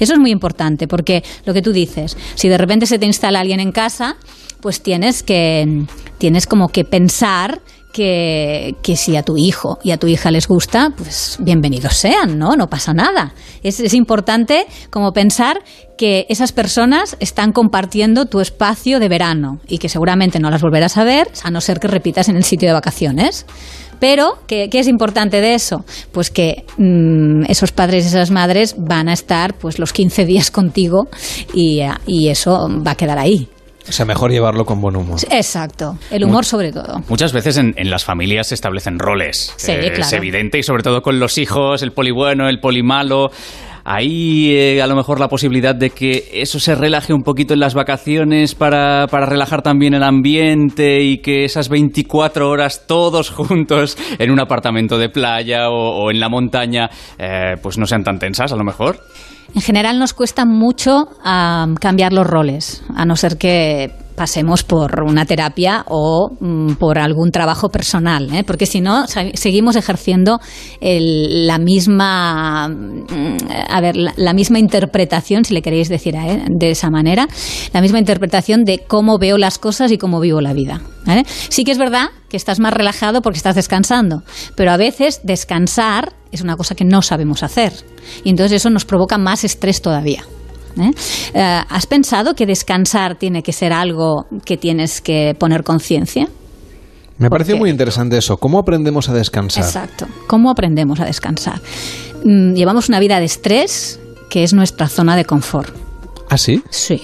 Eso es muy importante, porque lo que tú dices, si de repente se te instala alguien en casa, pues tienes que tienes como que pensar que, si a tu hijo y a tu hija les gusta, pues bienvenidos sean, ¿no? No pasa nada. Es, es importante como pensar que esas personas están compartiendo tu espacio de verano y que seguramente no las volverás a ver, a no ser que repitas en el sitio de vacaciones. Pero, ¿qué, qué es importante de eso? Pues que mm, esos padres y esas madres van a estar pues los 15 días contigo y, y eso va a quedar ahí. O sea, mejor llevarlo con buen humor. Exacto, el humor sobre todo. Muchas veces en, en las familias se establecen roles. Sí, Eh, Es claro. evidente y sobre todo con los hijos, el poli bueno, el poli malo. ¿Hay eh, a lo mejor la posibilidad de que eso se relaje un poquito en las vacaciones para, para relajar también el ambiente y que esas 24 horas todos juntos en un apartamento de playa o, o en la montaña eh, pues no sean tan tensas a lo mejor? En general nos cuesta mucho am, cambiar los roles, a no ser que pasemos por una terapia o mm, por algún trabajo personal, ¿eh? porque si no seguimos ejerciendo la misma, mm, a ver, la, misma interpretación, si le queréis decir ¿eh? de esa manera, la misma interpretación de cómo veo las cosas y cómo vivo la vida. Sí que es verdad que estás más relajado porque estás descansando, pero a veces descansar es una cosa que no sabemos hacer y entonces eso nos provoca más estrés todavía. ¿Eh? Eh, ¿Has pensado que descansar tiene que ser algo que tienes que poner conciencia? Me pareció muy interesante eso. ¿Cómo aprendemos a descansar? Exacto. ¿Cómo aprendemos a descansar? Mm, Llevamos una vida de estrés que es nuestra zona de confort. ¿Ah, sí? Sí.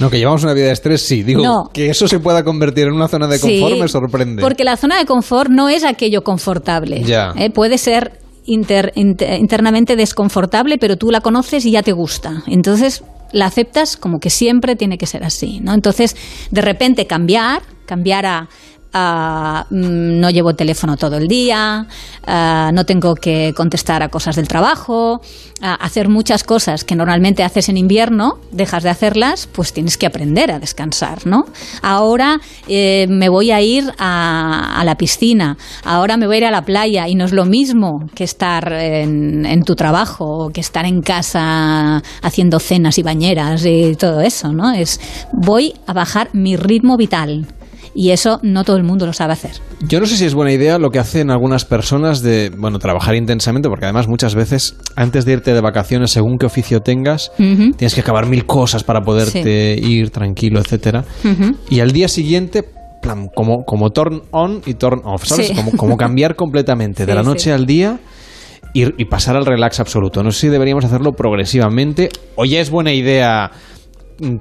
No, que llevamos una vida de estrés, sí. Digo, No. que eso se pueda convertir en una zona de confort Sí, me sorprende. Porque la zona de confort no es aquello confortable. Ya. ¿eh? Puede ser inter- inter- internamente desconfortable, pero tú la conoces y ya te gusta. Entonces la aceptas como que siempre tiene que ser así. ¿no? Entonces, de repente cambiar, cambiar a a, mm, no llevo el teléfono todo el día, a, no tengo que contestar a cosas del trabajo, a hacer muchas cosas que normalmente haces en invierno, dejas de hacerlas, pues tienes que aprender a descansar, ¿no? Ahora eh, me voy a ir a, la piscina, ahora me voy a ir a la playa y no es lo mismo que estar en tu trabajo o que estar en casa haciendo cenas y bañeras y todo eso, ¿no? Es voy a bajar mi ritmo vital. Y eso no todo el mundo lo sabe hacer. Yo no sé si es buena idea lo que hacen algunas personas de, bueno, trabajar intensamente, porque además muchas veces, antes de irte de vacaciones, según qué oficio tengas, tienes que acabar mil cosas para poderte ir tranquilo, etcétera. Y al día siguiente, plan, como, como turn on y turn off, ¿sabes? Sí. Como, como cambiar completamente de la noche sí. al día y, y pasar al relax absoluto. No sé si deberíamos hacerlo progresivamente o ya es buena idea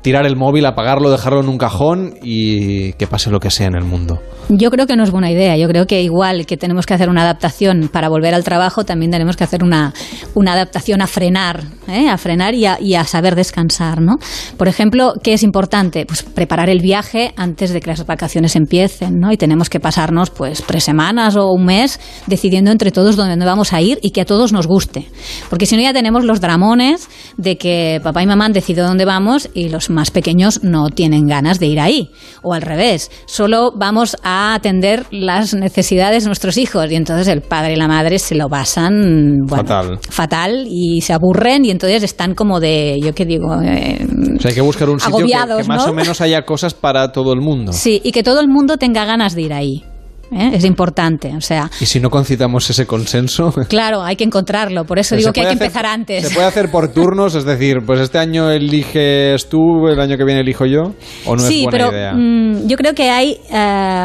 tirar el móvil, apagarlo, dejarlo en un cajón y que pase lo que sea en el mundo. Yo creo que no es buena idea. Yo creo que igual que tenemos que hacer una adaptación para volver al trabajo, también tenemos que hacer una, una adaptación a frenar, ¿eh? a frenar y a, y a saber descansar, ¿no? Por ejemplo, ¿qué es importante? Pues preparar el viaje antes de que las vacaciones empiecen, ¿no? Y tenemos que pasarnos pues tres semanas o un mes decidiendo entre todos dónde vamos a ir y que a todos nos guste. Porque si no ya tenemos los dramones de que papá y mamá han decidido dónde vamos y los más pequeños no tienen ganas de ir ahí. O al revés, solo vamos a atender las necesidades de nuestros hijos y entonces el padre y la madre se lo pasan bueno, Fatal. fatal y se aburren y entonces están como de, yo qué digo, Eh, O sea, hay que buscar un sitio que, más ¿no? o menos haya cosas para todo el mundo. sí, y que todo el mundo tenga ganas de ir ahí. ¿Eh? Es importante, o sea, Y si no concitamos ese consenso, claro, hay que encontrarlo, por eso digo que hay que empezar antes. se puede hacer por turnos, es decir, pues este año eliges tú, el año que viene elijo yo, o no sí, es buena pero idea. mm, yo creo que hay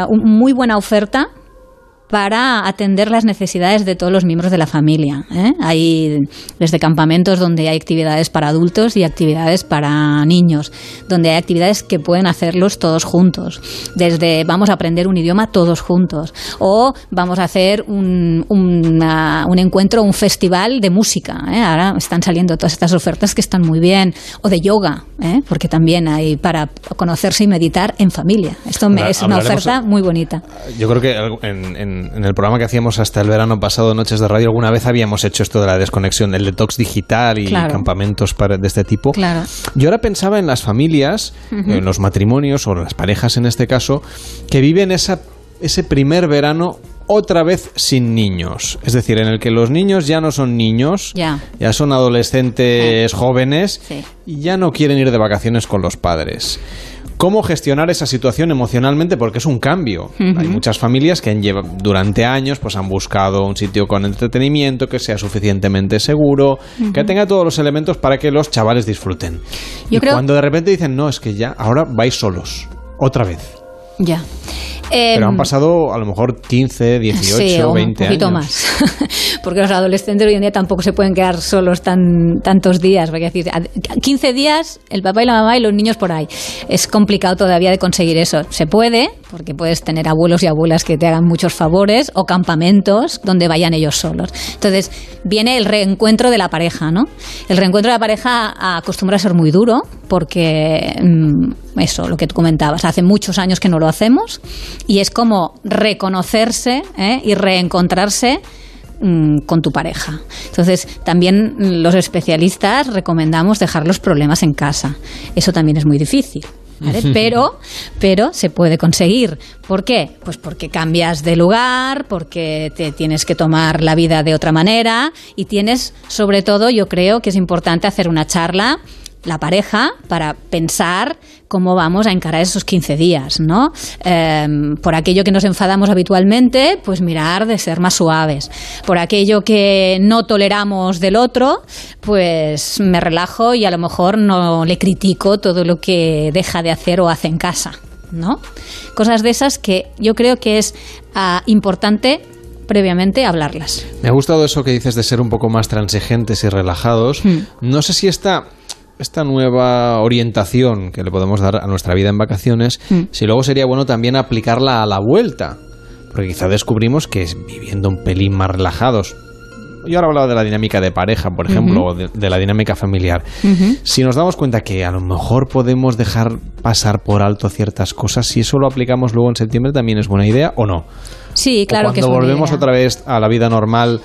un- muy buena oferta para atender las necesidades de todos los miembros de la familia. ¿eh? Hay desde campamentos donde hay actividades para adultos y actividades para niños, donde hay actividades que pueden hacerlos todos juntos. Desde vamos a aprender un idioma todos juntos o vamos a hacer un, una- un encuentro, un festival de música. ¿eh? Ahora están saliendo todas estas ofertas que están muy bien. O de yoga, ¿eh? porque también hay para conocerse y meditar en familia. Esto me- es una oferta muy bonita. Yo creo que en, en- en el programa que hacíamos hasta el verano pasado, Noches de Radio, alguna vez habíamos hecho esto de la desconexión, el detox digital y Claro. campamentos para- de este tipo. Claro. Yo ahora pensaba en las familias, en los matrimonios o las parejas en este caso, que viven esa, ese primer verano otra vez sin niños. Es decir, en el que los niños ya no son niños, Ya. ya son adolescentes jóvenes Sí. y ya no quieren ir de vacaciones con los padres. ¿Cómo gestionar esa situación emocionalmente? Porque es un cambio. Hay muchas familias que han lleva- durante años pues han buscado un sitio con entretenimiento que sea suficientemente seguro, que tenga todos los elementos para que los chavales disfruten. Yo y creo- cuando de repente dicen, no, es que ya, ahora vais solos, otra vez. Ya. Pero Em, han pasado a lo mejor 15, 18, sí, o 20 un poquito años. más. porque los adolescentes hoy en día tampoco se pueden quedar solos tan, tantos días. Porque decir, a- 15 días, el papá y la mamá y los niños por ahí. Es complicado todavía de conseguir eso. Se puede, porque puedes tener abuelos y abuelas que te hagan muchos favores, o campamentos donde vayan ellos solos. Entonces, viene el reencuentro de la pareja, ¿no? El reencuentro de la pareja acostumbra a ser muy duro, porque mm, eso, lo que tú comentabas, hace muchos años que no lo hacemos, y es como reconocerse ¿eh? y reencontrarse mm, con tu pareja. Entonces, también los especialistas recomendamos dejar los problemas en casa. Eso también es muy difícil. ¿vale? Pero, pero se puede conseguir. ¿Por qué? Pues porque cambias de lugar, porque te tienes que tomar la vida de otra manera y tienes, sobre todo, yo creo que es importante hacer una charla la pareja para pensar cómo vamos a encarar esos 15 días, ¿no? Eh, por aquello que nos enfadamos habitualmente, pues mirar de ser más suaves. Por aquello que no toleramos del otro, pues me relajo y a lo mejor no le critico todo lo que deja de hacer o hace en casa, ¿no? Cosas de esas que yo creo que es ah, importante previamente hablarlas. Me ha gustado eso que dices de ser un poco más transigentes y relajados. No sé si esta, esta nueva orientación que le podemos dar a nuestra vida en vacaciones, si luego sería bueno también aplicarla a la vuelta. Porque quizá descubrimos que es viviendo un pelín más relajados. Yo ahora hablaba de la dinámica de pareja, por ejemplo, o de, de la dinámica familiar. Si nos damos cuenta que a lo mejor podemos dejar pasar por alto ciertas cosas, si eso lo aplicamos luego en septiembre, también es buena idea o no. Sí, claro O cuando volvemos idea. otra vez a la vida normal,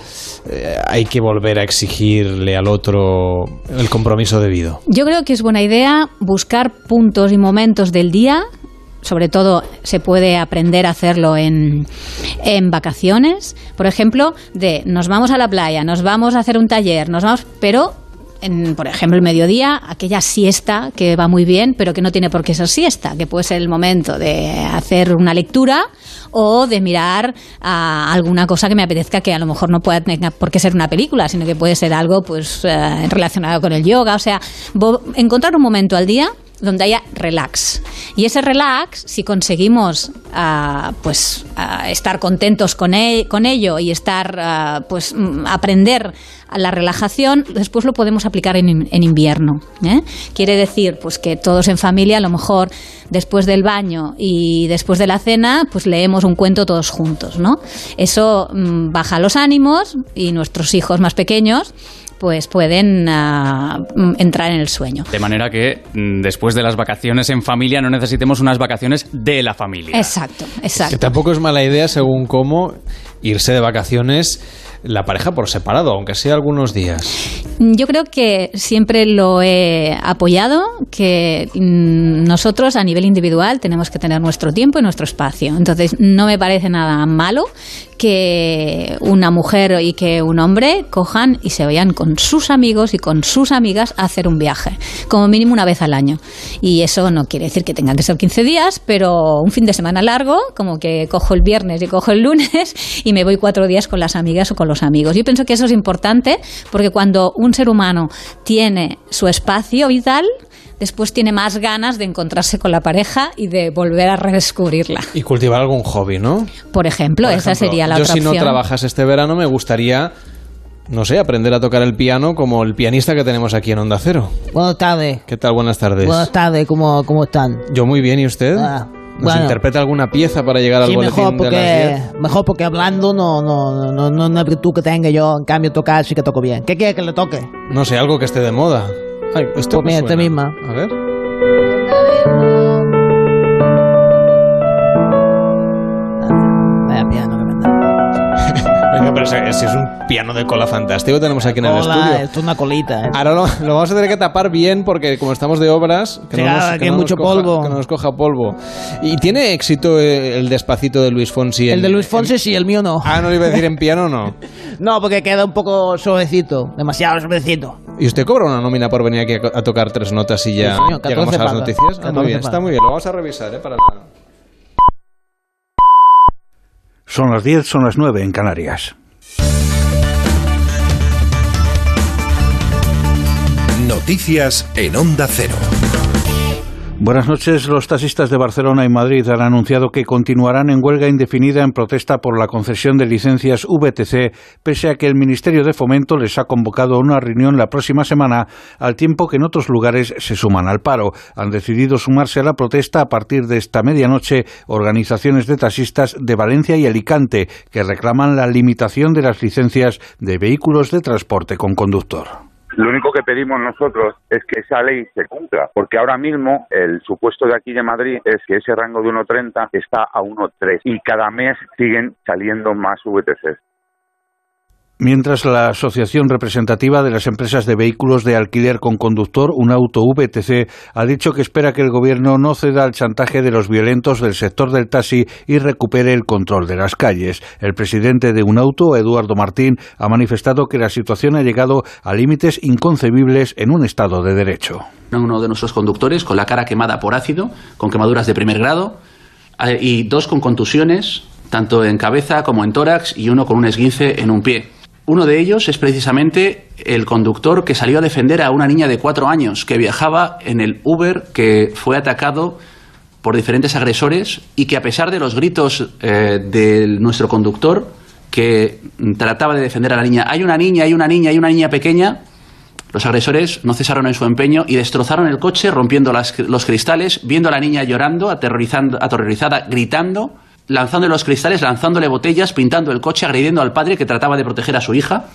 eh, hay que volver a exigirle al otro el compromiso debido. Yo creo que es buena idea buscar puntos y momentos del día. Sobre todo se puede aprender a hacerlo en, en vacaciones. Por ejemplo, de nos vamos a la playa, nos vamos a hacer un taller, nos vamos, pero en, por ejemplo, el mediodía, aquella siesta que va muy bien, pero que no tiene por qué ser siesta, que puede ser el momento de hacer una lectura o de mirar a alguna cosa que me apetezca que a lo mejor no pueda tener por qué ser una película, sino que puede ser algo pues eh, relacionado con el yoga, o sea, encontrar un momento al día donde haya relax. Y ese relax, si conseguimos ah, pues ah, estar contentos con, e- con ello y estar ah, pues mm, aprender la relajación, después lo podemos aplicar en, en invierno. ¿eh? Quiere decir pues que todos en familia, a lo mejor después del baño y después de la cena, pues leemos un cuento todos juntos, ¿no? Eso mm, baja los ánimos y nuestros hijos más pequeños pues pueden mm, entrar en el sueño. De manera que mm, después de las vacaciones en familia no necesitemos unas vacaciones de la familia. Exacto, exacto. Que tampoco es mala idea, según cómo, irse de vacaciones la pareja por separado, aunque sea algunos días. Yo creo que siempre lo he apoyado, que mm, nosotros a nivel individual tenemos que tener nuestro tiempo y nuestro espacio. Entonces, no me parece nada malo que una mujer y que un hombre cojan y se vayan con sus amigos y con sus amigas a hacer un viaje, como mínimo una vez al año. Y eso no quiere decir que tengan que ser 15 días, pero un fin de semana largo, como que cojo el viernes y cojo el lunes y me voy cuatro días con las amigas o con los amigos. Yo pienso que eso es importante porque cuando un ser humano tiene su espacio vital, después tiene más ganas de encontrarse con la pareja y de volver a redescubrirla. Y cultivar algún hobby, ¿no? Por ejemplo, Por esa sería la yo otra si no trabajas este verano me gustaría, no sé, aprender a tocar el piano como el pianista que tenemos aquí en Onda Cero. Buenas tardes. ¿Qué tal? Buenas tardes. Buenas tardes, ¿cómo, cómo están? Yo muy bien, ¿y usted? Ah, ¿Nos bueno. interpreta alguna pieza para llegar al boletín mejor de las porque, 10? mejor porque hablando no, no, no, no, no es virtud que tenga yo, en cambio tocar sí que toco bien. ¿Qué quiere que le toque? No sé, algo que esté de moda. Ay, esto Pues mira, esta suena. misma. A ver. Vaya piano. Venga, pero ese es un piano de cola fantástico tenemos aquí en el Hola, estudio. esto es una colita. ¿eh? Ahora lo, lo vamos a tener que tapar bien porque como estamos de obras, que Sí, no nos, que que hay no nos mucho coja- polvo. que no nos coja polvo. ¿Y tiene éxito eh, el despacito de Luis Fonsi? en- El de Luis Fonsi sí, el mío no. Ah, no iba a decir en piano, no. No, porque queda un poco suavecito, demasiado suavecito. ¿Y usted cobra una nómina por venir aquí a, a tocar tres notas y ya Sí, señor, 14 llegamos a las noticias? Ah, 14 muy bien, está muy bien. Lo vamos a revisar, ¿eh? Para la... Son las 10, son las 9 en Canarias. Noticias en Onda Cero. Buenas noches. Los taxistas de Barcelona y Madrid han anunciado que continuarán en huelga indefinida en protesta por la concesión de licencias VTC, pese a que el Ministerio de Fomento les ha convocado a una reunión la próxima semana, al tiempo que en otros lugares se suman al paro. Han decidido sumarse a la protesta a partir de esta medianoche organizaciones de taxistas de Valencia y Alicante, que reclaman la limitación de las licencias de vehículos de transporte con conductor. Lo único que pedimos nosotros es que esa ley se cumpla, porque ahora mismo el supuesto de aquí de Madrid es que ese rango de 1,30 está a 1,3 y cada mes siguen saliendo más VTCs. Mientras la Asociación Representativa de las Empresas de Vehículos de Alquiler con Conductor, un auto VTC, ha dicho que espera que el Gobierno no ceda al chantaje de los violentos del sector del taxi y recupere el control de las calles. El presidente de un auto, Eduardo Martín, ha manifestado que la situación ha llegado a límites inconcebibles en un Estado de Derecho. Uno de nuestros conductores con la cara quemada por ácido, con quemaduras de primer grado, eh, y dos con contusiones, tanto en cabeza como en tórax, y uno con un esguince en un pie. Uno de ellos es precisamente el conductor que salió a defender a una niña de cuatro años que viajaba en el Uber que fue atacado por diferentes agresores y que a pesar de los gritos eh, de nuestro conductor que trataba de defender a la niña, hay una niña, hay una niña, hay una niña pequeña, los agresores no cesaron en su empeño y destrozaron el coche rompiendo las- los cristales, viendo a la niña llorando, aterrorizando, aterrorizada, gritando lanzándole los cristales, lanzándole botellas, pintando el coche, agrediendo al padre que trataba de proteger a su hija.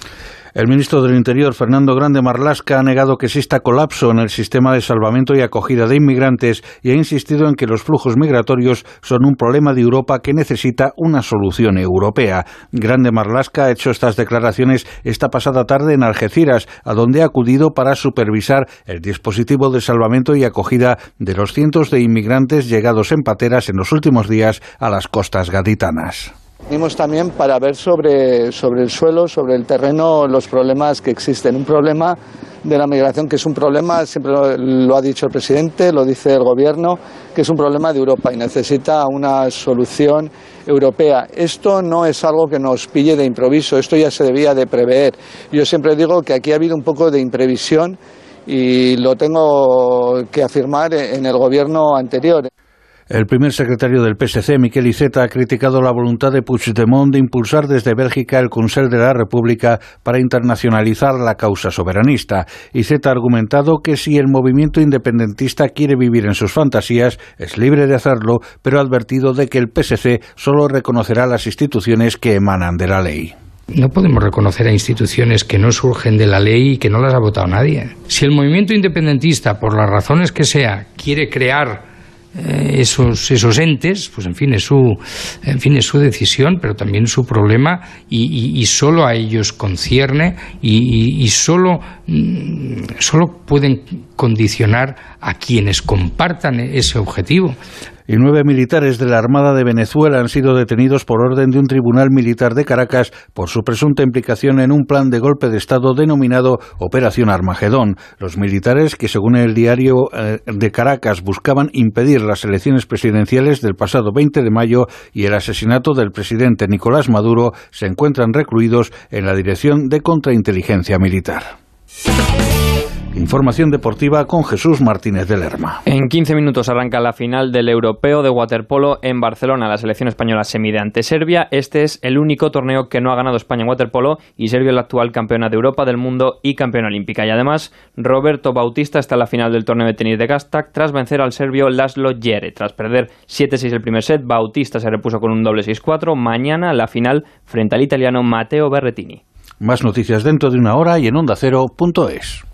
El ministro del Interior, Fernando Grande Marlasca, ha negado que exista colapso en el sistema de salvamento y acogida de inmigrantes y ha insistido en que los flujos migratorios son un problema de Europa que necesita una solución europea. Grande Marlasca ha hecho estas declaraciones esta pasada tarde en Algeciras, a donde ha acudido para supervisar el dispositivo de salvamento y acogida de los cientos de inmigrantes llegados en pateras en los últimos días a las costas gaditanas. Venimos también para ver sobre, sobre el suelo, sobre el terreno, los problemas que existen. Un problema de la migración que es un problema, siempre lo, lo ha dicho el presidente, lo dice el gobierno, que es un problema de Europa y necesita una solución europea. Esto no es algo que nos pille de improviso, esto ya se debía de prever. Yo siempre digo que aquí ha habido un poco de imprevisión y lo tengo que afirmar en el gobierno anterior. El primer secretario del PSC, Miquel Iceta, ha criticado la voluntad de Puigdemont de impulsar desde Bélgica el Consell de la República para internacionalizar la causa soberanista. Iceta ha argumentado que si el movimiento independentista quiere vivir en sus fantasías, es libre de hacerlo, pero ha advertido de que el PSC solo reconocerá las instituciones que emanan de la ley. No podemos reconocer a instituciones que no surgen de la ley y que no las ha votado nadie. Si el movimiento independentista, por las razones que sea, quiere crear esos, esos entes, pues en fin, es su, en fin, es su decisión, pero también su problema y, y- solo a ellos concierne y, y- y solo, mm, solo pueden condicionar a quienes compartan ese objetivo. Y nueve militares de la Armada de Venezuela han sido detenidos por orden de un tribunal militar de Caracas por su presunta implicación en un plan de golpe de Estado denominado Operación Armagedón. Los militares, que según el diario eh, de Caracas buscaban impedir las elecciones presidenciales del pasado 20 de mayo y el asesinato del presidente Nicolás Maduro, se encuentran recluidos en la Dirección de Contrainteligencia Militar. Información deportiva con Jesús Martínez de Lerma. En 15 minutos arranca la final del Europeo de Waterpolo en Barcelona. La selección española se mide ante Serbia. Este es el único torneo que no ha ganado España en waterpolo y Serbia es la actual campeona de Europa, del mundo y campeona olímpica. Y además, Roberto Bautista está en la final del torneo de tenis de Gastag tras vencer al serbio Laszlo Jere. Tras perder 7-6 el primer set, Bautista se repuso con un doble 6-4. Mañana la final frente al italiano Matteo Berrettini. Más noticias dentro de una hora y en ondacero.es.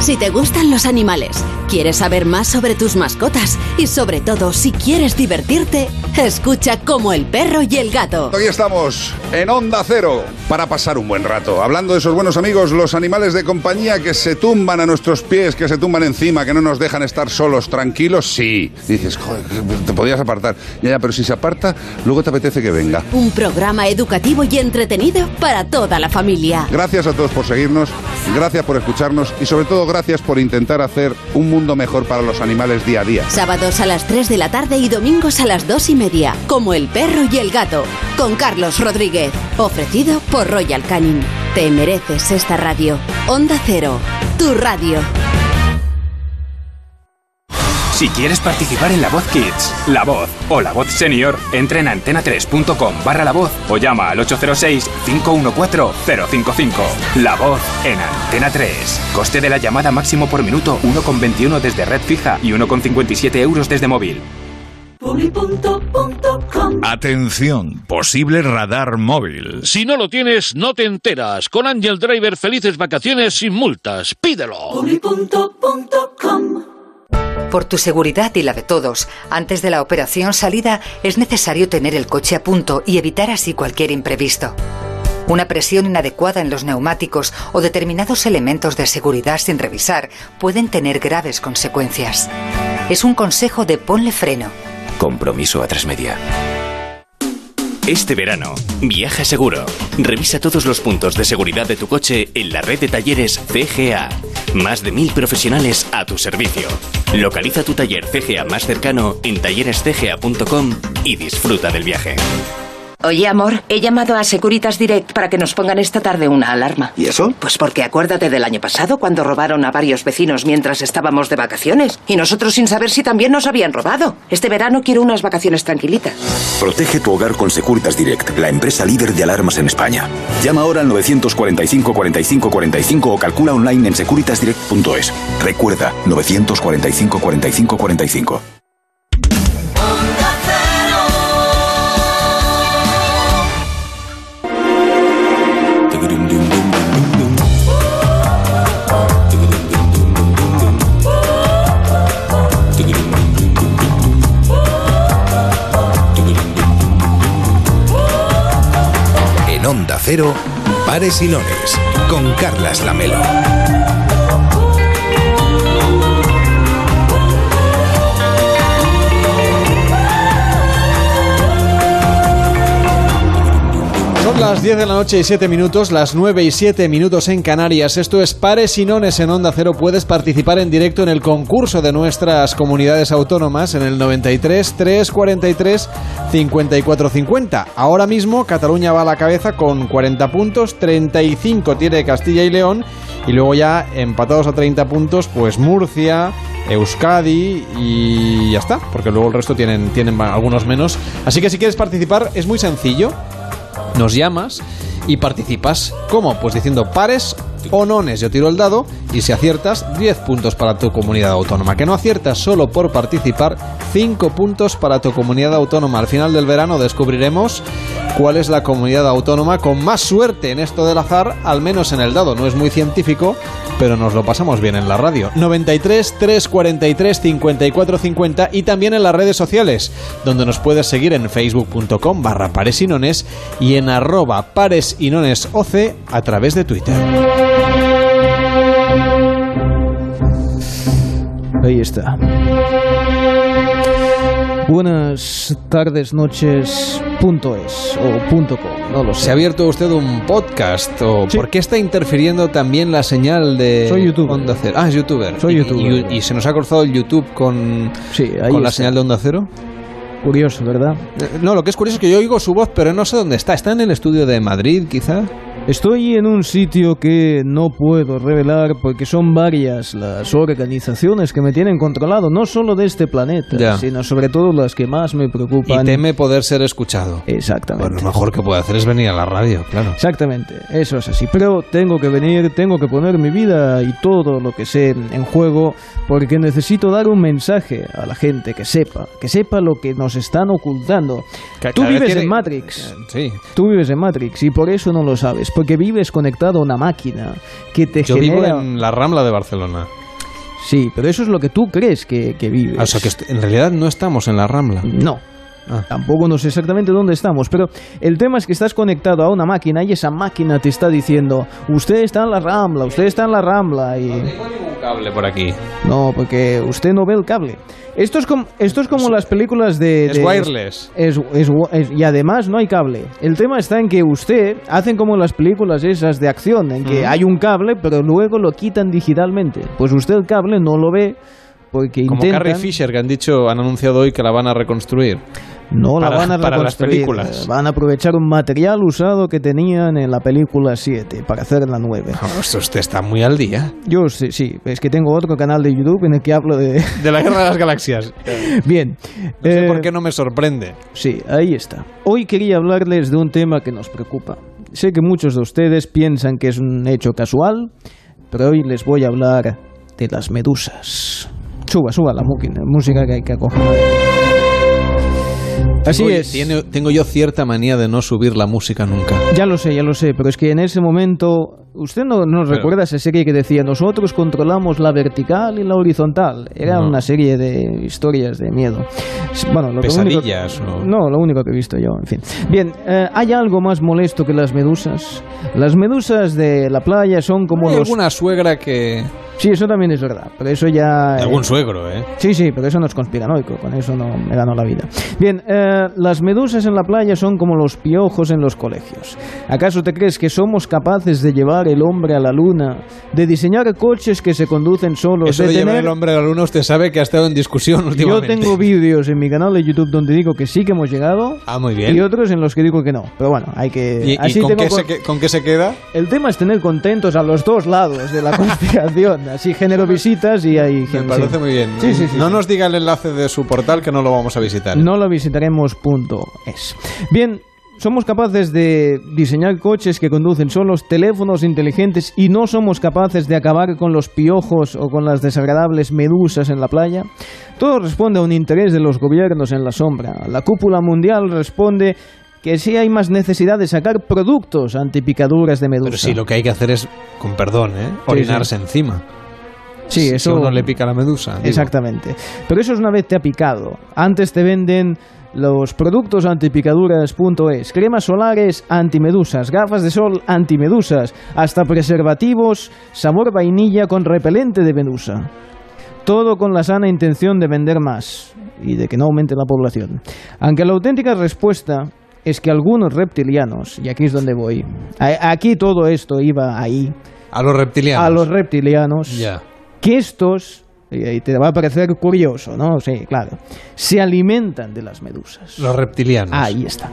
Si te gustan los animales, quieres saber más sobre tus mascotas y sobre todo si quieres divertirte, escucha como el perro y el gato. Hoy estamos en Onda Cero para pasar un buen rato. Hablando de esos buenos amigos, los animales de compañía que se tumban a nuestros pies, que se tumban encima, que no nos dejan estar solos, tranquilos, sí. Dices, joder, te podías apartar. Ya, ya, pero si se aparta, luego te apetece que venga. Un programa educativo y entretenido para toda la familia. Gracias a todos por seguirnos, gracias por escucharnos y sobre todo gracias por intentar hacer un mundo mejor para los animales día a día. Sábados a las 3 de la tarde y domingos a las 2 y media, como el perro y el gato, con Carlos Rodríguez, ofrecido por Royal Canin. Te mereces esta radio. Onda Cero, tu radio. Si quieres participar en La Voz Kids, La Voz o La Voz Senior, entra en antena3.com barra La Voz o llama al 806-514-055. La Voz en Antena 3. Coste de la llamada máximo por minuto 1,21 desde red fija y 1,57 euros desde móvil. Atención, posible radar móvil. Si no lo tienes, no te enteras. Con Angel Driver, felices vacaciones sin multas. Pídelo. Por tu seguridad y la de todos, antes de la operación salida es necesario tener el coche a punto y evitar así cualquier imprevisto. Una presión inadecuada en los neumáticos o determinados elementos de seguridad sin revisar pueden tener graves consecuencias. Es un consejo de ponle freno. Compromiso a tres. Este verano, viaja seguro. Revisa todos los puntos de seguridad de tu coche en la red de talleres CGA. Más de mil profesionales a tu servicio. Localiza tu taller CGA más cercano en tallerescga.com y disfruta del viaje. Oye, amor, he llamado a Securitas Direct para que nos pongan esta tarde una alarma. ¿Y eso? Pues porque acuérdate del año pasado cuando robaron a varios vecinos mientras estábamos de vacaciones y nosotros sin saber si también nos habían robado. Este verano quiero unas vacaciones tranquilitas. Protege tu hogar con Securitas Direct, la empresa líder de alarmas en España. Llama ahora al 945 45 45 o calcula online en securitasdirect.es. Recuerda, 945 45 45. Onda Cero, Pares y Lones, con Carlas Lamelo. Las 10 de la noche y 7 minutos, las 9 y 7 minutos en Canarias. Esto es Pares y en Onda Cero. Puedes participar en directo en el concurso de nuestras comunidades autónomas en el 93 343 54 50. Ahora mismo Cataluña va a la cabeza con 40 puntos, 35 tiene Castilla y León y luego ya empatados a 30 puntos pues Murcia, Euskadi y ya está, porque luego el resto tienen, tienen algunos menos. Así que si quieres participar es muy sencillo nos llamas y participas. ¿Cómo? Pues diciendo pares o nones. Yo tiro el dado y si aciertas, 10 puntos para tu comunidad autónoma. Que no aciertas solo por participar, 5 puntos para tu comunidad autónoma. Al final del verano descubriremos cuál es la comunidad autónoma con más suerte en esto del azar, al menos en el dado. No es muy científico, pero nos lo pasamos bien en la radio. 93 343 54 50 y también en las redes sociales, donde nos puedes seguir en facebook.com barra paresinones y en arroba paresinonesoc a través de Twitter. Ahí está. Buenas tardes, noches, punto es o punto com, no lo sé. ¿Se ha abierto usted un podcast o por qué está interfiriendo también la señal de Soy youtuber. Onda Cero? Ah, es youtuber. Soy Y- youtuber. Y, y se nos ha cortado el YouTube con, con la está. señal de Onda Cero. Curioso, ¿verdad? Eh, No, lo que es curioso es que yo oigo su voz, pero no sé dónde está. ¿Está en el estudio de Madrid, quizá? Estoy en un sitio que no puedo revelar porque son varias las organizaciones que me tienen controlado, no solo de este planeta, Ya. sino sobre todo las que más me Y preocupan. teme poder ser escuchado. Exactamente. Bueno, lo mejor que puede hacer es venir a la radio, claro. Exactamente, eso es así. Pero tengo que venir, tengo que poner mi vida y todo lo que sé en juego porque necesito dar un mensaje a la gente que sepa, que sepa lo que nos están ocultando. Tú vives tiene- en Matrix. Sí. Tú vives en Matrix y por eso no lo sabes, porque vives conectado a una máquina que te Yo vivo genera... en la Rambla de Barcelona. Sí, pero eso es lo que tú crees que, que vives. Ah, O sea que en realidad no estamos en la Rambla. No. Tampoco no sé exactamente dónde estamos, pero el tema es que estás conectado a una máquina y esa máquina te está diciendo, usted está en la Rambla, usted está en la Rambla y... Un cable por aquí. No, porque usted no ve el cable. Esto es como, esto es como las películas de... Es de- wireless. es- es- y además no hay cable. El tema está en que usted hacen como las películas esas de acción, en que Ujú. hay un cable, pero luego lo quitan digitalmente. Pues usted el cable no lo ve porque Como intentan... Carrie Fisher, que han dicho, han anunciado hoy que la van a reconstruir. No la Para- van a para las películas. eh, Van a aprovechar un material usado que tenían en la película 7 para hacer la 9. Esto usted está muy al día. Yo sí, sí, es que tengo otro canal de YouTube en el que hablo de... De la guerra de las galaxias. Bien. No sé eh, por qué no me sorprende. Sí, ahí está. Hoy quería hablarles de un tema que nos preocupa. Sé que muchos de ustedes piensan que es un hecho casual, pero hoy les voy a hablar de las medusas. Suba, suba la música que hay que acoger. Así Tengo- es. tiene- tengo yo cierta manía de no subir la música nunca. Ya lo sé, ya lo sé, pero es que en ese momento, usted no nos Pero- recuerda esa serie que decía nosotros controlamos la vertical y la horizontal. Era No. una serie de historias de miedo. Bueno, lo Pesadillas, único- o- No, lo único que he visto yo, en fin. Bien, eh, ¿hay algo más molesto que las medusas? Las medusas de la playa son como Hay los... alguna suegra que... Sí, eso también es verdad, pero eso ya... de algún suegro, ¿eh? Sí, sí, pero eso no es conspiranoico, con eso no me ganó la vida. Bien, eh, las medusas en la playa son como los piojos en los colegios. ¿Acaso te crees que somos capaces de llevar el hombre a la luna, de diseñar coches que se conducen solos, Eso de de llevar el hombre a la luna, usted sabe que ha estado en discusión Yo últimamente. tengo vídeos en mi canal de YouTube donde digo que sí que hemos llegado Ah, muy bien. y otros en los que digo que no. Pero bueno, hay que... ¿Y, y así con, tengo qué con- se, que- con qué se queda? El tema es tener contentos a los dos lados de la conspiración. Así genero visitas y hay Me gente... parece sí. muy bien. Sí, sí, no nos diga el enlace de su portal que no lo vamos a visitar. No lo visitaremos punto es. Bien, somos capaces de diseñar coches que conducen solos, teléfonos inteligentes y no somos capaces de acabar con los piojos o con las desagradables medusas en la playa. Todo responde a un interés de los gobiernos en la sombra. La cúpula mundial responde que sí hay más necesidad de sacar productos antipicaduras de medusa. Pero sí, lo que hay que hacer es, con perdón, ¿eh? Sí, orinarse encima. Sí, Si- eso- Si uno le pica la medusa. digo. Exactamente. Pero eso es una vez te ha picado. Antes te venden los productos antipicaduras.es, cremas solares antimedusas, gafas de sol antimedusas, hasta preservativos, sabor vainilla con repelente de medusa. Todo con la sana intención de vender más y de que no aumente la población. Aunque la auténtica respuesta es que algunos reptilianos, y aquí es donde voy, a- aquí todo esto iba ahí, A los reptilianos. a los reptilianos, Ya. que estos, y te va a parecer curioso, ¿no? Sí, claro, se alimentan de las medusas. Los reptilianos. Ahí está.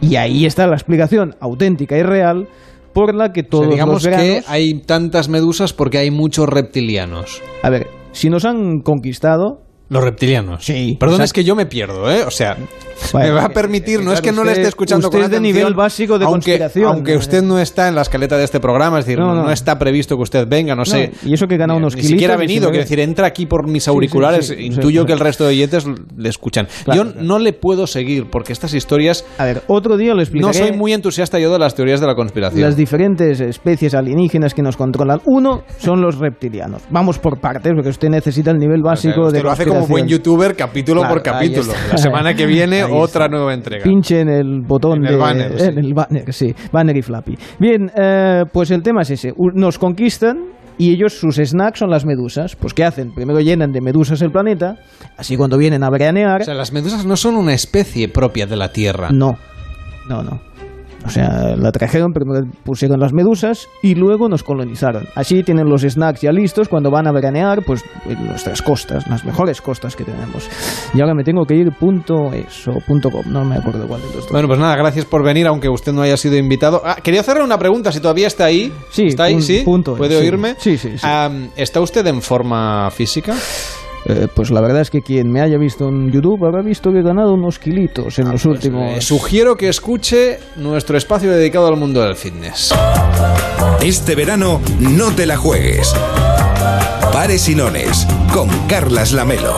Y ahí está la explicación auténtica y real por la que O sea, todos digamos los veranos... que hay tantas medusas porque hay muchos reptilianos. A ver, si nos han conquistado... Los reptilianos. Sí. Perdón, es que yo me pierdo, ¿eh? O sea, Bueno, me va a permitir, no es que no le esté escuchando usted con es de atención, nivel básico de aunque, conspiración. Aunque usted no está en la escaleta de este programa, es decir, No, no, no. no está previsto que usted venga, no, sé. y eso que gana unos Ni siquiera ha venido, quiero decir, entra aquí por mis auriculares, sí, sí, intuyo que el resto de oyentes le escuchan. Claro, yo claro. no le puedo seguir porque estas historias... A ver, otro día le No explicaré... soy muy entusiasta yo de las teorías de la conspiración. las diferentes especies alienígenas que nos controlan. Uno son los reptilianos. Vamos por partes, porque usted necesita el nivel O sea, básico de lo hace como buen conspiración. youtuber, capítulo Claro, por capítulo. La semana que viene, otra nueva entrega. Pinche en el botón En el de banner, sí. en el banner, sí, banner y flappy. Bien, eh, pues el tema es ese. Nos conquistan y ellos sus snacks son las medusas. Pues ¿qué hacen? Primero llenan de medusas el planeta, así cuando vienen a veranear. O sea, las medusas no son una especie propia de la Tierra. No, no, no. O sea, la trajeron, primero pusieron las medusas y luego nos colonizaron. Así tienen los snacks ya listos cuando van a veranear, pues en nuestras costas, las mejores costas que tenemos. Y ahora me tengo que ir punto es o punto com, no me acuerdo cuál de los dos. Bueno, pues nada, gracias por venir, aunque usted no haya sido invitado. Ah, quería hacerle una pregunta, si todavía está ahí. Sí, ¿Está ahí? ¿Sí? punto ¿Puede oírme? Sí, sí, sí. Am, ¿Está usted en forma física? Eh, pues la verdad es que quien me haya visto en YouTube habrá visto que he ganado unos kilitos en los últimos... Eh, sugiero que escuche nuestro espacio dedicado al mundo del fitness. Este verano no te la juegues. Pares y Nones con Carlas Lamelo.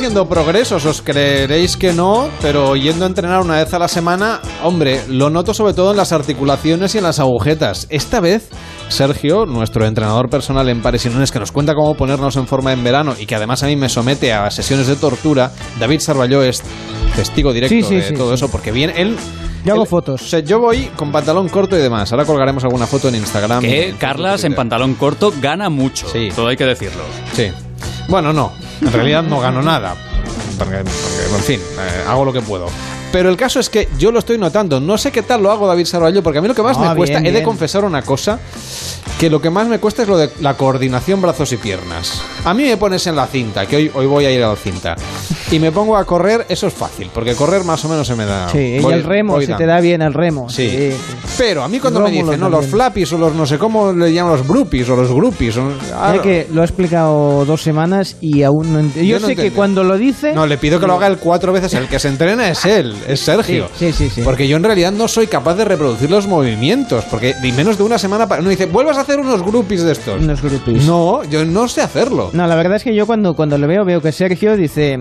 Haciendo progresos, os creeréis que no, pero yendo a entrenar una vez a la semana, hombre, lo noto sobre todo en las articulaciones y en las agujetas. Esta vez, Sergio, nuestro entrenador personal en pares y nones, que nos cuenta cómo ponernos en forma en verano y que además a mí me somete a sesiones de tortura, David Sarballó es testigo directo Sí, sí, de sí, todo sí. eso, porque bien, él... Yo hago fotos. O sea, yo voy con pantalón corto y demás. Ahora colgaremos alguna foto en Instagram. y Que en Carlas en pantalón corto gana mucho. Sí. Todo hay que decirlo. Sí. Bueno, no. En realidad no gano nada. Porque, en fin, eh, hago lo que puedo. Pero el caso es que yo lo estoy notando. No sé qué tal lo hago, David Sarvallo, porque a mí lo que más Ah, me cuesta, bien, he de bien. confesar una cosa, que lo que más me cuesta es lo de la coordinación brazos y piernas. A mí me pones en la cinta, que hoy, hoy voy a ir a la cinta, y me pongo a correr, eso es fácil, porque correr más o menos se me da... Sí, y voy- el remo, se dando. te da bien el remo. Sí. sí. Pero a mí cuando me Rómulo dicen, no, los flappies o los no sé cómo le llaman los groupies o los groupies. o- ah, que lo ha explicado dos semanas y aún no ent- Yo, Yo no sé que entendí. cuando lo dice. No, le pido que lo haga él cuatro veces. El que se entrena es él, es Sergio. Sí, sí, sí, sí. Porque yo en realidad no soy capaz de reproducir los movimientos. Porque ni menos de una semana. para- No dice, vuelvas a hacer unos groupies de estos. Unos groupies. No, yo no sé hacerlo. No, la verdad es que yo cuando, cuando lo veo, veo que Sergio dice, eh,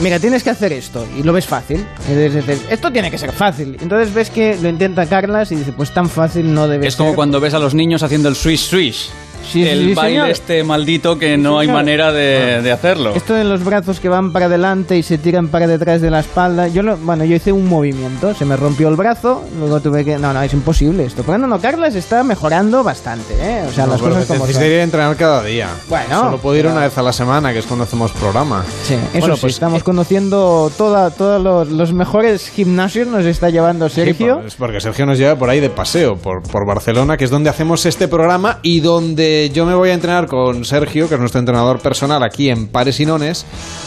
mira, tienes que hacer esto, y lo ves fácil. Y entonces dices, esto tiene que ser fácil. Entonces ves que lo intenta Carlas y dice, pues tan fácil no debe Es ser. como cuando ves a los niños haciendo el swish swish. Sí, el sí, baile señor. este maldito que no hay manera de, de hacerlo. Esto de los brazos que van para adelante y se tiran para detrás de la espalda. Yo lo, bueno, yo hice un movimiento, se me rompió el brazo, luego tuve que. No, no, es imposible esto. Pero no, no, Carlas está mejorando bastante, ¿eh? O sea, No, las cosas como son. necesitaría entrenar cada día. Bueno, Solo puedo ir pero- una vez a la semana, que es cuando hacemos programa. Sí, eso Bueno, sí, pues, estamos conociendo toda, todos los, los mejores gimnasios, nos está llevando Sergio. Sí, es porque Sergio nos lleva por ahí de paseo, por, por Barcelona, que es donde hacemos este programa y donde yo me voy a entrenar con Sergio, que es nuestro entrenador personal aquí en Pares y Nones,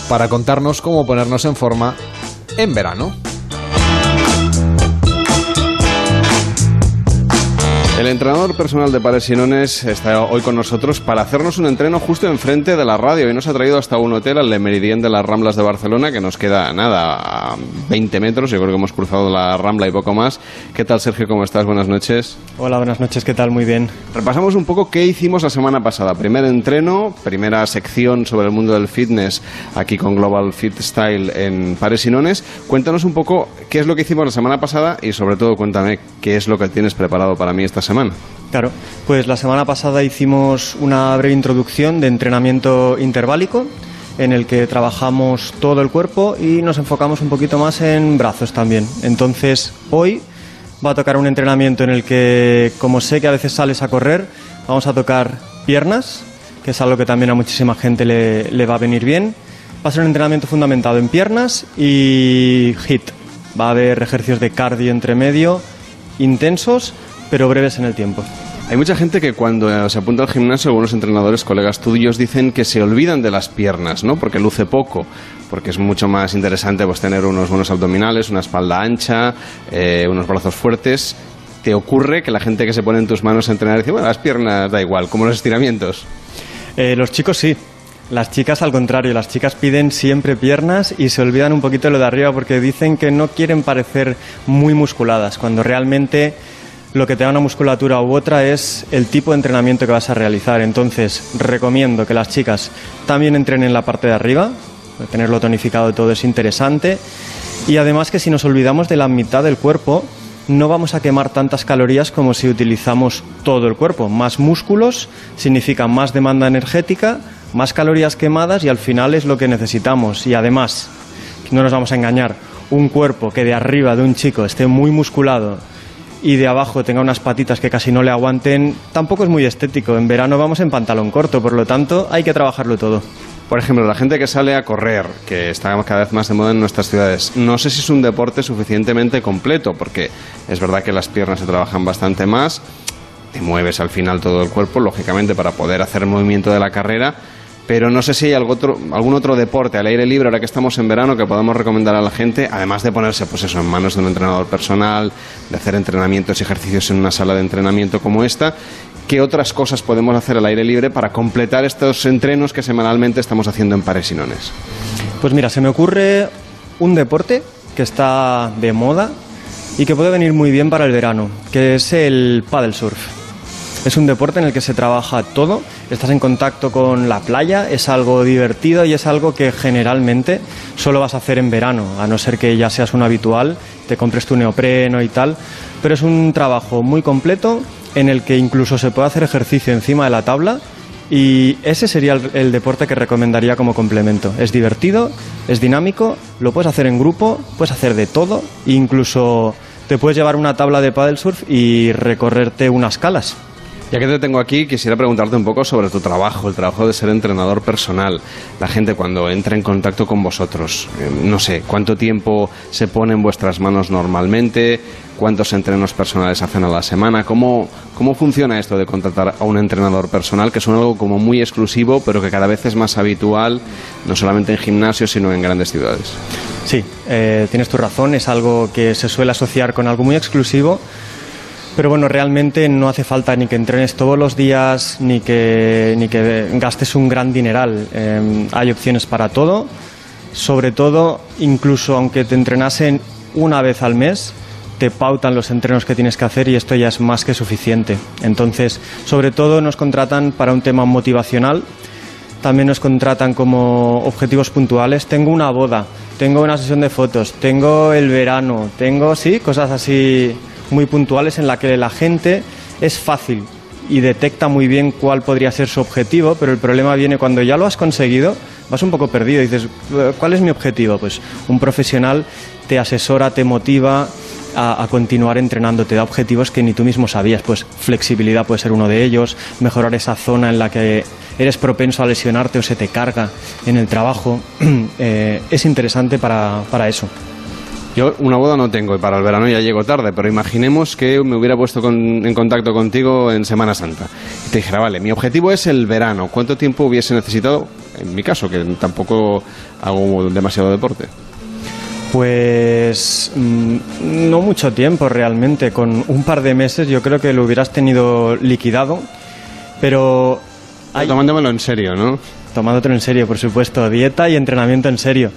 para contarnos cómo ponernos en forma en verano. El entrenador personal de Pares y Nones está hoy con nosotros para hacernos un entreno justo enfrente de la radio y nos ha traído hasta un hotel al Le Meridien de las Ramblas de Barcelona que nos queda nada a 20 metros, yo creo que hemos cruzado la Rambla y poco más. ¿Qué tal Sergio? ¿Cómo estás? Buenas noches. Hola, buenas noches, ¿qué tal? Muy bien. Repasamos un poco qué hicimos la semana pasada. Primer entreno, primera sección sobre el mundo del fitness aquí con Global Fit Style en Pares y Nones. Cuéntanos un poco qué es lo que hicimos la semana pasada y sobre todo cuéntame qué es lo que tienes preparado para mí esta semana. Claro, pues la semana pasada hicimos una breve introducción de entrenamiento interválico en el que trabajamos todo el cuerpo y nos enfocamos un poquito más en brazos también. Entonces, hoy va a tocar un entrenamiento en el que, como sé que a veces sales a correr, vamos a tocar piernas, que es algo que también a muchísima gente le, le va a venir bien. Va a ser un entrenamiento fundamentado en piernas y HIT. Va a haber ejercicios de cardio entre medio, intensos, pero breves en el tiempo. Hay mucha gente que cuando eh, se apunta al gimnasio, algunos entrenadores, colegas tuyos, dicen que se olvidan de las piernas, ¿no? Porque luce poco, porque es mucho más interesante pues, tener unos buenos abdominales, una espalda ancha, eh, unos brazos fuertes. ¿Te ocurre que la gente que se pone en tus manos a entrenar dice, bueno, las piernas da igual, como los estiramientos? Eh, los chicos sí. Las chicas al contrario, las chicas piden siempre piernas y se olvidan un poquito de lo de arriba porque dicen que no quieren parecer muy musculadas, cuando realmente lo que te da una musculatura u otra es el tipo de entrenamiento que vas a realizar. Entonces, recomiendo que las chicas también entrenen la parte de arriba, tenerlo tonificado todo es interesante. Y además que si nos olvidamos de la mitad del cuerpo, no vamos a quemar tantas calorías como si utilizamos todo el cuerpo. Más músculos significa más demanda energética, más calorías quemadas y al final es lo que necesitamos. Y además, no nos vamos a engañar, un cuerpo que de arriba de un chico esté muy musculado y de abajo tenga unas patitas que casi no le aguanten, tampoco es muy estético. En verano vamos en pantalón corto, por lo tanto hay que trabajarlo todo. Por ejemplo, la gente que sale a correr, que está cada vez más de moda en nuestras ciudades, no sé si es un deporte suficientemente completo, porque es verdad que las piernas se trabajan bastante más, te mueves al final todo el cuerpo, lógicamente, para poder hacer el movimiento de la carrera, pero no sé si hay algún otro deporte al aire libre, ahora que estamos en verano, que podamos recomendar a la gente, además de ponerse pues eso, en manos de un entrenador personal, de hacer entrenamientos y ejercicios en una sala de entrenamiento como esta. ¿Qué otras cosas podemos hacer al aire libre para completar estos entrenos que semanalmente estamos haciendo en Pares y Nones? Pues mira, se me ocurre un deporte que está de moda y que puede venir muy bien para el verano, que es el paddle surf. Es un deporte en el que se trabaja todo, estás en contacto con la playa, es algo divertido y es algo que generalmente solo vas a hacer en verano, a no ser que ya seas un habitual, te compres tu neopreno y tal, pero es un trabajo muy completo en el que incluso se puede hacer ejercicio encima de la tabla y ese sería el, deporte que recomendaría como complemento. Es divertido, es dinámico, lo puedes hacer en grupo, puedes hacer de todo, incluso te puedes llevar una tabla de paddle surf y recorrerte unas calas. Ya que te tengo aquí, quisiera preguntarte un poco sobre tu trabajo, el trabajo de ser entrenador personal. La gente cuando entra en contacto con vosotros, eh, no sé, ¿cuánto tiempo se pone en vuestras manos normalmente? ¿Cuántos entrenos personales hacen a la semana? ¿Cómo, ¿Cómo funciona esto de contratar a un entrenador personal, que es algo como muy exclusivo, pero que cada vez es más habitual, no solamente en gimnasios, sino en grandes ciudades? Sí, eh, tienes tu razón, es algo que se suele asociar con algo muy exclusivo pero bueno, realmente no hace falta ni que entrenes todos los días, ni que, ni que gastes un gran dineral. Em, hay opciones para todo. Sobre todo, incluso aunque te entrenasen una vez al mes, te pautan los entrenos que tienes que hacer y esto ya es más que suficiente. Entonces, sobre todo nos contratan para un tema motivacional, también nos contratan como objetivos puntuales. Tengo una boda, tengo una sesión de fotos, tengo el verano, tengo, sí, cosas así muy puntuales en la que la gente es fácil y detecta muy bien cuál podría ser su objetivo, pero el problema viene cuando ya lo has conseguido, vas un poco perdido y dices, ¿cuál es mi objetivo? Pues un profesional te asesora, te motiva a, continuar entrenando, te da objetivos que ni tú mismo sabías, pues flexibilidad puede ser uno de ellos, mejorar esa zona en la que eres propenso a lesionarte o se te carga en el trabajo, eh, es interesante para, para eso. Yo una boda no tengo y para el verano ya llego tarde, pero imaginemos que me hubiera puesto con, en contacto contigo en Semana Santa y te dijera, vale, mi objetivo es el verano, ¿cuánto tiempo hubiese necesitado, en mi caso, que tampoco hago demasiado deporte? Pues mm, no mucho tiempo realmente, con un par de meses yo creo que lo hubieras tenido liquidado, pero... Hay... Tomándomelo en serio, ¿no? Tomándotelo en serio, por supuesto, dieta y entrenamiento en serio.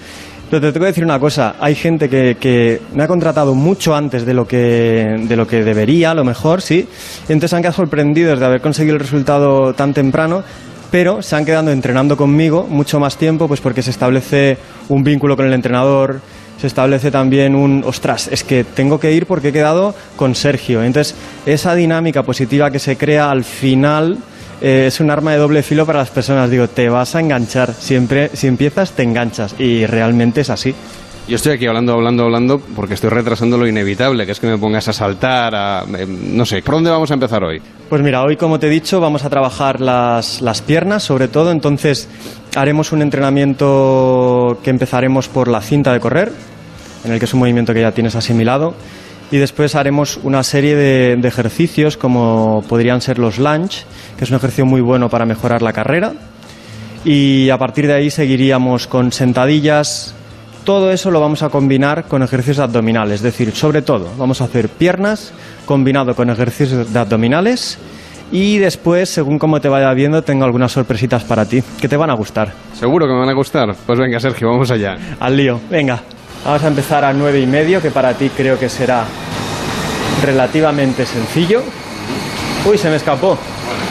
Pero te tengo que decir una cosa, hay gente que, que, me ha contratado mucho antes de lo, que, de lo que debería, a lo mejor, sí, entonces han quedado sorprendidos de haber conseguido el resultado tan temprano, pero se han quedado entrenando conmigo mucho más tiempo, pues porque se establece un vínculo con el entrenador, se establece también un, ostras, es que tengo que ir porque he quedado con Sergio. Entonces, esa dinámica positiva que se crea al final eh, es un arma de doble filo para las personas. Digo, te vas a enganchar. Siempre, si empiezas, te enganchas. Y realmente es así. Yo estoy aquí hablando, hablando, hablando porque estoy retrasando lo inevitable, que es que me pongas a saltar, a, eh, no sé, ¿por dónde vamos a empezar hoy? Pues mira, hoy como te he dicho vamos a trabajar las, las piernas sobre todo, entonces haremos un entrenamiento que empezaremos por la cinta de correr, en el que es un movimiento que ya tienes asimilado, y después haremos una serie de, de ejercicios como podrían ser los lunge, que es un ejercicio muy bueno para mejorar la carrera, y a partir de ahí seguiríamos con sentadillas, todo eso lo vamos a combinar con ejercicios abdominales, es decir, sobre todo vamos a hacer piernas combinado con ejercicios de abdominales y después, según cómo te vaya viendo, tengo algunas sorpresitas para ti que te van a gustar. ¿Seguro que me van a gustar? Pues venga, Sergio, vamos allá. Al lío, venga. Vamos a empezar a nueve y medio, que para ti creo que será relativamente sencillo. Uy, se me escapó.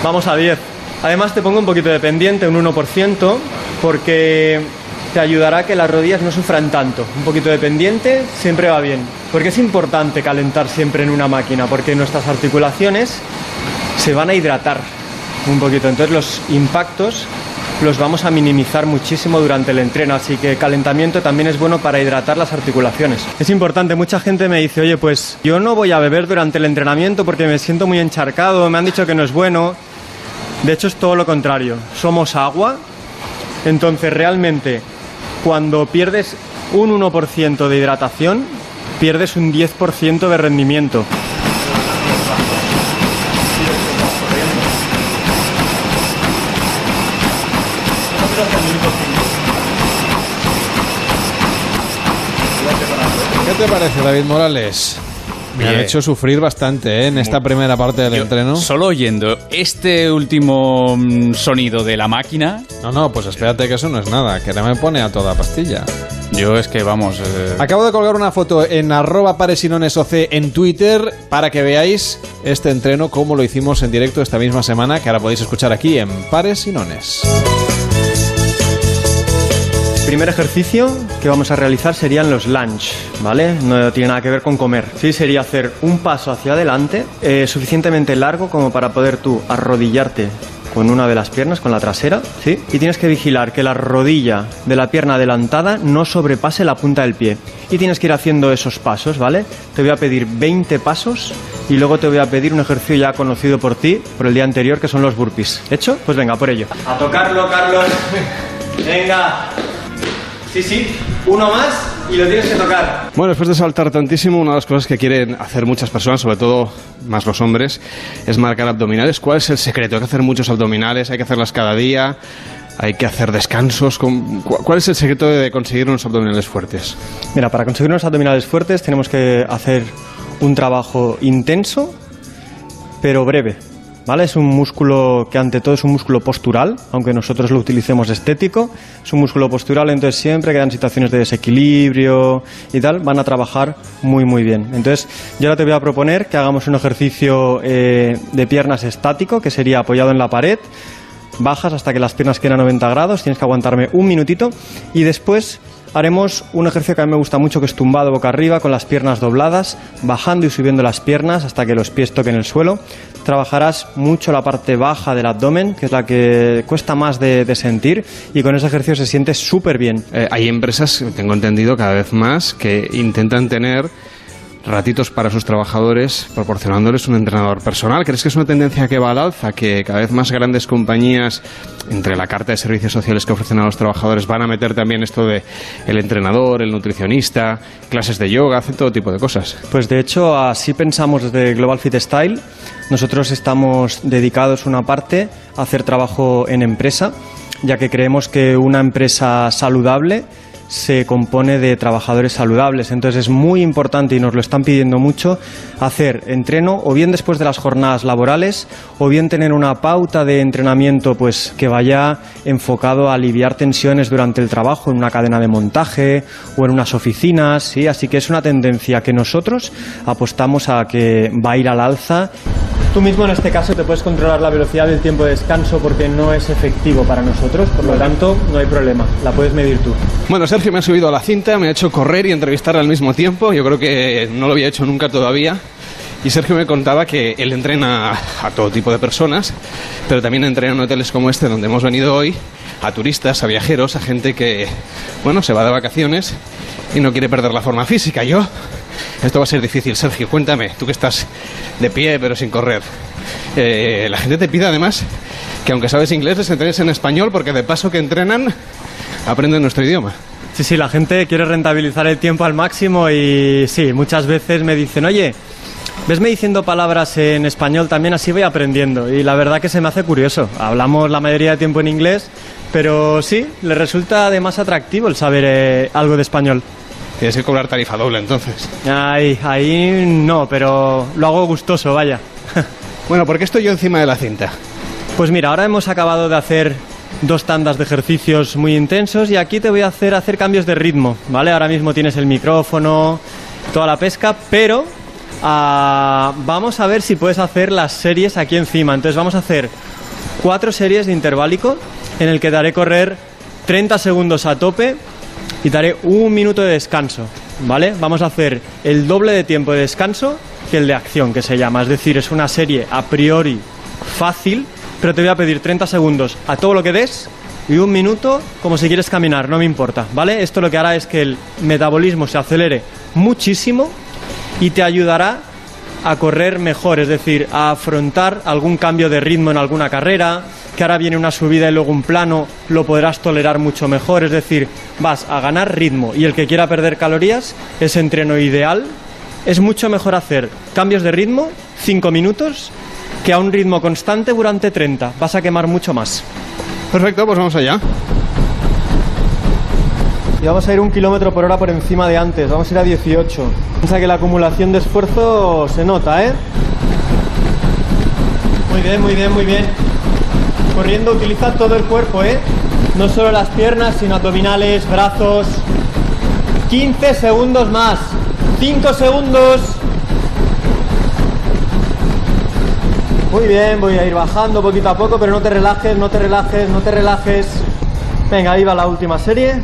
Vamos a 10. Además te pongo un poquito de pendiente, un 1%, porque te ayudará a que las rodillas no sufran tanto. Un poquito de pendiente siempre va bien. Porque es importante calentar siempre en una máquina, porque nuestras articulaciones se van a hidratar un poquito. Entonces los impactos los vamos a minimizar muchísimo durante el entreno, así que calentamiento también es bueno para hidratar las articulaciones. Es importante, mucha gente me dice, oye, pues yo no voy a beber durante el entrenamiento porque me siento muy encharcado, me han dicho que no es bueno. De hecho es todo lo contrario, somos agua, entonces realmente cuando pierdes un 1% de hidratación, pierdes un 10% de rendimiento. Te parece, David Morales? Me han Bien. hecho sufrir bastante ¿eh? en esta primera parte del Yo, entreno. Solo oyendo este último mm, sonido de la máquina. No, no, pues espérate que eso no es nada, que no me pone a toda pastilla. Yo es que vamos. eh, Acabo de colgar una foto en arroba paresinonesoc en Twitter para que veáis este entreno como lo hicimos en directo esta misma semana, que ahora podéis escuchar aquí en Pares y Nones. Primer ejercicio que vamos a realizar serían los lunge, ¿vale? No tiene nada que ver con comer. Sí, sería hacer un paso hacia adelante, eh, suficientemente largo como para poder tú arrodillarte con una de las piernas, con la trasera, ¿sí? Y tienes que vigilar que la rodilla de la pierna adelantada no sobrepase la punta del pie. Y tienes que ir haciendo esos pasos, ¿vale? Te voy a pedir 20 pasos y luego te voy a pedir un ejercicio ya conocido por ti, por el día anterior, que son los burpees. ¿Hecho? Pues venga, por ello. A tocarlo, Carlos. Venga. Sí, sí. Uno más y lo tienes que tocar. Bueno, después de saltar tantísimo, una de las cosas que quieren hacer muchas personas, sobre todo más los hombres, es marcar abdominales. ¿Cuál es el secreto? Hay que hacer muchos abdominales, hay que hacerlas cada día, hay que hacer descansos. ¿Cu- ¿Cuál es el secreto de conseguir unos abdominales fuertes? Mira, para conseguir unos abdominales fuertes tenemos que hacer un trabajo intenso, pero breve. ¿Vale? Es un músculo que ante todo es un músculo postural, aunque nosotros lo utilicemos estético. Es un músculo postural, entonces siempre que hayan situaciones de desequilibrio y tal, van a trabajar muy muy bien. Entonces yo ahora te voy a proponer que hagamos un ejercicio eh, de piernas estático, que sería apoyado en la pared. Bajas hasta que las piernas queden a 90 grados, tienes que aguantarme un minutito y después haremos un ejercicio que a mí me gusta mucho que es tumbado boca arriba con las piernas dobladas, bajando y subiendo las piernas hasta que los pies toquen el suelo. Trabajarás mucho la parte baja del abdomen, que es la que cuesta más de, sentir y con ese ejercicio se siente súper bien. Eh, hay empresas, tengo entendido, cada vez más que intentan tener ratitos para sus trabajadores proporcionándoles un entrenador personal. ¿Crees que es una tendencia que va al alza? Que cada vez más grandes compañías, entre la carta de servicios sociales que ofrecen a los trabajadores, van a meter también esto de el entrenador, el nutricionista, clases de yoga, hacen todo tipo de cosas. Pues de hecho así pensamos desde Global Fit Style. Nosotros estamos dedicados una parte a hacer trabajo en empresa, ya que creemos que una empresa saludable se compone de trabajadores saludables. Entonces es muy importante y nos lo están pidiendo mucho hacer entreno o bien después de las jornadas laborales o bien tener una pauta de entrenamiento pues que vaya enfocado a aliviar tensiones durante el trabajo en una cadena de montaje o en unas oficinas, sí, así que es una tendencia que nosotros apostamos a que va a ir al alza. Tú mismo en este caso te puedes controlar la velocidad del tiempo de descanso porque no es efectivo para nosotros, por lo tanto no hay problema, la puedes medir tú. Bueno, Sergio me ha subido a la cinta, me ha hecho correr y entrevistar al mismo tiempo. Yo creo que no lo había hecho nunca todavía. Y Sergio me contaba que él entrena a todo tipo de personas, pero también entrena en hoteles como este donde hemos venido hoy, a turistas, a viajeros, a gente que, bueno, se va de vacaciones y no quiere perder la forma física. Yo, esto va a ser difícil. Sergio, cuéntame, tú que estás de pie pero sin correr. Eh, la gente te pide además que aunque sabes inglés, les entrenes en español porque de paso que entrenan, aprenden nuestro idioma. Sí, sí, la gente quiere rentabilizar el tiempo al máximo y sí, muchas veces me dicen, oye, vesme diciendo palabras en español también, así voy aprendiendo. Y la verdad que se me hace curioso. Hablamos la mayoría de tiempo en inglés, pero sí, le resulta además atractivo el saber eh, algo de español. Tienes que cobrar tarifa doble entonces. Ahí, ahí no, pero lo hago gustoso, vaya. bueno, ¿por qué estoy yo encima de la cinta? Pues mira, ahora hemos acabado de hacer dos tandas de ejercicios muy intensos y aquí te voy a hacer hacer cambios de ritmo, ¿vale? Ahora mismo tienes el micrófono, toda la pesca, pero ah, vamos a ver si puedes hacer las series aquí encima. Entonces vamos a hacer cuatro series de interválico en el que te haré correr 30 segundos a tope y te haré un minuto de descanso, ¿vale? Vamos a hacer el doble de tiempo de descanso que el de acción, que se llama. Es decir, es una serie a priori fácil, pero te voy a pedir 30 segundos a todo lo que des y un minuto como si quieres caminar, no me importa, ¿vale? Esto lo que hará es que el metabolismo se acelere muchísimo y te ayudará a correr mejor, es decir, a afrontar algún cambio de ritmo en alguna carrera, que ahora viene una subida y luego un plano, lo podrás tolerar mucho mejor, es decir, vas a ganar ritmo y el que quiera perder calorías, ese entreno ideal, es mucho mejor hacer cambios de ritmo, 5 minutos, que a un ritmo constante durante 30, vas a quemar mucho más. Perfecto, pues vamos allá. Y vamos a ir un kilómetro por hora por encima de antes, vamos a ir a 18. Piensa que la acumulación de esfuerzo se nota, ¿eh? Muy bien, muy bien, muy bien. Corriendo utiliza todo el cuerpo, ¿eh? No solo las piernas, sino abdominales, brazos. 15 segundos más. 5 segundos. Muy bien, voy a ir bajando poquito a poco, pero no te relajes, no te relajes, no te relajes. Venga, ahí va la última serie.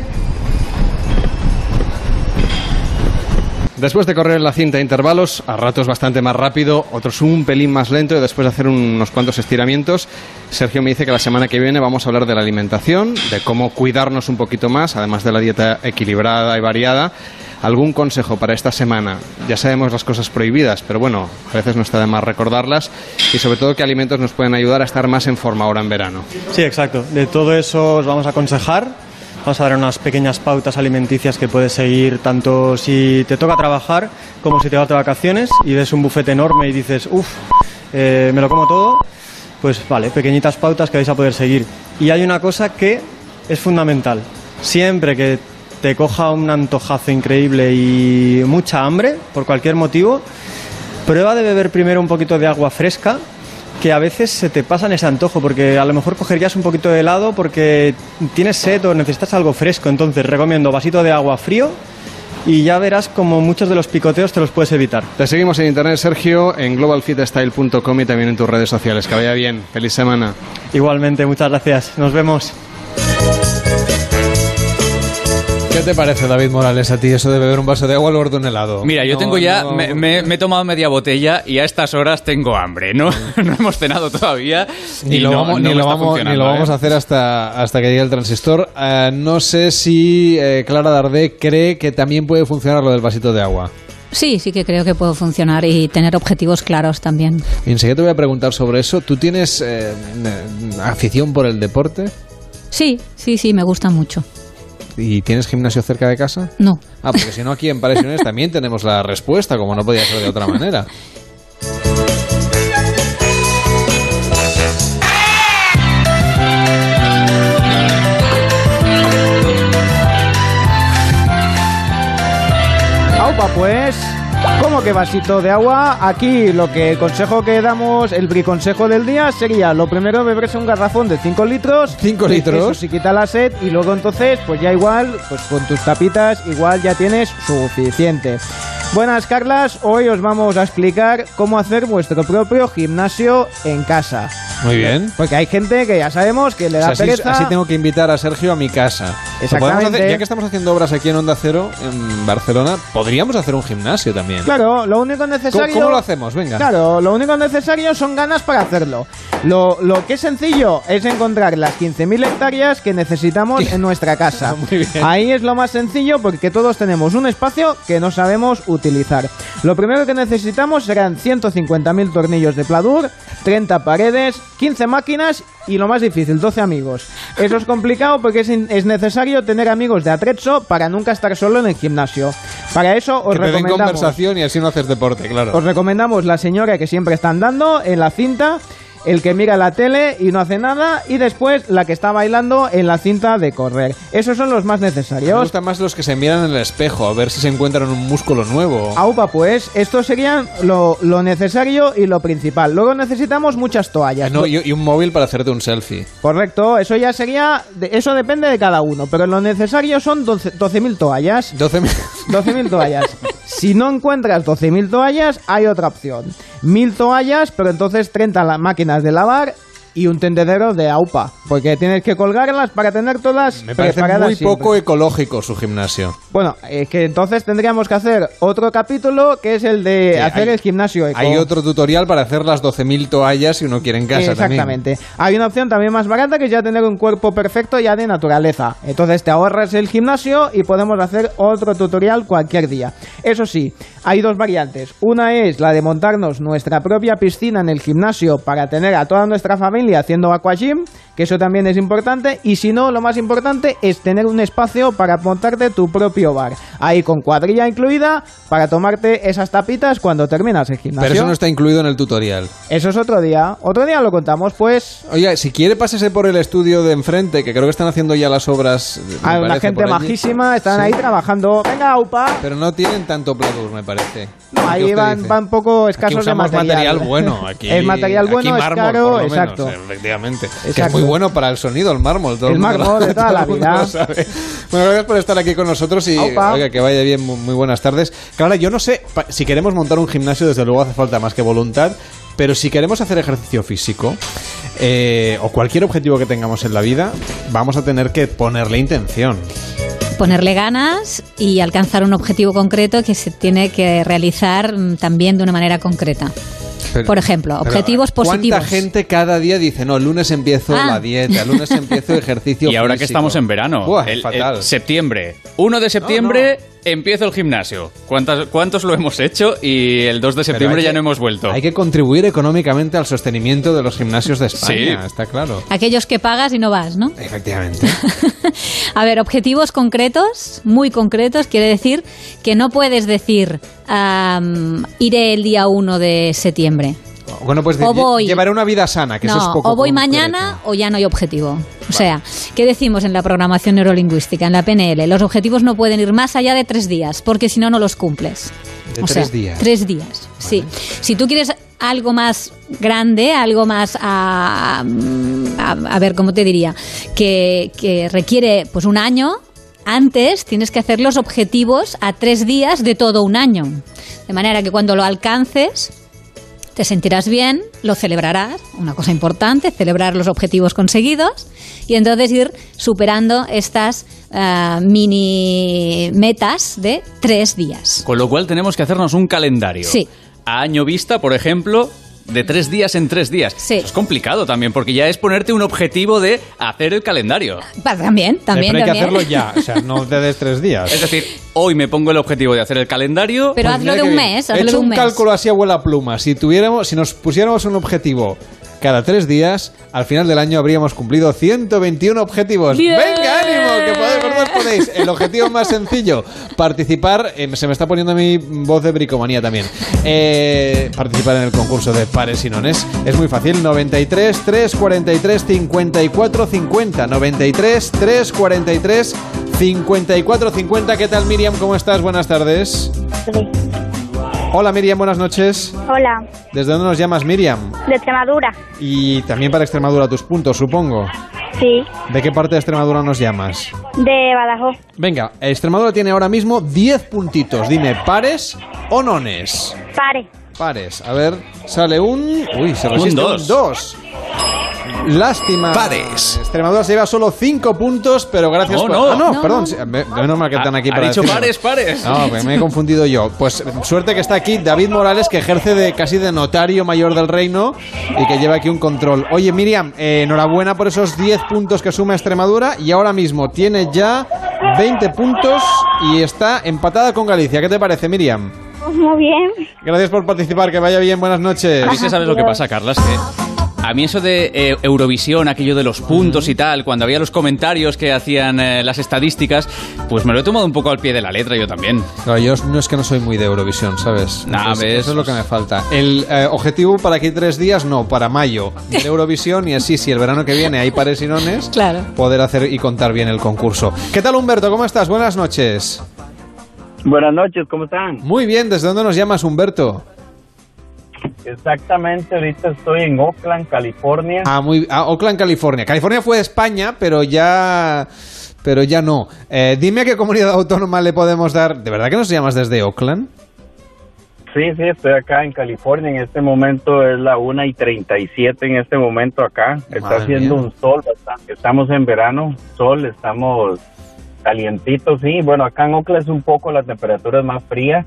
Después de correr la cinta a intervalos, a ratos bastante más rápido, otros un pelín más lento y después de hacer unos cuantos estiramientos, Sergio me dice que la semana que viene vamos a hablar de la alimentación, de cómo cuidarnos un poquito más, además de la dieta equilibrada y variada. ¿Algún consejo para esta semana? Ya sabemos las cosas prohibidas, pero bueno, a veces no está de más recordarlas y sobre todo qué alimentos nos pueden ayudar a estar más en forma ahora en verano. Sí, exacto. De todo eso os vamos a aconsejar. Vamos a dar unas pequeñas pautas alimenticias que puedes seguir tanto si te toca trabajar como si te vas de vacaciones y ves un bufete enorme y dices, uff, me lo como todo. Pues vale, pequeñitas pautas que vais a poder seguir. Y hay una cosa que es fundamental. Siempre que te coja un antojazo increíble y mucha hambre, por cualquier motivo, prueba de beber primero un poquito de agua fresca, que a veces se te pasa en ese antojo, porque a lo mejor cogerías un poquito de helado porque tienes sed o necesitas algo fresco. Entonces recomiendo vasito de agua frío y ya verás como muchos de los picoteos te los puedes evitar. Te seguimos en internet, Sergio, en globalfitstyle.com y también en tus redes sociales. Que vaya bien. Feliz semana. Igualmente, muchas gracias. Nos vemos. ¿Qué te parece, David Morales, a ti eso de beber un vaso de agua al borde de un helado? Mira, yo No, tengo ya, no. me, me- me he tomado media botella y a estas horas tengo hambre. No, no hemos cenado todavía. Ni y lo, no- vamos, no ni lo vamos, ni lo vamos ¿eh? a hacer hasta, hasta que llegue el transistor. Eh, no sé si eh, Clara Dardé cree que también puede funcionar lo del vasito de agua. Sí, sí que creo que puedo funcionar y tener objetivos claros también. Y enseguida te voy a preguntar sobre eso. ¿Tú tienes eh, afición por el deporte? Sí, sí, sí, me gusta mucho. ¿Y tienes gimnasio cerca de casa? No. Ah, porque si no, aquí en Paresiones también tenemos la respuesta, como no podía ser de otra manera. Aupa, pues. ¿Cómo que vasito de agua? Aquí lo que el consejo que damos, el briconsejo del día sería lo primero beberse un garrafón de 5 litros. 5 litros. Eso sí quita la sed y luego entonces pues ya igual, pues con tus tapitas igual ya tienes suficiente. Buenas Carlas, hoy os vamos a explicar cómo hacer vuestro propio gimnasio en casa. Muy bien. Porque hay gente que ya sabemos que le O da así, pereza. así tengo que invitar a Sergio a mi casa. Exactamente. hacer- ya que estamos haciendo obras aquí en Onda Cero, en Barcelona, podríamos hacer un gimnasio también. Claro, lo único necesario. ¿Cómo, cómo lo hacemos? Venga. Claro, lo único necesario son ganas para hacerlo. Lo, lo que es sencillo es encontrar las 15.000 hectáreas que necesitamos en nuestra casa. Ahí es lo más sencillo porque todos tenemos un espacio que no sabemos utilizar. Lo primero que necesitamos serán 150.000 tornillos de pladur, 30 paredes, 15 máquinas y lo más difícil, 12 amigos. Eso es complicado porque es, es necesario tener amigos de atrezzo para nunca estar solo en el gimnasio. Para eso os que te den recomendamos... conversación y así no haces deporte, claro. Os recomendamos la señora que siempre está andando en la cinta, el que mira la tele y no hace nada, y después la que está bailando en la cinta de correr. Esos son los más Me necesarios. gustan más los que se miran en el espejo, a ver si se encuentran un músculo nuevo. Aupa, pues, estos serían lo, lo necesario y lo principal. Luego necesitamos muchas toallas. No, y, y un móvil para hacerte un selfie. Correcto, eso ya sería. eso depende de cada uno, pero lo necesario son 12 12.000 toallas. 12.000 12.000 toallas. Si no encuentras 12.000 toallas, hay otra opción. 1.000 toallas, pero entonces 30 la- máquinas de lavar y un tendedero de AUPA. Porque tienes que colgarlas para tener todas Me parece preparadas muy siempre. poco ecológico su gimnasio. Bueno, es que entonces tendríamos que hacer otro capítulo que es el de Sí, hacer hay- el gimnasio eco. Hay otro tutorial para hacer las 12.000 toallas si uno quiere en casa también. Exactamente. Hay una opción también más barata que es ya tener un cuerpo perfecto ya de naturaleza. Entonces te ahorras el gimnasio y podemos hacer otro tutorial cualquier día. Eso sí, hay dos variantes. Una es la de montarnos nuestra propia piscina en el gimnasio para tener a toda nuestra familia haciendo aquagym, que eso también es importante. Y si no, lo más importante es tener un espacio para montarte tu propio bar. Ahí con cuadrilla incluida para tomarte esas tapitas cuando terminas el gimnasio. Pero eso no está incluido en el tutorial. Eso es otro día. Otro día lo contamos, pues. Oye, si quiere pásese por el estudio de enfrente, que creo que están haciendo ya las obras. Hay una gente majísima, están Sí. ahí trabajando. Venga, UPA. Pero no tienen tanto pladur, me parece. No, ¿Qué ahí van, van poco Aquí escasos usamos de material. bueno. Aquí, el material bueno aquí es caro, menos, exacto. Efectivamente. Que es muy bueno para el sonido, el mármol. todo El mármol de toda la vida. Bueno, gracias por estar aquí con nosotros y oiga, que vaya bien. Muy, buenas tardes. Claro, yo no sé, si queremos montar un gimnasio, desde luego hace falta más que voluntad. Pero si queremos hacer ejercicio físico eh, o cualquier objetivo que tengamos en la vida, vamos a tener que ponerle intención. ponerle ganas y alcanzar un objetivo concreto que se tiene que realizar mm, también de una manera concreta. Pero- Por ejemplo, pero, objetivos positivos. ¿Cuánta gente cada día dice, no, el lunes empiezo Ah. la dieta, el lunes empiezo ejercicio Y ahora que físico"? estamos en verano, Buah, el- el fatal. septiembre, 1 de septiembre empiezo el gimnasio. ¿Cuántas, ¿Cuántos lo hemos hecho? Y el 2 de septiembre ya que- no hemos vuelto. Hay que contribuir económicamente al sostenimiento de los gimnasios de España, Sí. está claro. Aquellos que pagas y no vas, ¿no? Efectivamente. A ver, objetivos concretos, muy concretos, quiere decir que no puedes decir iré el día 1 de septiembre. Bueno, pues O voy. llevaré una vida sana, que no, eso es poco o voy concreto. mañana o ya no hay objetivo. O sea, ¿qué decimos en la programación neurolingüística, en la PNL? Los objetivos no pueden ir más allá de tres días, porque si no, no los cumples. De O tres sea, días. Tres días, sí. Si tú quieres algo más grande, algo más a, a, a ver, ¿cómo te diría? Que, que requiere pues un año, antes tienes que hacer los objetivos a tres días de todo un año. De manera que cuando lo alcances, te sentirás bien, lo celebrarás, una cosa importante, celebrar los objetivos conseguidos y entonces ir superando estas ah, mini metas de tres días. Con lo cual tenemos que hacernos un calendario. Sí. A año vista, por ejemplo, de tres días en tres días. Eso es complicado también, porque ya es ponerte un objetivo de hacer el calendario. Pa- También, también, Pero hay que también. hacerlo ya, o sea, no te des tres días. Es decir, hoy me pongo el objetivo de hacer el calendario. Pero Pues hazlo mira de un bien. mes, He hazlo hecho de un un mes. cálculo así a vuela pluma. Si tuviéramos, si nos pusiéramos un objetivo cada tres días, al final del año habríamos cumplido 121 objetivos. ¡Bien! ¡Venga, ánimo! Que podéis, vosotros podéis. El objetivo más sencillo, participar, eh, se me está poniendo mi voz de bricomanía también, Eh, participar en el concurso de pares y nones. Es muy fácil, 93 343 54 50. 93 343 54 50. ¿Qué tal Miriam? ¿Cómo estás? Buenas tardes. Hola Miriam, buenas noches. Hola, ¿Desde dónde nos llamas Miriam? de Extremadura. Y también para Extremadura tus puntos, supongo. Sí, ¿De qué parte de Extremadura nos llamas? de Badajoz. Venga, Extremadura tiene ahora mismo 10 puntitos. Dime, ¿pares o nones? Pare. Pares. A ver, sale un... Uy, se Un resiste un dos. 2. Lástima. Pares. Extremadura se lleva solo 5 puntos, pero gracias No, por... no. Ah, no, No, perdón. sí, me- Menos mal que están aquí Ha para dicho decirlo. pares, pares. No, me he confundido yo. Pues suerte que está aquí David Morales, que ejerce de casi de notario mayor del reino y que lleva aquí un control. Oye, Miriam, eh, enhorabuena por esos 10 puntos que suma Extremadura y ahora mismo tiene ya 20 puntos y está empatada con Galicia. ¿Qué te parece, Miriam? Pues muy bien. Gracias por participar, que vaya bien, buenas noches. A mí, ¿sabes lo que pasa, Carlas? Que a mí eso de eh, Eurovisión, aquello de los puntos y tal, cuando había los comentarios que hacían eh, las estadísticas, pues me lo he tomado un poco al pie de la letra yo también. Claro, yo no es que no soy muy de Eurovisión, ¿sabes? Nah, Entonces, ves, eso es lo que pues- me falta. El eh, objetivo para aquí tres días, no, para mayo de Eurovisión y así, si el verano que viene hay pares y nones, Claro. poder hacer y contar bien el concurso. ¿Qué tal, Humberto? ¿Cómo estás? Buenas noches. Buenas noches, ¿cómo están? Muy bien, ¿desde dónde nos llamas, Humberto? Exactamente, ahorita estoy en Oakland, California. Ah, muy, ah, Oakland, California. California fue España, pero ya... Pero ya no. Eh, dime a qué comunidad autónoma le podemos dar... ¿De verdad que nos llamas desde Oakland? Sí, sí, estoy acá en California. En este momento es la 1 y 37 en este momento acá. Está haciendo mía. un sol bastante. Estamos en verano, sol, estamos calientitos, sí. Bueno, acá en Oakland es un poco la temperatura es más fría.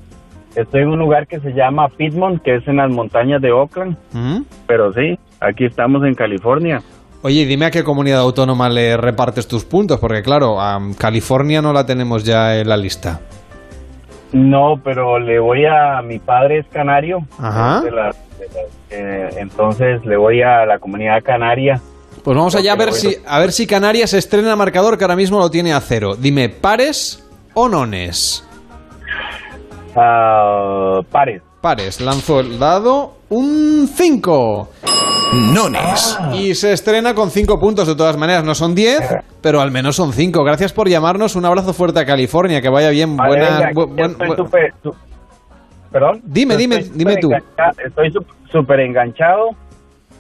Estoy en un lugar que se llama Piedmont, que es en las montañas de Oakland. ¿Mm? Pero sí, aquí estamos en California. Oye, dime a qué comunidad autónoma le repartes tus puntos, porque claro, a California no la tenemos ya en la lista. No, pero le voy a... Mi padre es canario. Ajá. es de la- de la- eh, entonces le voy a la comunidad canaria. Pues vamos allá a ver si a ver si Canarias estrena marcador que ahora mismo lo tiene a cero. Dime, ¿pares o nones? Ah, pares. Pares, lanzo el dado, un 5. Nones. Y se estrena con 5 puntos de todas maneras, no son 10, pero al menos son 5. Gracias por llamarnos, un abrazo fuerte a California, que vaya bien, Vale, buena... venga, bu- yo buen- estoy bu- súper- su- ¿Perdón? Dime, dime, estoy dime tú. Estoy súper enganchado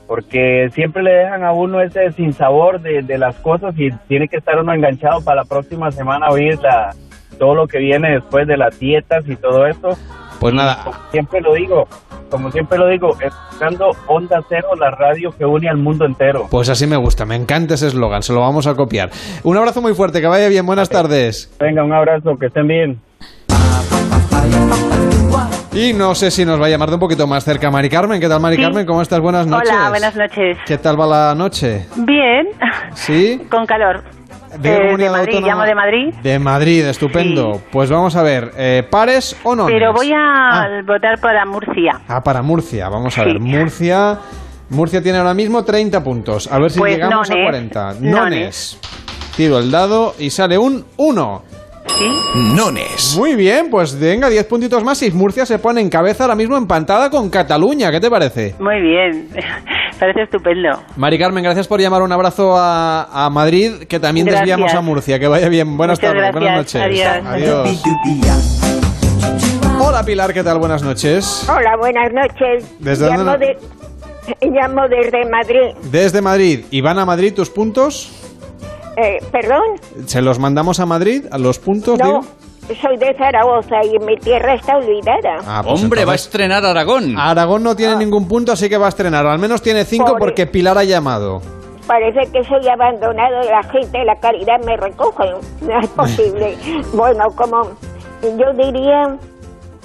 porque siempre le dejan a uno ese sinsabor de, de las cosas y tiene que estar uno enganchado para la próxima semana oír la, todo lo que viene después de las dietas y todo esto. Pues nada. Como siempre lo digo, como siempre lo digo, escuchando Onda Cero, la radio que une al mundo entero. Pues así me gusta, me encanta ese eslogan, se lo vamos a copiar. Un abrazo muy fuerte, que vaya bien, buenas tardes. Venga, un abrazo, que estén bien. Y no sé si nos va a llamar de un poquito más cerca Mari Carmen. ¿Qué tal, Mari Sí. Carmen? ¿Cómo estás? Buenas noches. Hola, buenas noches. ¿Qué tal va la noche? Bien, ¿Sí? con calor. ¿De Eh, de Madrid, autónoma? llamo de Madrid. De Madrid, estupendo. Pues vamos a ver, eh, ¿pares o no? Pero voy a votar para Murcia. Ah, para Murcia, vamos a Sí. ver. Murcia, Murcia tiene ahora mismo 30 puntos. A ver si Pues llegamos a nones. 40. Nones. Nones. Tiro el dado y sale un 1. Nones. Muy bien, pues venga, 10 puntitos más y Murcia se pone en cabeza ahora mismo empantada con Cataluña. ¿Qué te parece? Muy bien, parece estupendo. Mari Carmen, gracias por llamar. Un abrazo a, a Madrid, que también Gracias. desviamos a Murcia. Que vaya bien. Buenas Muchas tardes, buenas noches. Adiós. Hola Pilar, ¿qué tal? Buenas noches. Hola, buenas noches. ¿Desde llamo, dónde de, llamo desde Madrid. Desde Madrid. ¿Y van a Madrid tus puntos? Eh, ¿Perdón? ¿Se los mandamos a Madrid? ¿A los puntos? No, digo? soy de Zaragoza y mi tierra está olvidada. Ah, pues Hombre, va a entonces- estrenar Aragón. Aragón no tiene ningún punto, así que va a estrenar. Al menos tiene cinco porque Pilar ha llamado. Parece que soy abandonado, la gente de la caridad me recoge. No es posible. bueno, como yo diría,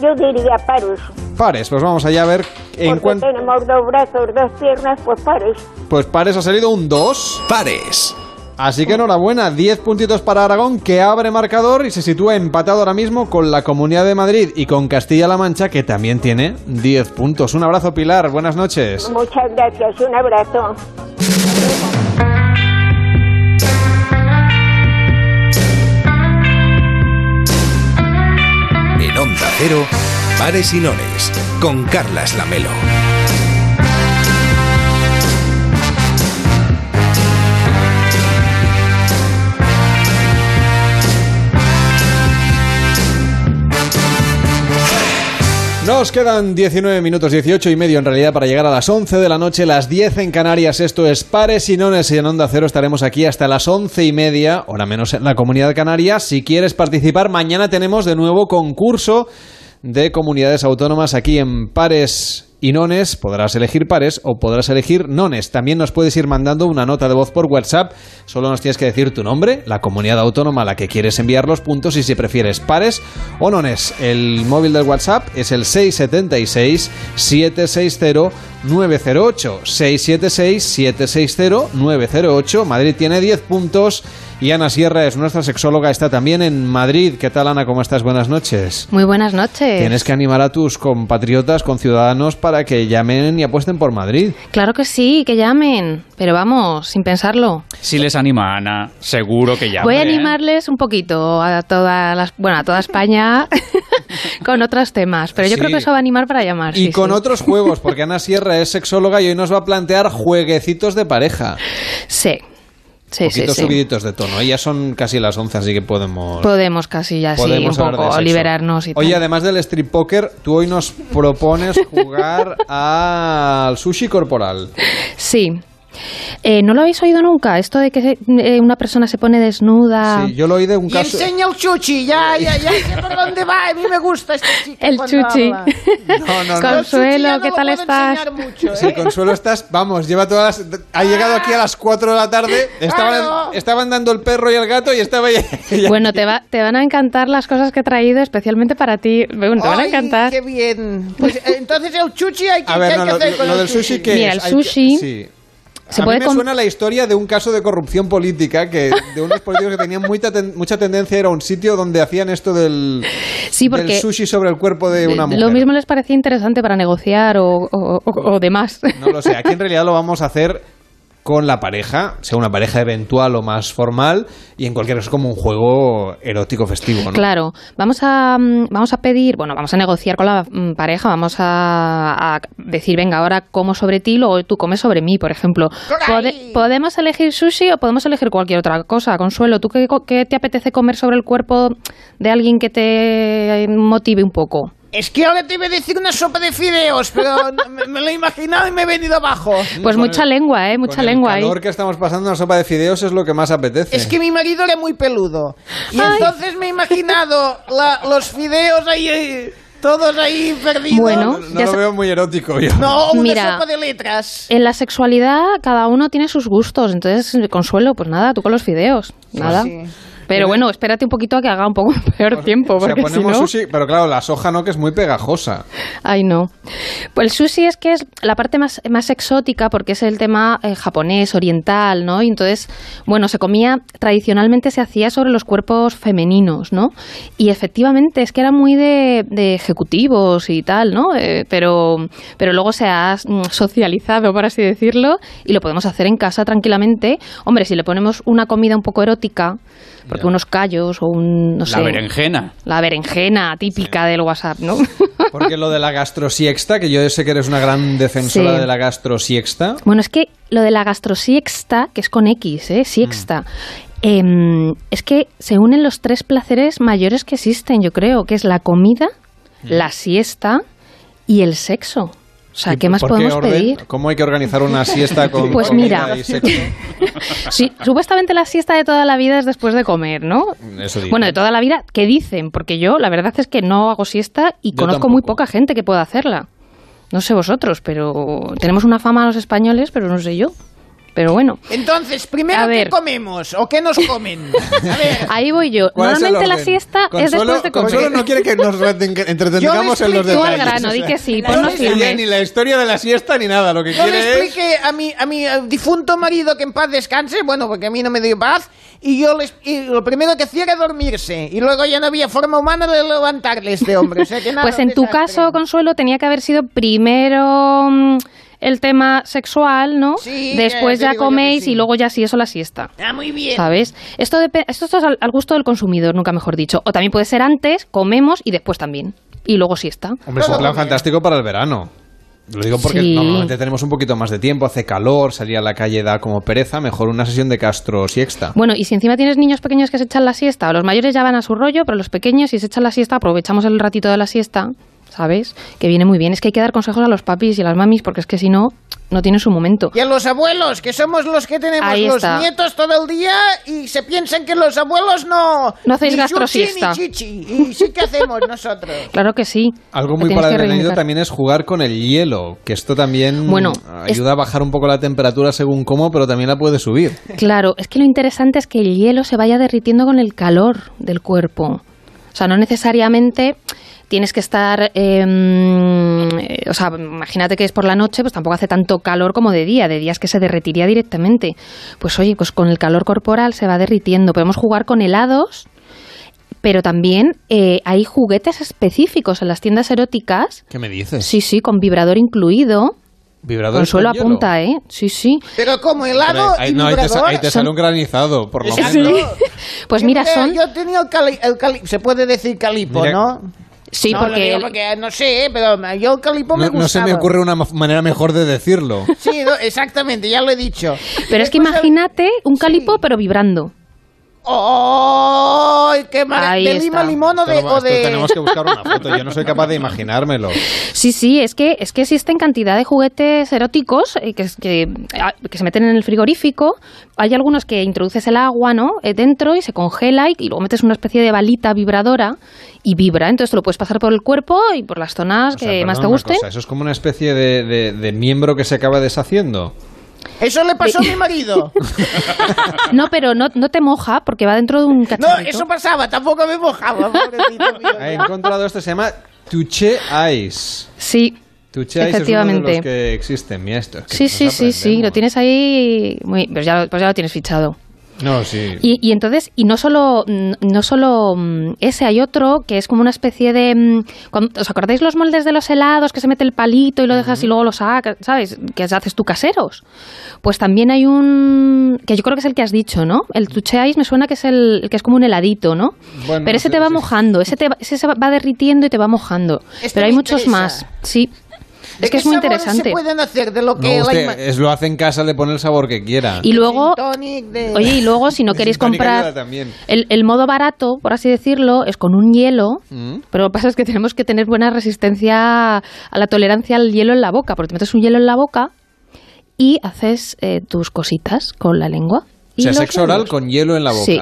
yo diría paros. Pares, pues vamos allá a ver en tenemos dos brazos, dos piernas, pues pares. Pues pares ha salido un 2. Pares. Así que enhorabuena, 10 puntitos para Aragón que abre marcador y se sitúa empatado ahora mismo con la Comunidad de Madrid y con Castilla-La Mancha que también tiene 10 puntos. Un abrazo Pilar, buenas noches. Muchas gracias, un abrazo. En Onda Cero, Pares y Nones, con Carlas Lamelo. Nos quedan 19 minutos, 18 y medio en realidad para llegar a las 11 de la noche, las 10 en Canarias. Esto es Pares y Nones y en Onda Cero estaremos aquí hasta las 11 y media, hora menos en la Comunidad Canaria. Si quieres participar, mañana tenemos de nuevo concurso de comunidades autónomas aquí en Pares y Nones. Podrás elegir pares o podrás elegir nones. También nos puedes ir mandando una nota de voz por WhatsApp. Solo nos tienes que decir tu nombre, la comunidad autónoma a la que quieres enviar los puntos y si prefieres pares o nones. El móvil del WhatsApp es el 676-760-908. 676-760-908. Madrid tiene 10 puntos. Y Ana Sierra es nuestra sexóloga, está también en Madrid. ¿Qué tal, Ana? ¿Cómo estás? Buenas noches. Muy buenas noches. Tienes que animar a tus compatriotas, conciudadanos, para que llamen y apuesten por Madrid. Claro que sí, que llamen, pero vamos, sin pensarlo. Si les anima Ana, seguro que llaman. Voy a ¿eh? animarles un poquito a toda las, bueno, a toda España con otros temas, pero yo Sí. creo que eso va a animar para llamar. Y sí, con sí. otros juegos, porque Ana Sierra es sexóloga y hoy nos va a plantear jueguecitos de pareja. Sí. Sí, sí, Poquitos sí. subiditos de tono. Ya son casi las 11, así que podemos... Podemos casi ya sí, un podemos poco sexo. liberarnos y Oye, tal. además del strip poker, tú hoy nos propones jugar al sushi corporal. Sí. Eh, ¿No lo habéis oído nunca? Esto de que se- eh, una persona se pone desnuda. Sí, yo lo oí de un Y caso... enseña el chuchi, ya, ya, ya sé por dónde va. A mí me gusta este chico. El chuchi. habla. No, no, no. Consuelo, no ¿qué lo tal estás? mucho, ¿eh? Sí, Consuelo, estás, vamos, lleva todas las... Ha llegado aquí a las 4 de la tarde, estaban, Claro. estaban dando el perro y el gato y estaba ya... ya- Bueno, te, va, te van a encantar las cosas que he traído especialmente para ti. Bueno, te van a Ay, encantar. qué bien. Pues entonces el chuchi hay que, A ¿qué ver, hay no, que lo, hacer con lo el del sushi que Mira, es? el Hay que- sushi sí. Se a puede mí me suena la historia de un caso de corrupción política que de unos políticos que tenían mucha, ten- mucha tendencia a ir a un sitio donde hacían esto del, Sí, porque- del sushi sobre el cuerpo de una mujer. Lo mismo les parecía interesante para negociar o, o- o- o demás. No lo sé, aquí en realidad lo vamos a hacer con la pareja, sea una pareja eventual o más formal, y en cualquier caso como un juego erótico festivo, ¿no? Claro, vamos a, mm, vamos a pedir, bueno, vamos a negociar con la mm, pareja, vamos a, a decir, venga, ahora como sobre ti, luego tú comes sobre mí, por ejemplo. Pode- ¿Podemos elegir sushi o podemos elegir cualquier otra cosa? Consuelo, ¿tú qué, co- qué te apetece comer sobre el cuerpo de alguien que te motive un poco? Es que ahora te iba a decir una sopa de fideos, pero me, me lo he imaginado y me he venido abajo. Pues mucha lengua, ¿eh? Mucha Con lengua el ahí. calor que estamos pasando, una sopa de fideos es lo que más apetece. Es que mi marido era muy peludo. Y Ay. entonces me he imaginado la- los fideos ahí. eh, Todos ahí perdidos. Bueno, No ya lo veo muy erótico yo. No, una Mira. sopa de letras. En la sexualidad cada uno tiene sus gustos, entonces Consuelo, pues nada, tú con los fideos, nada. sí. Pero bueno, espérate un poquito a que haga un poco peor tiempo, O sea, porque si ponemos no... sushi, pero claro, la soja no, que es muy pegajosa. Ay, no. Pues el sushi es que es la parte más, más exótica porque es el tema eh, japonés, oriental, ¿no? Y entonces, bueno, se comía, tradicionalmente se hacía sobre los cuerpos femeninos, ¿no? Y efectivamente es que era muy de, de ejecutivos y tal, ¿no? Eh, pero, pero luego se ha mm, socializado, por así decirlo, y lo podemos hacer en casa tranquilamente. Hombre, si le ponemos una comida un poco erótica, porque unos callos o un, no sé... La berenjena. La berenjena típica del WhatsApp, ¿no? Porque lo de la gastrosiexta, que yo sé que eres una gran defensora Sí. de la gastrosiexta. Bueno, es que lo de la gastrosiexta, que es con X, ¿eh? Siexta, em, es que se unen los tres placeres mayores que existen, yo creo, que es la comida, la siesta y el sexo. O sea, ¿Y ¿qué más podemos orden? pedir? ¿Cómo hay que organizar una siesta con Pues comida mira. y sexo? Sí, supuestamente la siesta de toda la vida es después de comer, ¿no? Eso digo. Bueno, de toda la vida, ¿qué dicen? Porque yo, la verdad es que no hago siesta y Yo conozco muy poca gente que pueda hacerla. No sé vosotros, pero tenemos una fama los españoles, pero no sé yo. Pero bueno. Entonces, primero, A ¿qué ver. comemos? ¿O qué nos comen? Ahí voy yo. ¿Cuál es Normalmente la siesta es después de comer. Consuelo no quiere que nos reten- entretengamos en los Tú al detalles. grano, di que sí, ponnos le firmes. ni la historia de la siesta ni nada. Lo que Yo le quiere es... expliqué a mi, a mi eh, difunto marido que en paz descanse, bueno, porque a mí no me dio paz, y yo les, y lo primero que hacía era dormirse, y luego ya no había forma humana de levantarle a este hombre. O sea que nada, Pues en tu desastre. caso, Consuelo, tenía que haber sido primero mm, el tema sexual, ¿no? Sí, Después ya coméis sí. y luego ya sí, eso la siesta. Ah, muy bien. ¿Sabes? Esto, esto es al, al gusto del consumidor, nunca mejor dicho. O también puede ser antes, comemos y después también. Y luego siesta. Hombre, es un plan fantástico para el verano. Lo digo porque Sí. normalmente tenemos un poquito más de tiempo, hace calor, salir a la calle da como pereza, mejor una sesión de castro siesta. Bueno, y si encima tienes niños pequeños que se echan la siesta, los mayores ya van a su rollo, pero los pequeños, si se echan la siesta, aprovechamos el ratito de la siesta, ¿sabes? Que viene muy bien. Es que hay que dar consejos a los papis y a las mamis, porque es que si no, no tiene su momento. Y a los abuelos, que somos los que tenemos Ahí los está. nietos todo el día y se piensan que los abuelos no... No hacéis gastrosiesta. ni chichi. Y sí que hacemos nosotros. Claro que sí. Algo muy para el también es jugar con el hielo, que esto también Bueno, ayuda a bajar un poco la temperatura según cómo, pero también la puede subir. Claro, es que lo interesante es que el hielo se vaya derritiendo con el calor del cuerpo. O sea, no necesariamente tienes que estar, em, eh, o sea, imagínate que es por la noche, pues tampoco hace tanto calor como de día, de días que se derretiría directamente. Pues oye, pues con el calor corporal se va derritiendo. Podemos jugar con helados, pero también eh, hay juguetes específicos en las tiendas eróticas. ¿Qué me dices? Sí, sí, con vibrador incluido. Vibradores Consuelo con hielo. apunta, ¿eh? Sí, sí. Pero como helado Pero ahí, y no, ahí te, sa- vibrador. ahí te sale un granizado, por lo menos. Pues mira, son... Yo tenía el cali, el cali- se puede decir calipo, Mira- ¿no? Sí, No, lo porque digo el- porque no sé, pero yo el calipo me No, gustaba. no se me ocurre una ma- manera mejor de decirlo. Sí, no, exactamente, ya lo he dicho. Pero es que imagínate un calipo pero vibrando. ¡Oh! ¡Qué maravilla! ¿De está. lima limón o de...? Esto- o esto de- tenemos que buscar una foto, yo no soy capaz de imaginármelo. Sí, sí, es que, es que existen cantidad de juguetes eróticos eh, que, ah, que se meten en el frigorífico. Hay algunos que introduces el agua ¿no? Eh, dentro y se congela y, y luego metes una especie de balita vibradora y vibra. Entonces te lo puedes pasar por el cuerpo y por las zonas O sea, que más te gusten. cosa, eso es como una especie de, de- de miembro que se acaba deshaciendo. Eso le pasó a mi marido. No, pero no, no te moja porque va dentro de un No, cacharrito. eso pasaba, tampoco me mojaba. He encontrado esto, se llama Touché Ice. Sí, Touché Ice es uno de Efectivamente. los que existen. Mira esto. es que sí, sí, sí, sí, lo tienes ahí... Muy, pues, ya, pues ya lo tienes fichado. No, sí. Y, y entonces, y no solo, no solo mm, ese, hay otro que es como una especie de... mm, cuando- ¿Os acordáis los moldes de los helados que se mete el palito y lo dejas y luego lo sacas, ¿sabes? Que haces tú caseros. Pues también hay un... que yo creo que es el que has dicho, ¿no? El Ice me suena que es el, el que es como un heladito, ¿no? Bueno, Pero ese sí, te va sí. mojando, ese, te va, ese se va- derritiendo y te va mojando. Este Pero hay muchos interesa. más, sí. ¿De Es que es muy interesante. se pueden hacer de lo que No, usted es, lo hace en casa, le pone el sabor que quiera. Y luego... De- Oye, y luego si no queréis comprar... también. El, el modo barato, por así decirlo, es con un hielo, Mm. pero lo que pasa es que tenemos que tener buena resistencia a la tolerancia al hielo en la boca, porque te metes un hielo en la boca y haces eh, tus cositas con la lengua. O y sea, sexo oral con hielo en la boca. Sí.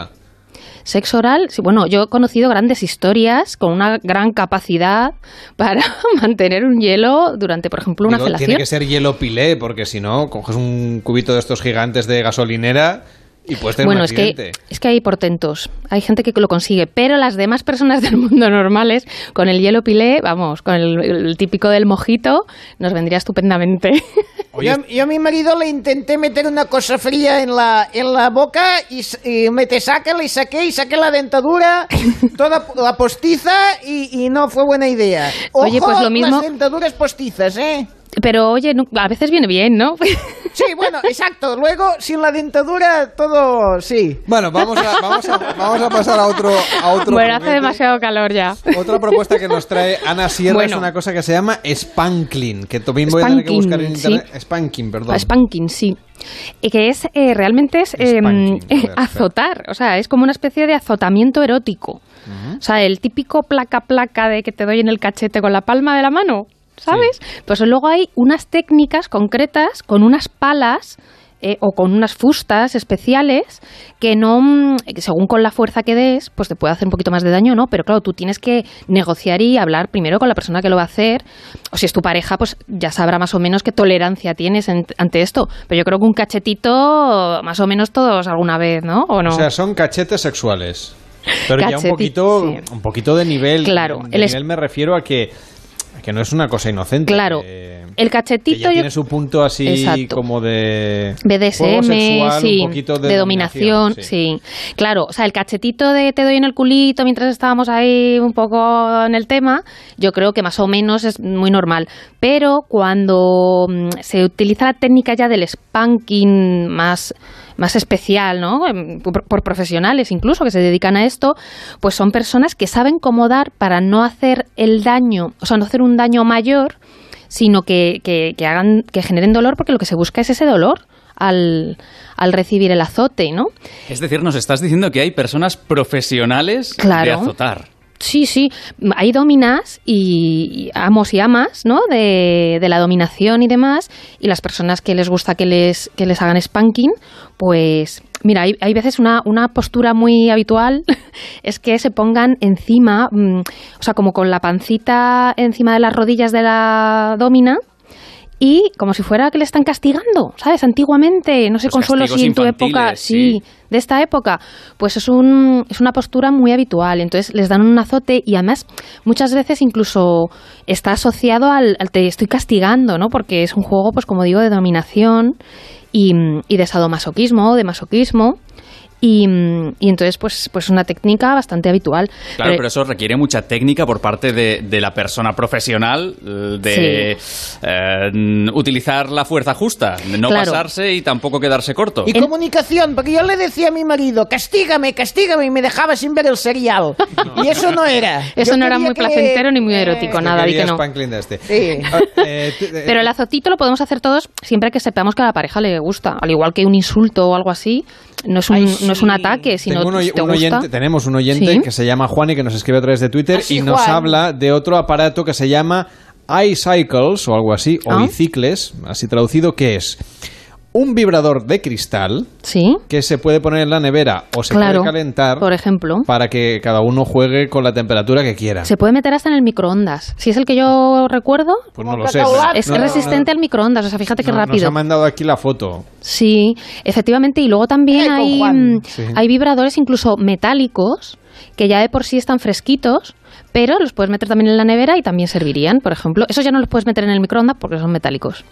Sexo oral, sí, bueno, yo he conocido grandes historias con una gran capacidad para mantener un hielo durante, por ejemplo, una Digo, felación. tiene que ser hielo pilé, porque si no, coges un cubito de estos gigantes de gasolinera y puedes tener Bueno, un es que, accidente. es que hay portentos, hay gente que lo consigue, pero las demás personas del mundo normales, con el hielo pilé, vamos, con el, el típico del mojito, nos vendría estupendamente. Yo, yo a mi marido le intenté meter una cosa fría en la, en la boca y, y me te saca, le saqué y saqué la dentadura, toda la postiza y, y no fue buena idea. Oye, Ojo, pues lo mismo- Las dentaduras postizas, ¿eh? Pero oye, no- a veces viene bien, ¿no? Sí, bueno, exacto. Luego, sin la dentadura, todo sí. Bueno, vamos a, vamos a, vamos a pasar a otro, a otro bueno, hace demasiado calor ya. Otra propuesta que nos trae Ana Sierra Bueno. es una cosa que se llama Spankling, que también voy a tener que buscar en sí. internet. Spanking, perdón. Spanking, sí. Y que es, eh, realmente es eh, azotar, o sea, es como una especie de azotamiento erótico. O sea, el típico placa-placa de que te doy en el cachete con la palma de la mano, ¿sabes? Pues luego hay unas técnicas concretas con unas palas eh, o con unas fustas especiales que no, mm, que según con la fuerza que des, pues te puede hacer un poquito más de daño, ¿no? Pero claro, tú tienes que negociar y hablar primero con la persona que lo va a hacer, o si es tu pareja, pues ya sabrá más o menos qué tolerancia tienes en- ante esto. Pero yo creo que un cachetito, más o menos todos alguna vez, ¿no? ¿O no? O sea, son cachetes sexuales. Pero ya un poquito, sí. un poquito de nivel. Claro, De el nivel me refiero a que, que no es una cosa inocente. Claro, que- el que cachetito ya yo- tiene su punto así Exacto. como de BDSM, sexual, sí, un poquito de, de dominación, sí. Claro, o sea, el cachetito de te doy en el culito mientras estábamos ahí un poco en el tema, yo creo que más o menos es muy normal. Pero cuando mm, se utiliza la técnica ya del spanking más más especial, ¿no? Em, Por, por profesionales incluso que se dedican a esto, pues son personas que saben cómo dar para no hacer el daño, o sea, no hacer un daño mayor, sino que, que, que hagan, que generen dolor, porque lo que se busca es ese dolor al, al recibir el azote, ¿no? Es decir, nos estás diciendo que hay personas profesionales de Claro. azotar. Sí, sí, hay dominas y, amos y amas, ¿no? De, de la dominación y demás, y las personas que les gusta que les, que les hagan spanking, pues mira, hay, hay veces una, una postura muy habitual es que se pongan encima, mm, o sea, como con la pancita encima de las rodillas de la domina, y como si fuera que le están castigando, ¿sabes? Antiguamente, no sé, Los Consuelo, si en tu época, sí, sí. de esta época, pues es, un, es una postura muy habitual. Entonces les dan un azote y además muchas veces incluso está asociado al, al te estoy castigando, ¿no? Porque es un juego, pues como digo, de dominación y, y de sadomasoquismo, de masoquismo. Y, y entonces, pues, pues una técnica bastante habitual. Claro, pero eso requiere mucha técnica por parte de, de la persona profesional eh, de eh, utilizar la fuerza justa, de no Claro. pasarse y tampoco quedarse corto. Y comunicación, porque yo le decía a mi marido, castígame, castígame, y me dejaba sin ver el serial. Y eso no era. Eso Yo no era muy que- placentero ni muy erótico, Yo nada, di quería que no. Este. Sí. Ah, eh, eh, Pero el azotito lo podemos hacer todos siempre que sepamos que a la pareja le gusta. Al igual que un insulto o algo así, no es un, no es un ataque, sino Tengo un si te un gusta. oyente- tenemos un oyente Sí. que se llama Juan y que nos escribe a través de Twitter Ah, y nos Juan. habla de otro aparato que se llama iCycles o algo así, o Ah. bicicles, así traducido, que es un vibrador de cristal ¿Sí? que se puede poner en la nevera o se Claro, puede calentar por ejemplo. para que cada uno juegue con la temperatura que quiera. Se puede meter hasta en el microondas. Si es el que yo recuerdo, Pues no lo sé. es No, no, resistente al microondas. O sea, fíjate qué no, Nos rápido. ha mandado aquí la foto. Sí, efectivamente. Y luego también hay, Juan. mm, Sí. hay vibradores incluso metálicos que ya de por sí están fresquitos, pero los puedes meter también en la nevera y también servirían, por ejemplo. Esos ya no los puedes meter en el microondas porque son metálicos.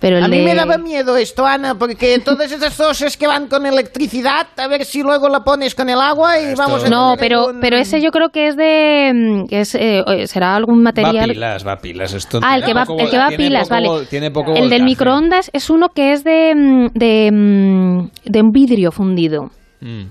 Pero A mí me daba miedo esto, Ana, porque todas esas cosas que van con electricidad, a ver si luego la pones con el agua y vamos a No, pero, un- pero ese yo creo que es de... mm, que es, eh, será algún Va a material... pilas, va a pilas. Esto Ah, el que va, poco el que va a tiene pilas, poco- vale. Tiene poco el del microondas es uno que es de, mm, de, mm, de un vidrio fundido. Mm.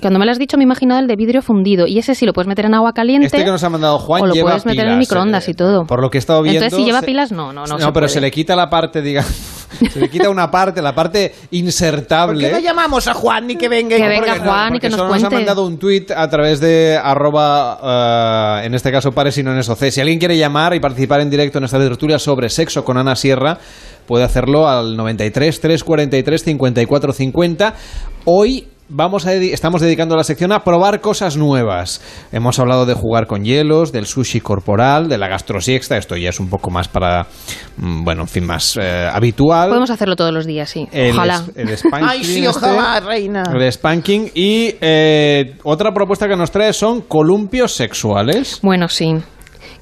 Cuando me lo has dicho me he imaginado el de vidrio fundido y ese sí lo puedes meter en agua caliente Este que nos ha mandado Juan o lo lleva puedes meter en microondas eh, y todo. Por lo que he estado viendo. Entonces si lleva se- pilas no, no, no. No, se pero puede. se le quita la parte, digamos, se le quita una parte, la parte ¿Por insertable. qué no llamamos a Juan ni que venga? y- Que venga Porque no, Juan y que nos solo cuente. nos ha mandado un tuit a través de arroba, eh, en este caso, pares y no en SOC. Si alguien quiere llamar y participar en directo en esta tertulia sobre sexo con Ana Sierra, puede hacerlo al 93 343 54 50. Hoy vamos a dedi- estamos dedicando la sección a probar cosas nuevas. Hemos hablado de jugar con hielos, del sushi corporal, de la gastrosiexta. Esto ya es un poco más para, mm, bueno, en fin, más eh, habitual. Podemos hacerlo todos los días, sí. El, Ojalá. es- el spanking Ay, sí, este, ojalá, reina. el spanking y eh, otra propuesta que nos trae son columpios sexuales. Bueno, sí.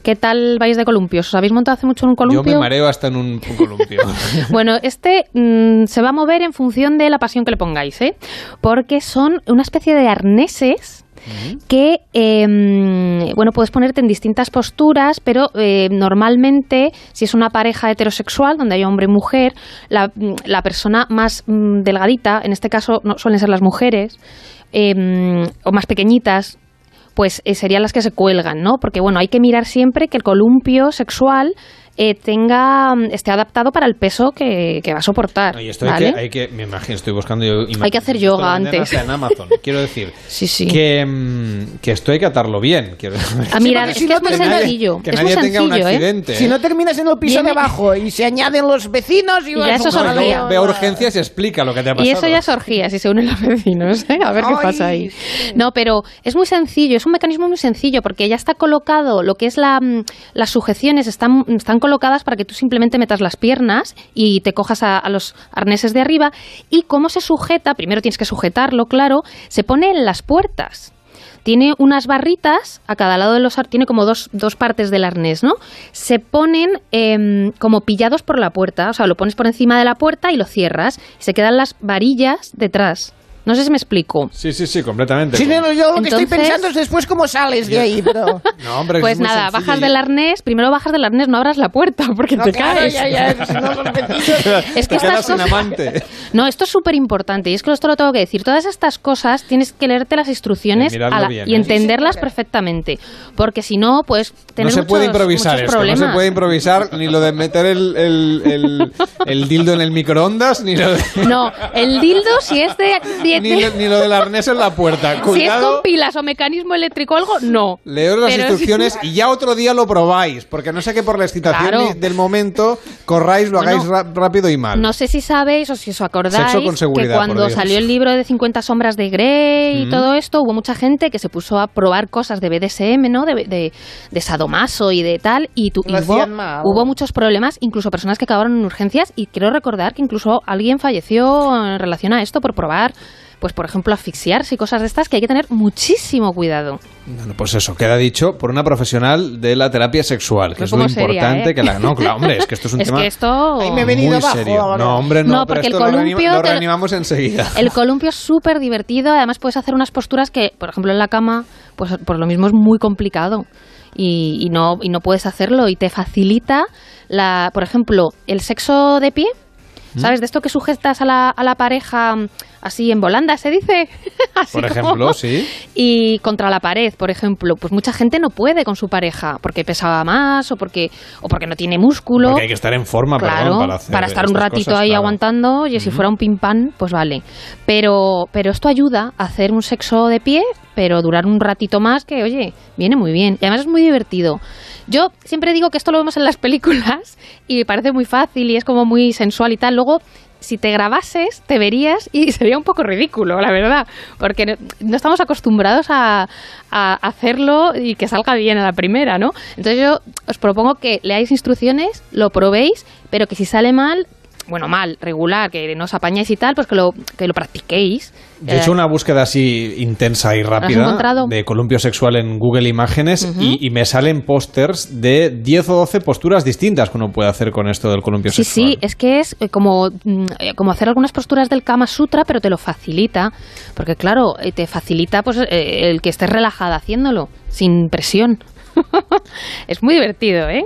¿Qué tal vais de columpios? ¿Os habéis montado hace mucho en un Yo columpio? me mareo hasta en un columpio. Bueno, este mm, se va a mover en función de la pasión que le pongáis, ¿eh? Porque son una especie de arneses que, eh, bueno, puedes ponerte en distintas posturas, pero eh, normalmente, si es una pareja heterosexual, donde hay hombre y mujer, la, mm, la persona más mm, delgadita, en este caso no suelen ser las mujeres, eh, o más pequeñitas, pues eh, serían las que se cuelgan, ¿no? Porque bueno, hay que mirar siempre que el columpio sexual eh, tenga mm, esté adaptado para el peso que, que va a soportar. Y esto ¿vale? hay, que, hay que, me imagino, estoy buscando yo Hay que hacer yoga antes. en Amazon. Quiero decir Sí, sí. Que, mm, que esto hay que atarlo bien. Quiero Ah, mira, porque es si que no es muy sencillo. que es nadie muy tenga un ¿eh? accidente. Si no terminas en el piso Viene- de abajo y se añaden los vecinos y, Y ya eso es vas- orgía. Ve a urgencias y explica lo que te ha pasado. Y eso ya es orgía, si se unen los vecinos, ¿eh? a ver qué Ay. pasa ahí. No, pero es muy sencillo, es un mecanismo muy sencillo, porque ya está colocado, lo que es la, mm, las sujeciones están, están colocadas para que tú simplemente metas las piernas y te cojas a, los arneses de arriba. Y cómo se sujeta, primero tienes que sujetarlo, claro, se pone en las puertas. Tiene unas barritas a cada lado de los tiene como dos, dos partes del arnés, ¿no? Se ponen em, como pillados por la puerta, o sea, lo pones por encima de la puerta y lo cierras y se quedan las varillas detrás. No sé si me explico. Sí, sí, sí, completamente. Sí, no, no, yo lo que estoy Entonces- pensando es después cómo sales de ahí, pero... No, hombre, Pues nada, sencillo. bajas del arnés, primero bajas del arnés, no abras la puerta porque No, te claro, caes. ya, ya, no. Es Te que quedas estas sin cosas- amante. No, esto es súper importante y es que esto lo tengo que decir. Todas estas cosas tienes que leerte las instrucciones a la- bien, y ¿eh? entenderlas perfectamente. Porque si no, pues No tener se muchos, puede improvisar muchos esto, problemas. no se puede improvisar ni lo de meter el, el, el- el dildo en el microondas, ni lo, de- No, el dildo, si es de. Ni, lo, ni lo del arnés en la puerta. si es Cuidado, con pilas o mecanismo eléctrico o algo, no. leeros las Pero instrucciones si- y ya otro día lo probáis, porque no sé que por la excitación Claro. del momento corráis, lo Bueno, hagáis rápido y mal. No sé si sabéis o si os acordáis Sexo con seguridad, que cuando salió el libro de 50 sombras de Grey y Mm. todo esto, hubo mucha gente que se puso a probar cosas de BDSM, ¿no? De, de, de sadomaso y de tal, y, tu- y hubo muchos problemas, incluso personas que acabaron en urgencias, y quiero recordar que incluso alguien falleció en relación a esto por probar, pues por ejemplo, asfixiarse y cosas de estas, que hay que tener muchísimo cuidado. Bueno, pues eso, queda dicho por una profesional de la terapia sexual, que es lo importante ¿eh? que la... No, claro, hombre, es que esto es un Es tema que esto... Ay, me he venido muy abajo serio. No, hombre, no, No, pero porque el esto columpio lo- reanimamos enseguida. El columpio es súper divertido, además puedes hacer unas posturas que, por ejemplo, en la cama, pues por lo mismo es muy complicado y, y no, y no puedes hacerlo y te facilita, la, por ejemplo, el sexo de pie. ¿Mm? ¿Sabes? De esto que sujetas a la, a la pareja mm, así en volanda, se dice. Así Por como- ejemplo, sí. Y contra la pared, por ejemplo, pues mucha gente no puede con su pareja porque pesaba más o porque, o porque no tiene músculo. Porque hay que estar en forma, Claro, perdón, para hacer estar un ratito cosas, ahí claro. aguantando, oye, si fuera un pim pam, pues vale. Pero, pero esto ayuda a hacer un sexo de pie, pero durar un ratito más, que oye, viene muy bien. Y además es muy divertido. Yo siempre digo que esto lo vemos en las películas y me parece muy fácil y es como muy sensual y tal. Luego, si te grabases, te verías y sería un poco ridículo, la verdad, porque no, estamos acostumbrados a, a hacerlo y que salga bien a la primera, ¿no? Entonces yo os propongo que leáis instrucciones, lo probéis, pero que si sale mal, bueno, mal, regular, que no os apañáis y tal, pues que lo, que lo practiquéis. Yo he hecho una búsqueda así intensa y rápida de columpio sexual en Google Imágenes y, y me salen pósters de 10 o 12 posturas distintas que uno puede hacer con esto del columpio Sí, sexual. sí, es que es eh, como, mm, eh, como hacer algunas posturas del Kama Sutra, pero te lo facilita. Porque claro, eh, te facilita pues eh, el que estés relajada haciéndolo, sin presión. es muy divertido, ¿eh?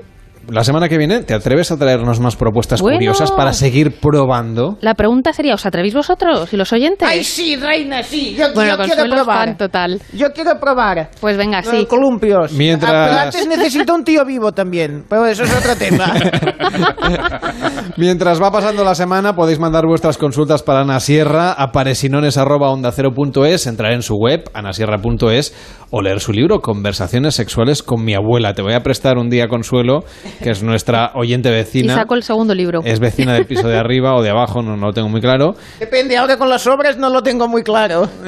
La semana que viene, ¿te atreves a traernos más propuestas Bueno. curiosas para seguir probando? La pregunta sería, ¿os atrevéis vosotros y los oyentes? Ay, sí, reina, sí. Yo, Bueno, yo quiero probar. fan total. Yo quiero probar. Pues venga, sí. columpios. Mientras- Ah, pero antes necesito un tío vivo también. Pero eso es otro tema. Mientras va pasando la semana, podéis mandar vuestras consultas para Ana Sierra a paresinones.onda0.es, entrar en su web, anasierra.es, o leer su libro, Conversaciones sexuales con mi abuela. Te voy a prestar un día, Consuelo, que es nuestra oyente Y vecina. saco el segundo libro. Es vecina del piso de arriba o de abajo, no, no lo tengo muy claro. Depende, ahora con las obras no lo tengo muy claro.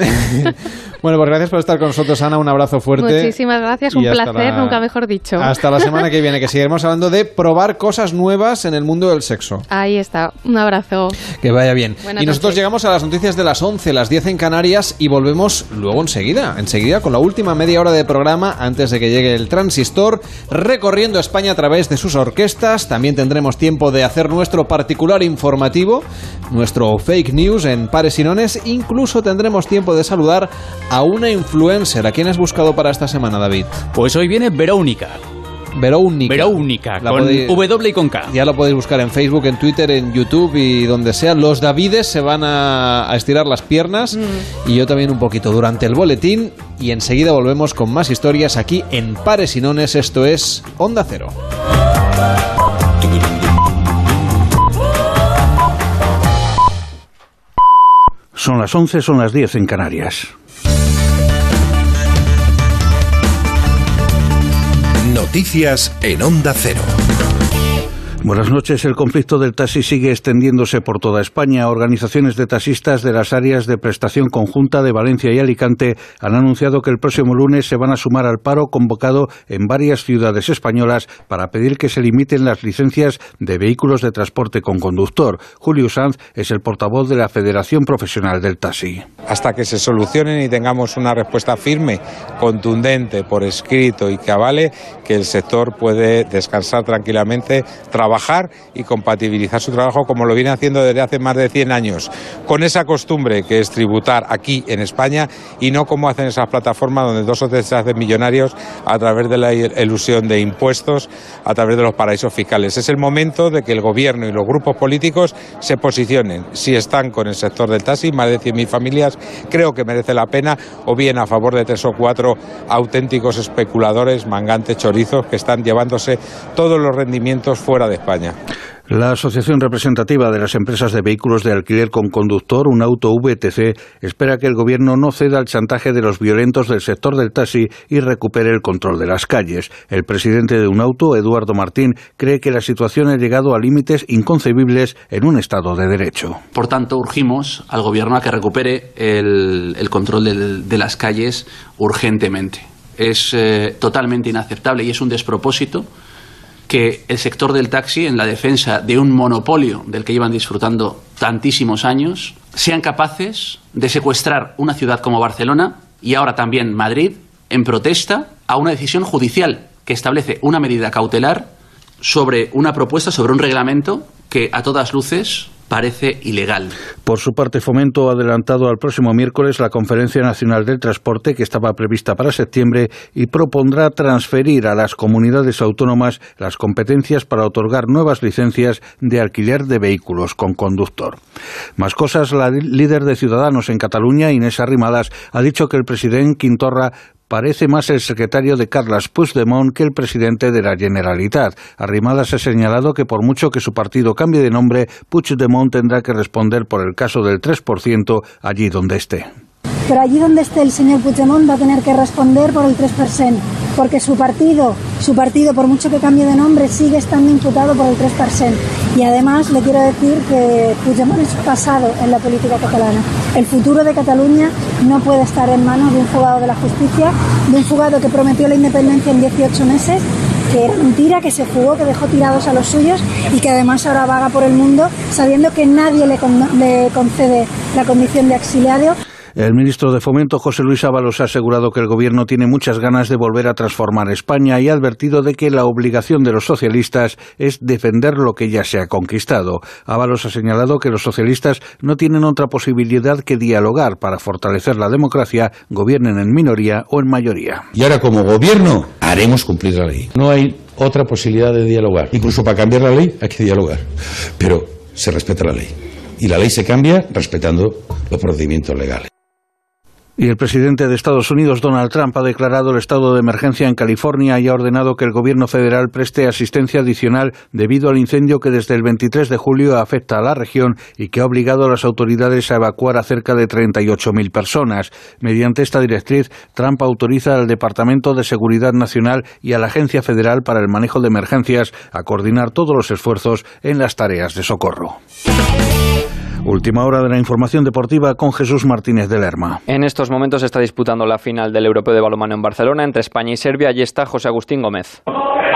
Bueno, pues gracias por estar con nosotros, Ana. Un abrazo fuerte. Muchísimas gracias, Y un placer, la- nunca mejor dicho. Hasta la semana que viene, que seguiremos hablando de probar cosas nuevas en el mundo del sexo. Ahí está, un abrazo. Que vaya bien. Buenas y nosotros noches. llegamos a las noticias de las 11, las 10 en Canarias y volvemos luego enseguida, enseguida con la última media hora de programa antes de que llegue el transistor, recorriendo España a través de sus orquestas. También tendremos tiempo de hacer nuestro particular informativo, nuestro fake news en pares y nones. Incluso tendremos tiempo de saludar a una influencer. ¿A quién has buscado para esta semana, David? Pues hoy viene Verónica. Verónica. Verónica, La con podéis- W y con K. Ya lo podéis buscar en Facebook, en Twitter, en YouTube y donde sea. Los Davides se van a, a estirar las piernas y yo también un poquito durante el boletín. Y enseguida volvemos con más historias aquí en Pares y Nones. Esto es Onda Cero. Son las 11, son las 10 en Canarias. Noticias en Onda Cero. Buenas noches. El conflicto del taxi sigue extendiéndose por toda España. Organizaciones de taxistas de las áreas de prestación conjunta de Valencia y Alicante han anunciado que el próximo lunes se van a sumar al paro convocado en varias ciudades españolas para pedir que se limiten las licencias de vehículos de transporte con conductor. Julio Sanz es el portavoz de la Federación Profesional del Taxi. hasta que se solucionen y tengamos una respuesta firme, contundente, por escrito y que avale que el sector puede descansar tranquilamente, trabajar y compatibilizar su trabajo como lo viene haciendo desde hace más de 100 años, con esa costumbre que es tributar aquí en España y no como hacen esas plataformas donde dos o tres se hacen millonarios a través de la elusión de impuestos, a través de los paraísos fiscales. Es el momento de que el gobierno y los grupos políticos se posicionen. Si están con el sector del taxi, más de 100.000 familias, creo que merece la pena, o bien a favor de tres o cuatro auténticos especuladores, mangantes, chorizos, que están llevándose todos los rendimientos fuera de España. La Asociación Representativa de las Empresas de Vehículos de Alquiler con Conductor, un auto VTC, espera que el Gobierno no ceda al chantaje de los violentos del sector del taxi y recupere el control de las calles. El presidente de un auto, Eduardo Martín, cree que la situación ha llegado a límites inconcebibles en un Estado de Derecho. Por tanto, urgimos al Gobierno a que recupere el, el control de, las calles urgentemente. Es eh, totalmente inaceptable y es un despropósito que el sector del taxi, en la defensa de un monopolio del que llevan disfrutando tantísimos años, sean capaces de secuestrar una ciudad como Barcelona y ahora también Madrid en protesta a una decisión judicial que establece una medida cautelar sobre una propuesta, sobre un reglamento que a todas luces parece ilegal. Por su parte, Fomento ha adelantado al próximo miércoles la Conferencia Nacional del Transporte, que estaba prevista para septiembre, y propondrá transferir a las comunidades autónomas las competencias para otorgar nuevas licencias de alquiler de vehículos con conductor. Más cosas, la líder de Ciudadanos en Cataluña, Inés Arrimadas, ha dicho que el presidente Quintorra parece más el secretario de Carles Puigdemont que el presidente de la Generalitat. Arrimadas ha señalado que por mucho que su partido cambie de nombre, Puigdemont tendrá que responder por el caso del 3% allí donde esté. Pero allí donde esté el señor Puigdemont va a tener que responder por el 3%, porque su partido, su partido, por mucho que cambie de nombre, sigue estando imputado por el 3%. Y además le quiero decir que Puigdemont es pasado en la política catalana. El futuro de Cataluña no puede estar en manos de un fugado de la justicia, de un fugado que prometió la independencia en 18 meses que era mentira, que se fugó, que dejó tirados a los suyos y que además ahora vaga por el mundo sabiendo que nadie le, le concede la condición de exiliado. El ministro de Fomento, José Luis Ábalos, ha asegurado que el gobierno tiene muchas ganas de volver a transformar España y ha advertido de que la obligación de los socialistas es defender lo que ya se ha conquistado. Ábalos ha señalado que los socialistas no tienen otra posibilidad que dialogar para fortalecer la democracia, gobiernen en minoría o en mayoría. Y ahora como gobierno haremos cumplir la ley. No hay otra posibilidad de dialogar. Incluso para cambiar la ley hay que dialogar. Pero se respeta la ley. Y la ley se cambia respetando los procedimientos legales. Y el presidente de Estados Unidos, Donald Trump, ha declarado el estado de emergencia en California y ha ordenado que el gobierno federal preste asistencia adicional debido al incendio que desde el 23 de julio afecta a la región y que ha obligado a las autoridades a evacuar a cerca de 38.000 personas. Mediante esta directriz, Trump autoriza al Departamento de Seguridad Nacional y a la Agencia Federal para el Manejo de Emergencias a coordinar todos los esfuerzos en las tareas de socorro. Última hora de la información deportiva con Jesús Martínez de Lerma. En estos momentos se está disputando la final del Europeo de Balonmano en Barcelona entre España y Serbia. Allí está José Agustín Gómez.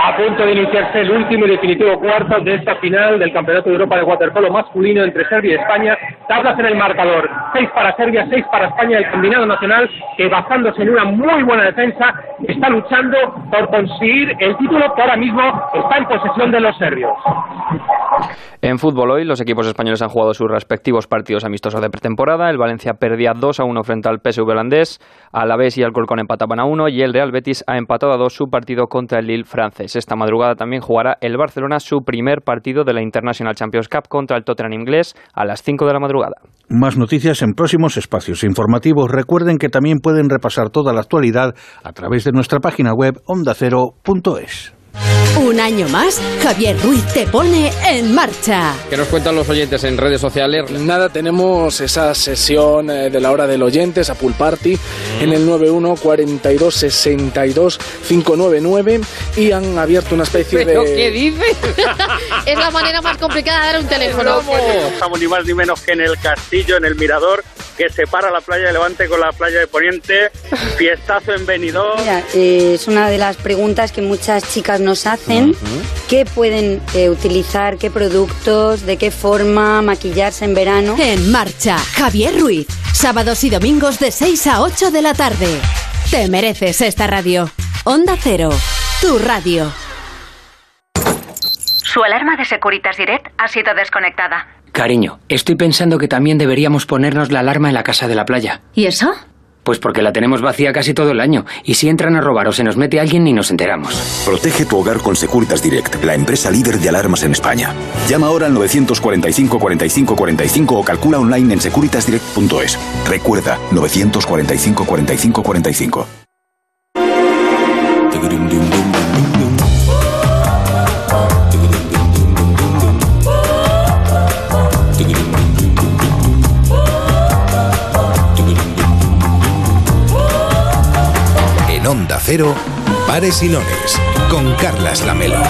A punto de iniciarse el último y definitivo cuarto de esta final del Campeonato de Europa de Waterpolo masculino entre Serbia y España. Tablas en el marcador. Seis para Serbia, seis para España. El combinado nacional que basándose en una muy buena defensa está luchando por conseguir el título que ahora mismo está en posesión de los serbios. En fútbol hoy los equipos españoles han jugado sus respectivos partidos amistosos de pretemporada. El Valencia perdía 2 a 1 frente al PSV holandés, Alavés y Alcorcón empataban a 1 y el Real Betis ha empatado a 2 su partido contra el Lille francés. Esta madrugada también jugará el Barcelona su primer partido de la International Champions Cup contra el Tottenham inglés a las 5 de la madrugada. Más noticias en próximos espacios informativos. Recuerden que también pueden repasar toda la actualidad a través de nuestra página web ondacero.es. Un año más, Javier Ruiz te pone en marcha. ¿Qué nos cuentan los oyentes en redes sociales? Nada, tenemos esa sesión eh, de la hora del oyente, esa pool party, en el 91 42 62 599 y han abierto una especie ¿Pero de... qué dices? Es la manera más complicada de dar un teléfono. Estamos ni más ni menos que en el castillo, en el mirador, que separa la playa de Levante con la playa de Poniente. Fiestazo en Benidorm. Mira, eh, es una de las preguntas que muchas chicas nos hacen. ¿Qué pueden eh, utilizar? ¿Qué productos? ¿De qué forma maquillarse en verano? En marcha, Javier Ruiz. Sábados y domingos de 6 a 8 de la tarde. Te mereces esta radio. Onda Cero, tu radio. Su alarma de Securitas Direct ha sido desconectada. Cariño, estoy pensando que también deberíamos ponernos la alarma en la casa de la playa. ¿Y eso? Pues porque la tenemos vacía casi todo el año. Y si entran a robar o se nos mete alguien ni nos enteramos. Protege tu hogar con Securitas Direct, la empresa líder de alarmas en España. Llama ahora al 945 45 45 o calcula online en securitasdirect.es. Recuerda, 945 45 45. Cero, Pares y Nones, con Carlas Lamelo.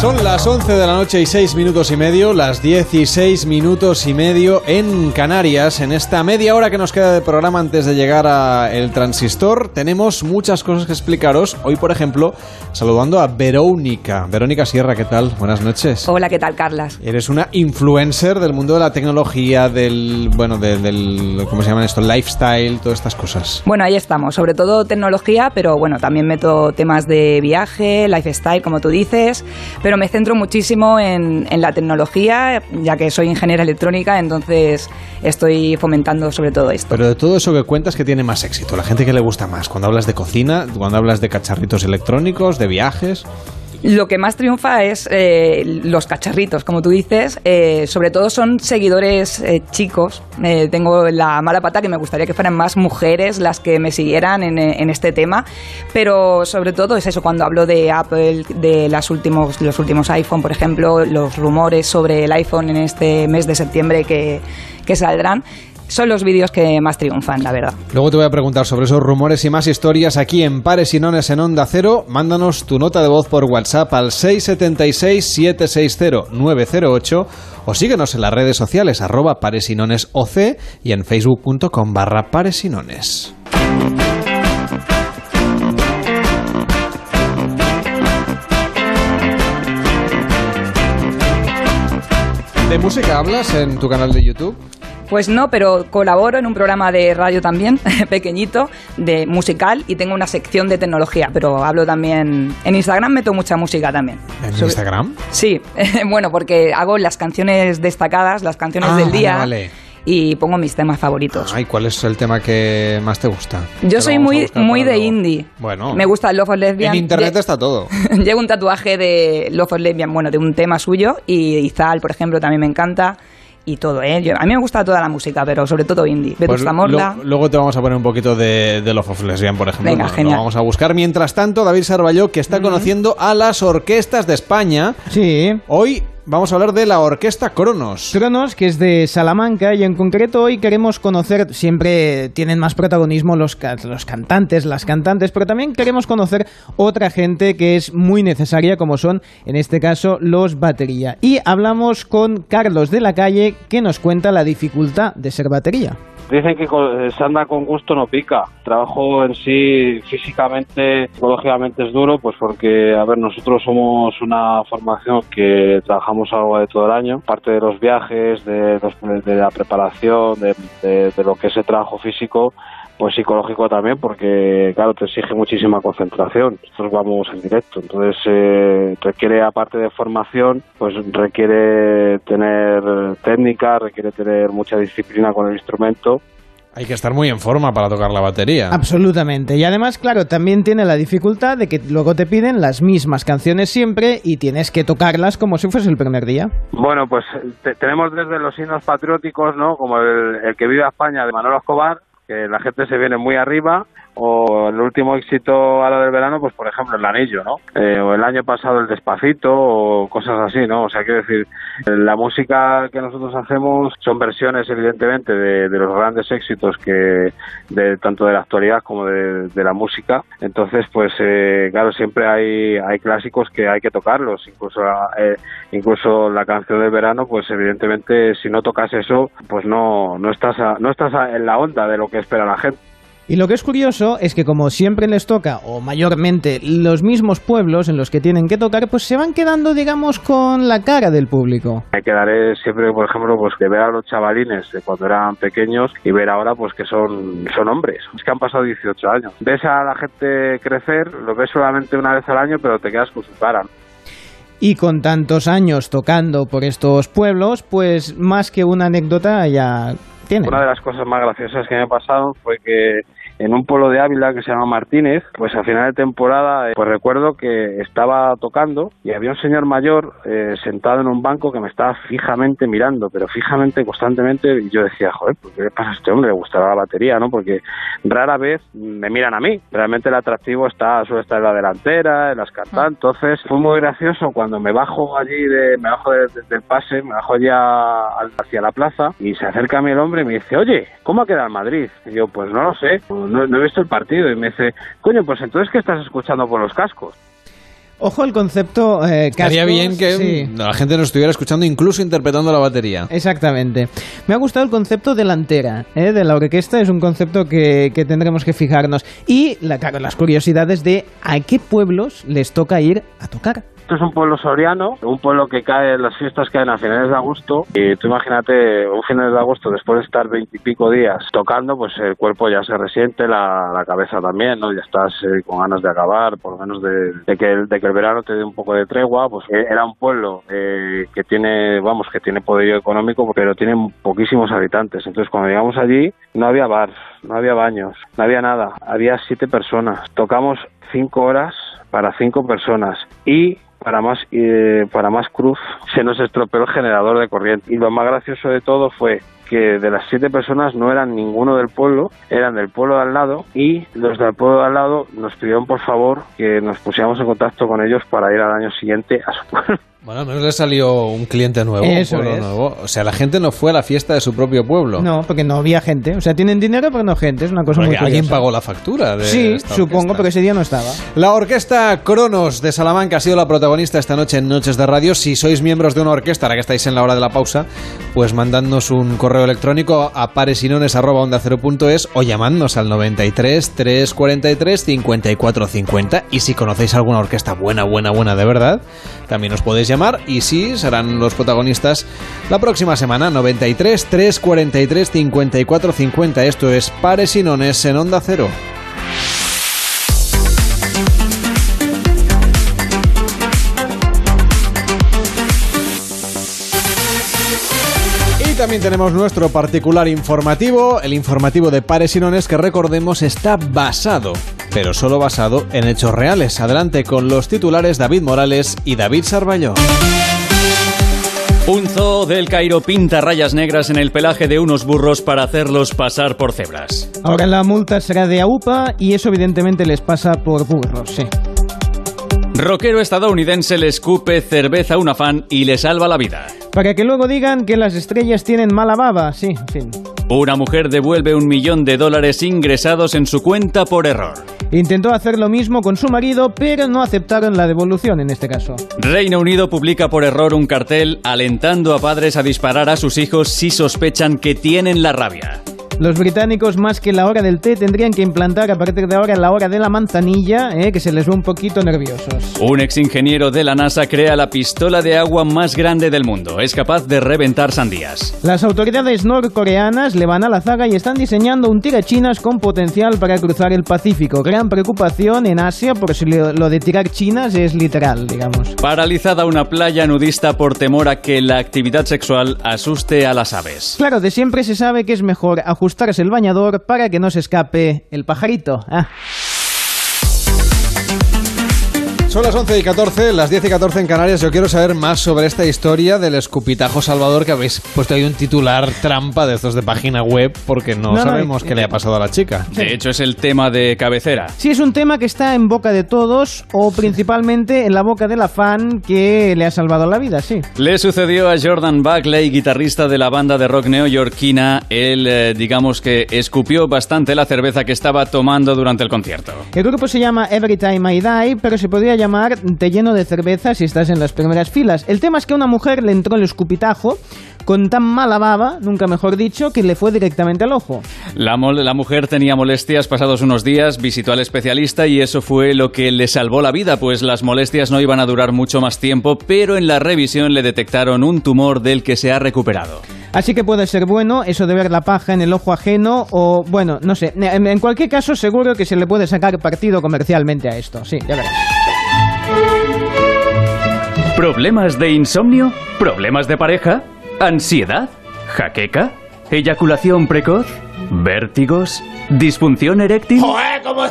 Son las 11 de la noche y 6 minutos y medio, las 16 minutos y medio en Canarias. En esta media hora que nos queda de programa antes de llegar a el transistor, tenemos muchas cosas que explicaros. Hoy, por ejemplo, saludando a Verónica. Verónica Sierra, ¿qué tal? Buenas noches. Hola, ¿qué tal, Carlas? Eres una influencer del mundo de la tecnología, del, bueno, de- del, ¿cómo se llaman esto? Lifestyle, todas estas cosas. Bueno, ahí estamos, sobre todo tecnología, pero bueno, también meto temas de viaje, lifestyle, como tú dices, pero me centro muchísimo en, en la tecnología, ya que soy ingeniera electrónica, entonces estoy fomentando sobre todo esto. Pero de todo eso que cuentas, que tiene más éxito? La gente que le gusta más, cuando hablas de cocina, cuando hablas de cacharritos electrónicos, de viajes. Lo que más triunfa es eh, los cacharritos, como tú dices. eh, sobre todo son seguidores eh, chicos. Tengo la mala pata que me gustaría que fueran más mujeres las que me siguieran en, en este tema. Pero sobre todo es eso, cuando hablo de Apple, de las últimos, los últimos iPhone, por ejemplo, los rumores sobre el iPhone en este mes de septiembre que, que saldrán. Son los vídeos que más triunfan, la verdad. Luego te voy a preguntar sobre esos rumores y más historias aquí en Pares y Nones en Onda Cero. Mándanos tu nota de voz por WhatsApp al 676-760-908 o síguenos en las redes sociales arroba Pares y Nones OC y en facebook.com barra Pares y Nones. ¿De música hablas en tu canal de YouTube? Pues no, pero colaboro en un programa de radio también, pequeñito, de musical, y tengo una sección de tecnología, pero hablo también... En Instagram meto mucha música también. ¿En Sobre- Instagram? Sí, bueno, porque hago las canciones destacadas, las canciones Ah, del día, vale. y pongo mis temas favoritos. Ay, ¿cuál es el tema que más te gusta? Yo soy muy, muy de luego. indie. Bueno. Me gusta Love of Lesbian. En internet Lle- está todo. Llevo un tatuaje de Love of Lesbian, bueno, de un tema suyo, y Izal, por ejemplo, también me encanta. Y todo, ¿eh? Yo- a mí me gusta toda la música, pero sobre todo indie. Pues Vetusta Morla. lo- luego te vamos a poner un poquito de, de Love of Lesbian, por ejemplo. Venga, Lo- lo genial. vamos a buscar. Mientras tanto, David Sarballó, que está conociendo a las orquestas de España. Sí. Hoy vamos a hablar de la Orquesta Cronos. Cronos, que es de Salamanca, y en concreto hoy queremos conocer, siempre tienen más protagonismo los, los cantantes, las cantantes, pero también queremos conocer otra gente que es muy necesaria, como son, en este caso, los batería. Y hablamos con Carlos de la Calle, que nos cuenta la dificultad de ser batería. Dicen que eh, se anda con gusto no pica. Trabajo en sí físicamente, psicológicamente es duro, pues porque, a ver, nosotros somos una formación que trabajamos a lo largo de todo el año. Parte de los viajes, de, de la preparación, de lo que es el trabajo físico, pues psicológico también, porque, claro, te exige muchísima concentración. Nosotros vamos en directo, entonces eh, requiere, aparte de formación, pues requiere tener técnica, requiere tener mucha disciplina con el instrumento. Hay que estar muy en forma para tocar la batería. Absolutamente. Y además, claro, también tiene la dificultad de que luego te piden las mismas canciones siempre y tienes que tocarlas como si fuese el primer día. Bueno, pues te- tenemos desde los himnos patrióticos, ¿no? Como el, el que vive a España de Manolo Escobar, que la gente se viene muy arriba, o el último éxito a lo del verano, pues por ejemplo el anillo, ¿no? Eh, o el año pasado el despacito, o cosas así, ¿no? O sea, quiero decir, la música que nosotros hacemos son versiones, evidentemente, de, los grandes éxitos que, de tanto de la actualidad como de, de la música. Entonces, pues, eh, claro, siempre hay, hay clásicos que hay que tocarlos, incluso, eh, incluso la canción del verano, pues evidentemente, si no tocas eso, pues no, no estás, a- no estás a- en la onda de lo que espera la gente. Y lo que es curioso es que como siempre les toca, o mayormente los mismos pueblos en los que tienen que tocar, pues se van quedando, digamos, con la cara del público. Me quedaré siempre, por ejemplo, pues de ver a los chavalines de cuando eran pequeños y ver ahora pues que son, son hombres, es que han pasado 18 años. Ves a la gente crecer, lo ves solamente una vez al año, pero te quedas con su cara. Y con tantos años tocando por estos pueblos, pues más que una anécdota ya tienen. Una de las cosas más graciosas que me ha pasado fue que en un pueblo de Ávila que se llama Martínez, pues a final de temporada, eh, pues recuerdo que estaba tocando y había un señor mayor eh, sentado en un banco que me estaba fijamente mirando, pero fijamente, constantemente, y yo decía, joder, ¿por qué le pasa a este hombre? Le gustará la batería, ¿no? Porque rara vez me miran a mí. Realmente el atractivo está suele estar en la delantera, en las cantantes. Entonces fue muy gracioso cuando me bajo allí, de, me bajo de- de- del pase, me bajo ya al- hacia la plaza y se acerca a mí el hombre y me dice, oye, ¿cómo ha quedado el Madrid? Y yo, pues no lo sé, no, no he visto el partido. Y me dice, coño, pues entonces, ¿qué estás escuchando por los cascos? Ojo el concepto eh, Estaría bien que sí. la gente nos estuviera escuchando, incluso interpretando la batería. Exactamente. Me ha gustado el concepto delantera ¿eh? de la orquesta, es un concepto que, que tendremos que fijarnos. Y la, claro, las curiosidades de a qué pueblos les toca ir a tocar. Esto es un pueblo soriano, un pueblo que cae, las fiestas caen a finales de agosto y tú imagínate un final de agosto después de estar veintipico días tocando, pues el cuerpo ya se resiente, la, cabeza también, ¿no? Ya estás eh, con ganas de acabar, por lo menos de, de que de que el verano te dé un poco de tregua, pues eh, era un pueblo eh, que tiene, vamos, que tiene poderío económico, pero tiene poquísimos habitantes. Entonces cuando llegamos allí no había bar, no había baños, no había nada, había siete personas. Tocamos cinco horas para cinco personas y para más eh, para más cruz se nos estropeó el generador de corriente y lo más gracioso de todo fue que de las siete personas no eran ninguno del pueblo, eran del pueblo de al lado y los del pueblo de al lado nos pidieron por favor que nos pusiéramos en contacto con ellos para ir al año siguiente a su pueblo. Bueno, al menos le salió un cliente nuevo, Eso un pueblo es. nuevo. O sea, la gente no fue a la fiesta de su propio pueblo. No, porque no había gente. O sea, tienen dinero, pero no gente. Es una cosa Porque muy curiosa. alguien pagó la factura de Sí, esta supongo, pero ese día no estaba. La orquesta Cronos de Salamanca ha sido la protagonista esta noche en Noches de Radio. Si sois miembros de una orquesta, ahora que estáis en la hora de la pausa, pues mandadnos un correo electrónico a paresinones.es o llamadnos al 93 343 54 50. Y si conocéis alguna orquesta buena, buena, buena de verdad, también os podéis llamar y sí, serán los protagonistas la próxima semana. 93 343 54 50. Esto es Paresinones en Onda Cero. También tenemos nuestro particular informativo, el informativo de Pares y Nones, que recordemos está basado, pero solo basado en hechos reales. Adelante con los titulares David Morales y David Sarballó. Un zoo del Cairo pinta rayas negras en el pelaje de unos burros para hacerlos pasar por cebras. Ahora la multa será de AUPA y eso evidentemente les pasa por burros, sí. Rockero estadounidense le escupe cerveza a una fan y le salva la vida. Para que luego digan que las estrellas tienen mala baba, sí, en fin. Una mujer devuelve un millón de dólares ingresados en su cuenta por error. Intentó hacer lo mismo con su marido, pero no aceptaron la devolución en este caso. Reino Unido publica por error un cartel alentando a padres a disparar a sus hijos si sospechan que tienen la rabia. Los británicos, más que la hora del té, tendrían que implantar a partir de ahora la hora de la manzanilla, eh, que se les ve un poquito nerviosos. Un ex ingeniero de la NASA crea la pistola de agua más grande del mundo. Es capaz de reventar sandías. Las autoridades norcoreanas le van a la zaga y están diseñando un tirachinas con potencial para cruzar el Pacífico. Gran preocupación en Asia por si lo de tirar chinas es literal, digamos. Paralizada una playa nudista por temor a que la actividad sexual asuste a las aves. Claro, de siempre se sabe que es mejor ajustarse el bañador para que no se escape el pajarito. Ah. Son las 11 y 14, las 10 y 14 en Canarias. Yo quiero saber más sobre esta historia del escupitajo Salvador que habéis puesto ahí un titular trampa de estos de página web porque no, sabemos qué le ha pasado a la chica. De hecho, es el tema de cabecera. Sí, es un tema que está en boca de todos o principalmente en la boca de la fan que le ha salvado la vida, sí. Le sucedió a Jordan Buckley, guitarrista de la banda de rock neoyorquina. Él, eh, digamos que escupió bastante la cerveza que estaba tomando durante el concierto. El grupo se llama Every Time I Die, pero se podría llamar Te lleno de cerveza si estás en las primeras filas. El tema es que a una mujer le entró el escupitajo con tan mala baba, nunca mejor dicho, que le fue directamente al ojo. La, la mujer tenía molestias pasados unos días, visitó al especialista y eso fue lo que le salvó la vida, pues las molestias no iban a durar mucho más tiempo, pero en la revisión le detectaron un tumor del que se ha recuperado. Así que puede ser bueno eso de ver la paja en el ojo ajeno o, bueno, no sé. En cualquier caso, seguro que se le puede sacar partido comercialmente a esto. Sí, ya verás. ¿Problemas de insomnio? ¿Problemas de pareja? ¿Ansiedad? ¿Jaqueca? ¿Eyaculación precoz? ¿Vértigos? ¿Disfunción eréctil? Joder, ¿cómo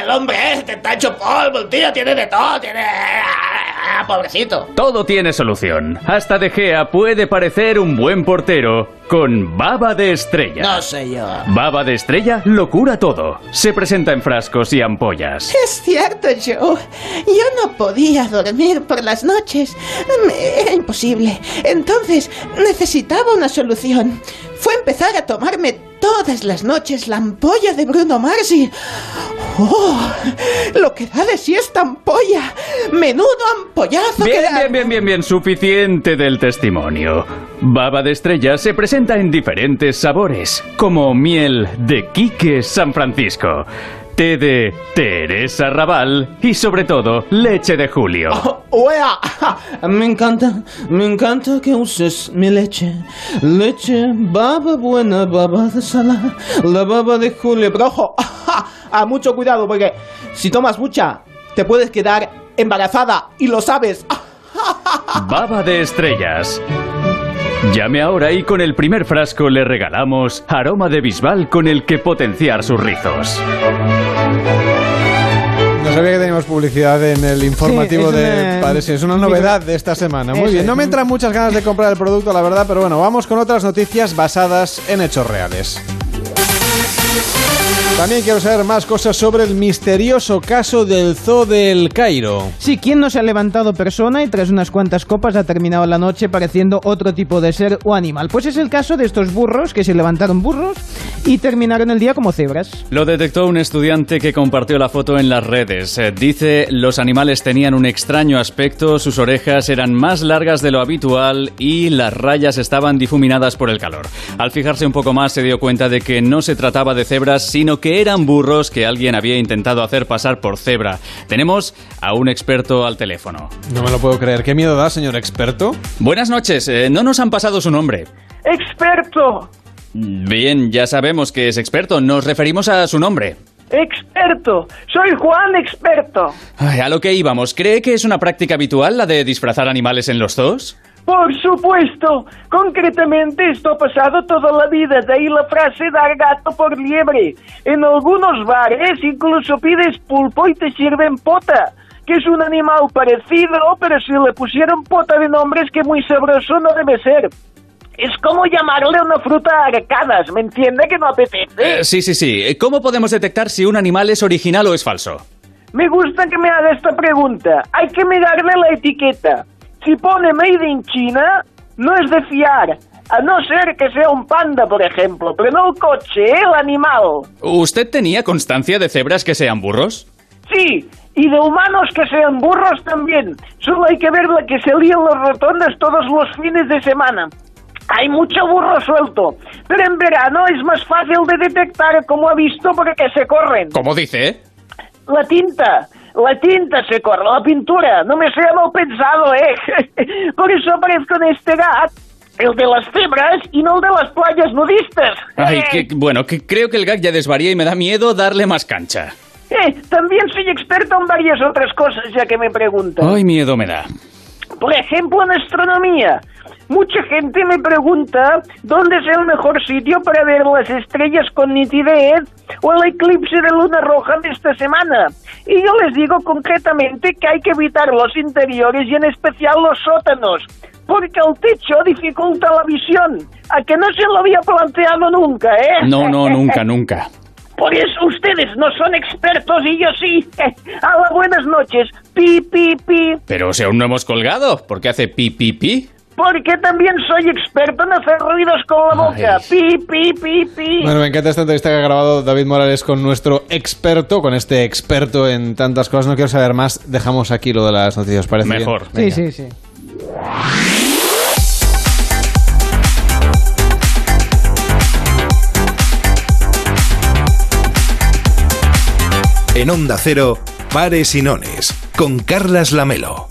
el hombre este? Está hecho polvo, el tío tiene de todo, tiene... Ah, Pobrecito. Todo tiene solución. Hasta De Gea puede parecer un buen portero con baba de estrella. No sé yo. Baba de estrella lo cura todo. Se presenta en frascos y ampollas. Es cierto, Joe. Yo no podía dormir por las noches. Me- Era imposible. Entonces necesitaba una solución. Fue empezar a tomarme todas las noches la ampolla de Bruno Mars y... ¡Oh! Lo que da de sí esta ampolla. Menudo ampollazo que Bien, da. bien, bien, bien, bien, suficiente del testimonio. Baba de estrella se presenta en diferentes sabores, como miel de Quique San Francisco, té de Teresa Raval y sobre todo leche de Julio. ¡Wea! Me encanta, me encanta que uses mi leche. Leche, baba buena, baba de sala, la baba de Julio. Pero ojo, a mucho cuidado porque si tomas mucha, te puedes quedar embarazada y lo sabes. Baba de estrellas. Llame ahora y con el primer frasco le regalamos aroma de bisbal con el que potenciar sus rizos. No sabía que teníamos publicidad en el informativo Sí, de una- Padres. Es una novedad de esta semana. Muy bien. No me entran muchas ganas de comprar el producto, la verdad, pero bueno, vamos con otras noticias basadas en hechos reales. También quiero saber más cosas sobre el misterioso caso del Zoo del Cairo. Sí, ¿quién no se ha levantado persona y tras unas cuantas copas ha terminado la noche pareciendo otro tipo de ser o animal? Pues es el caso de estos burros que se levantaron burros y terminaron el día como cebras. Lo detectó un estudiante que compartió la foto en las redes. Eh, Dice, los animales tenían un extraño aspecto, sus orejas eran más largas de lo habitual y las rayas estaban difuminadas por el calor. Al fijarse un poco más se dio cuenta de que no se trataba de cebras, sino que eran burros que alguien había intentado hacer pasar por cebra. Tenemos a un experto al teléfono. No me lo puedo creer. ¿Qué miedo da, señor experto? Buenas noches, eh, no nos han pasado su nombre. Experto, Bien, ya sabemos que es experto, nos referimos a su nombre. experto, soy Juan Experto. Ay, a lo que íbamos, ¿cree que es una práctica habitual la de disfrazar animales en los zoos? Por supuesto, concretamente esto ha pasado toda la vida, de ahí la frase dar gato por liebre. En algunos bares incluso pides pulpo y te sirven pota. que es un animal parecido, pero si le pusieron pota de nombre es que muy sabroso no debe ser. Es como llamarle a una fruta arcadas, ¿me entiende que no apetece? Eh, sí, sí, sí. ¿Cómo podemos detectar si un animal es original o es falso? Me gusta que me haga esta pregunta. Hay que mirarle la etiqueta. Si pone Made in China, no es de fiar. A no ser que sea un panda, por ejemplo, pero no el coche, el animal. ¿Usted tenía constancia de cebras que sean burros? Sí, y de humanos que sean burros también. Solo hay que ver la que se lían los rotondas todos los fines de semana. Hay mucho burro suelto, pero en verano es más fácil de detectar, como ha visto, porque se corren. ¿Cómo dice? La tinta, la tinta se corre, la pintura. No me sea mal pensado, ¿eh? Por eso aparezco en este gat, el de las cebras y no el de las playas nudistas. Ay, que, bueno, que creo que el gag ya desvaría y me da miedo darle más cancha. Eh, también soy experto en varias otras cosas, ya que me preguntan. Ay, miedo me da. Por ejemplo, en astronomía. Mucha gente me pregunta dónde es el mejor sitio para ver las estrellas con nitidez o el eclipse de luna roja de esta semana. Y yo les digo concretamente que hay que evitar los interiores y en especial los sótanos, porque el techo dificulta la visión. A que no se lo había planteado nunca, ¿eh? No, no, nunca, nunca. Por eso ustedes no son expertos y yo sí. Hola, buenas noches. Pi, pi, pi. Pero si aún no hemos colgado, ¿por qué hace pi, pi, pi? Porque también soy experto en hacer ruidos con la boca. Pi, pi, pi, pi. Bueno, me encanta esta entrevista que ha grabado David Morales con nuestro experto, con este experto en tantas cosas. No quiero saber más. Dejamos aquí lo de las noticias, ¿parece bien? Mejor. Sí, sí, sí. En Onda Cero, Pares y Nones, con Carlas Lamelo.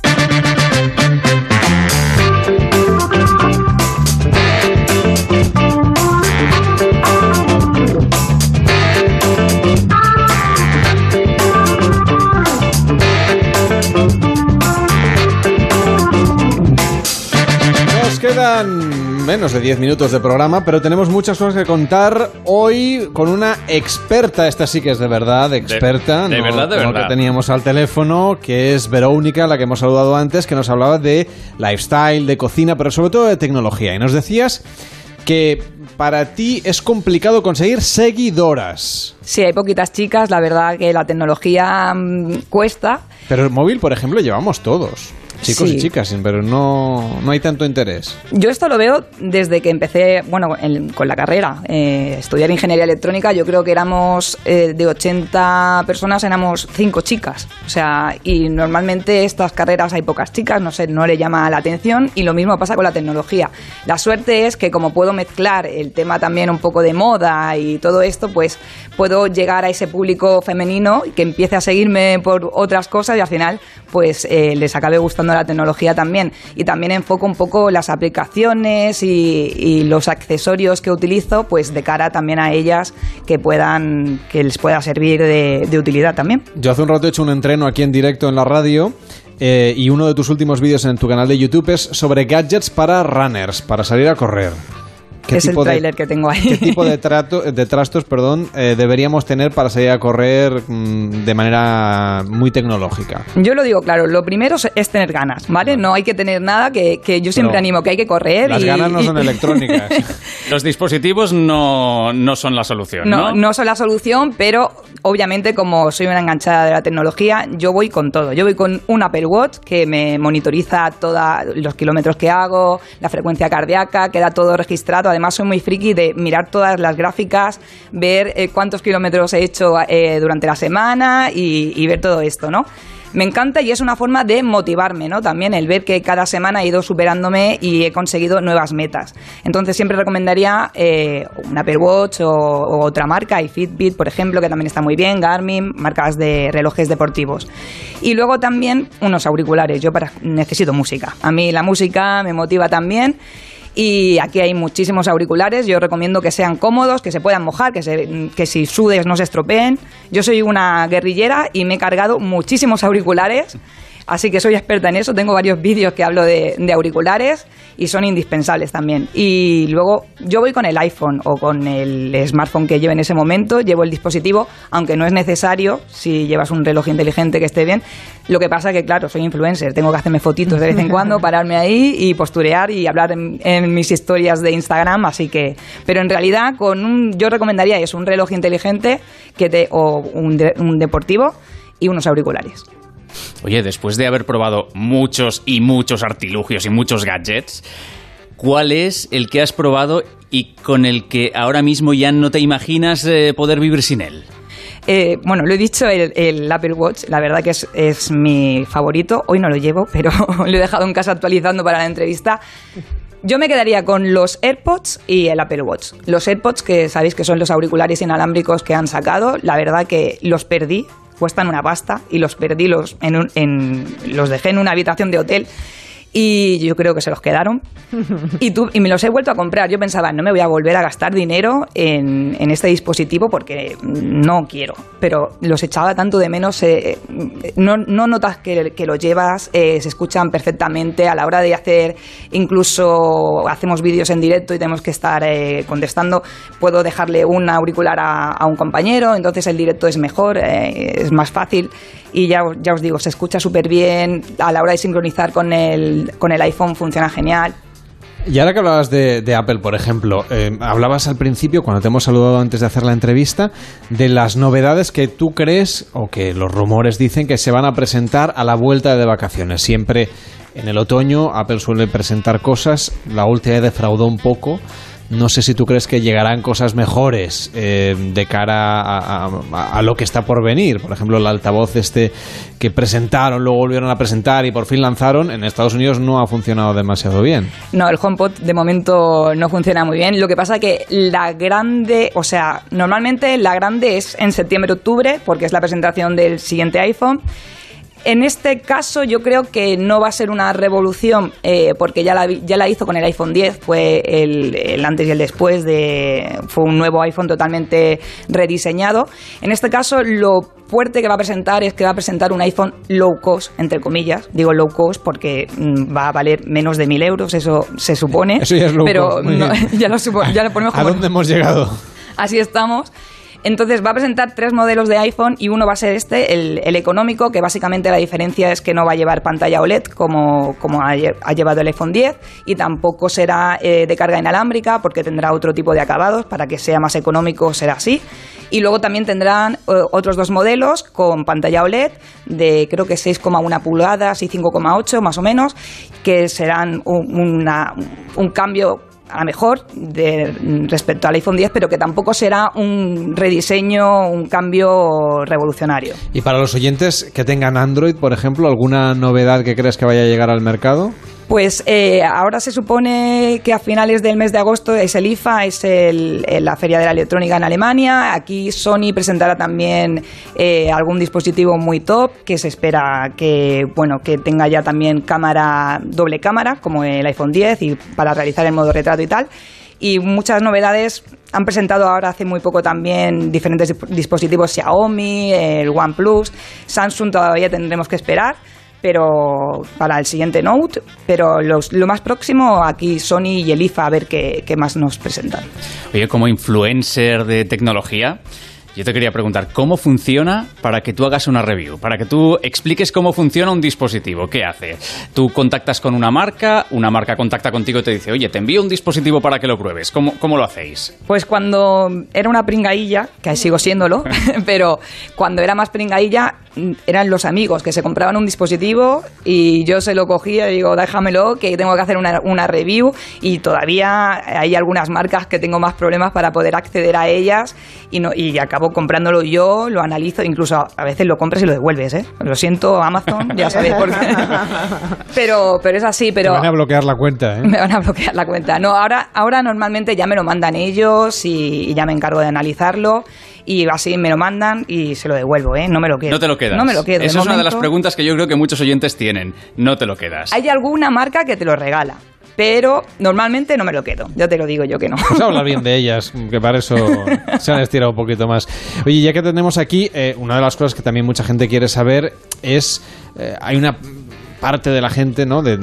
Quedan menos de 10 minutos de programa, pero tenemos muchas cosas que contar hoy con una experta, esta sí que es de verdad, experta, de no verdad, de como verdad. que teníamos al teléfono, que es Verónica, la que hemos saludado antes, que nos hablaba de lifestyle, de cocina, pero sobre todo de tecnología. Y nos decías que para ti es complicado conseguir seguidoras. Sí, hay poquitas chicas, la verdad que la tecnología mm, cuesta. Pero el móvil, por ejemplo, llevamos todos. Chicos Sí. y chicas, pero no, no hay tanto interés. Yo esto lo veo desde que empecé, bueno, en- con la carrera, eh, estudiar ingeniería electrónica, yo creo que éramos eh, de 80 personas, éramos 5 chicas. O sea, y normalmente estas carreras hay pocas chicas, no sé, no le llama la atención y lo mismo pasa con la tecnología. La suerte es que como puedo mezclar el tema también un poco de moda y todo esto, pues puedo llegar a ese público femenino que empiece a seguirme por otras cosas y al final pues eh, les acabe gustando la tecnología también. Y también enfoco un poco las aplicaciones y, y los accesorios que utilizo pues de cara también a ellas que puedan que les pueda servir de, de utilidad también. Yo hace un rato he hecho un entreno aquí en directo en la radio eh, y uno de tus últimos vídeos en tu canal de YouTube es sobre gadgets para runners, para salir a correr. ¿Qué es el tráiler que tengo ahí. ¿Qué tipo de, trato, de trastos perdón, eh, deberíamos tener para salir a correr mm, de manera muy tecnológica? Yo lo digo claro, lo primero es- es tener ganas, ¿vale? No hay que tener nada que, que yo siempre Pero animo que hay que correr. Las y- ganas no y- son electrónicas. Los dispositivos no, no son la solución, No, ¿no? no son la solución, pero obviamente como soy una enganchada de la tecnología, yo voy con todo. Yo voy con un Apple Watch que me monitoriza todos los kilómetros que hago, la frecuencia cardíaca, queda todo registrado. Además soy muy friki de mirar todas las gráficas, ver eh, cuántos kilómetros he hecho eh, durante la semana y, ver todo esto, ¿no? Me encanta y es una forma de motivarme, ¿no? También el ver que cada semana he ido superándome y he conseguido nuevas metas. Entonces siempre recomendaría eh, un Apple Watch o, otra marca, y Fitbit, por ejemplo, que también está muy bien, Garmin, marcas de relojes deportivos. Y luego también unos auriculares. Yo necesito música. A mí la música me motiva también. Y aquí hay muchísimos auriculares. Yo recomiendo que sean cómodos, que se puedan mojar, que, se- que si sudes no se estropeen. Yo soy una guerrillera y me he cargado muchísimos auriculares. Así que soy experta en eso, tengo varios vídeos que hablo de, de auriculares y son indispensables también. Y luego yo voy con el iPhone o con el smartphone que lleve en ese momento, llevo el dispositivo, aunque no es necesario si llevas un reloj inteligente que esté bien. Lo que pasa que, claro, soy influencer, tengo que hacerme fotitos de vez en cuando, pararme ahí y posturear y hablar en, en mis historias de Instagram, así que... Pero en realidad, con un, yo recomendaría eso, un reloj inteligente que te, o un, de- un deportivo y unos auriculares. Oye, después de haber probado muchos y muchos artilugios y muchos gadgets, ¿cuál es el que has probado y con el que ahora mismo ya no te imaginas eh, poder vivir sin él? Eh, bueno, lo he dicho, el, el Apple Watch, la verdad que es, es mi favorito. Hoy no lo llevo, pero lo he dejado en casa actualizando para la entrevista. Yo me quedaría con los AirPods y el Apple Watch. Los AirPods, que sabéis que son los auriculares inalámbricos que han sacado, la verdad que los perdí, cuestan una pasta, y los perdí, los, en un- en- los dejé en una habitación de hotel y yo creo que se los quedaron. Y, tú, y me los he vuelto a comprar. Yo pensaba, no me voy a volver a gastar dinero en, en este dispositivo porque no quiero. Pero los echaba tanto de menos. eh, no, no notas que, que lo llevas, eh, se escuchan perfectamente a la hora de hacer, incluso hacemos vídeos en directo y tenemos que estar eh, contestando. Puedo dejarle un auricular a, a un compañero, entonces el directo es mejor, es más fácil. Y ya, ya os digo, se escucha súper bien. A la hora de sincronizar con el, con el iPhone funciona genial. Y ahora que hablabas de, Apple, por ejemplo, eh, hablabas al principio, cuando te hemos saludado antes de hacer la entrevista, de las novedades que tú crees o que los rumores dicen que se van a presentar a la vuelta de vacaciones. Siempre en el otoño Apple suele presentar cosas, la última defraudó un poco. No sé si tú crees que llegarán cosas mejores eh, de cara a, a- lo que está por venir. Por ejemplo, el altavoz este que presentaron, luego volvieron a presentar y por fin lanzaron, en Estados Unidos no ha funcionado demasiado bien. No, el HomePod de momento no funciona muy bien. Lo que pasa que la grande, o sea, normalmente la grande es en septiembre-octubre, porque es la presentación del siguiente iPhone. En este caso yo creo que no va a ser una revolución eh, porque ya la, ya la hizo con el iPhone 10, fue el, el antes y el después, de, fue un nuevo iPhone totalmente rediseñado. En este caso lo fuerte que va a presentar es que va a presentar un iPhone low cost, entre comillas. Digo low cost porque mm, va a valer menos de mil euros, eso se supone. Eso ya es low pero cost, no, ya, lo supo- ya lo ponemos ¿A como dónde hemos llegado? Así estamos. Entonces va a presentar tres modelos de iPhone y uno va a ser este, el, económico, que básicamente la diferencia es que no va a llevar pantalla OLED como, como ha, lle- ha llevado el iPhone 10 y tampoco será eh, de carga inalámbrica porque tendrá otro tipo de acabados, para que sea más económico será así. Y luego también tendrán eh, otros dos modelos con pantalla OLED de creo que 6,1 pulgadas y 5,8 más o menos, que serán un, una- un cambio a mejor de, respecto al iPhone 10, pero que tampoco será un rediseño, un cambio revolucionario. Y para los oyentes que tengan Android, por ejemplo, ¿alguna novedad que crees que vaya a llegar al mercado? Pues eh, ahora se supone que a finales del mes de agosto es el IFA, es el- la Feria de la Electrónica en Alemania. Aquí Sony presentará también eh, algún dispositivo muy top que se espera que bueno que tenga ya también cámara doble cámara como el iPhone 10 y para realizar el modo retrato y tal. Y muchas novedades han presentado ahora hace muy poco también diferentes disp- dispositivos Xiaomi, el OnePlus, Samsung todavía tendremos que esperar pero para el siguiente Note, pero lo más próximo aquí Sony y el IFA a ver qué más nos presentan. Oye, como influencer de tecnología, yo te quería preguntar, ¿cómo funciona para que tú hagas una review? Para que tú expliques cómo funciona un dispositivo. ¿Qué hace? Tú contactas con una marca, una marca contacta contigo y te dice, oye, te envío un dispositivo para que lo pruebes. ¿Cómo, cómo lo hacéis? Pues cuando era una pringailla, que sigo siéndolo, pero cuando era más pringailla mm, eran los amigos que se compraban un dispositivo y yo se lo cogía y digo, déjamelo, que tengo que hacer una, una review y todavía hay algunas marcas que tengo más problemas para poder acceder a ellas y, no, y acabo comprándolo yo, lo analizo, incluso a, veces lo compras y lo devuelves, ¿eh? Lo siento, Amazon, ya sabéis por qué. pero, pero es así, pero... Te van a bloquear la cuenta, ¿eh? Me van a bloquear la cuenta. No, ahora, ahora normalmente ya me lo mandan ellos y, y ya me encargo de analizarlo y así me lo mandan y se lo devuelvo, ¿eh? No me lo quedo. No te lo quedas. No me lo quedo. Esa es una de las preguntas que yo creo que muchos oyentes tienen. No te lo quedas. Hay alguna marca que te lo regala, pero normalmente no me lo quedo. Ya te lo digo yo que no. Pues hablar bien de ellas, que para eso se han estirado un poquito más. Oye, ya que tenemos aquí, eh, una de las cosas que también mucha gente quiere saber es eh, hay una parte de la gente, ¿no? De,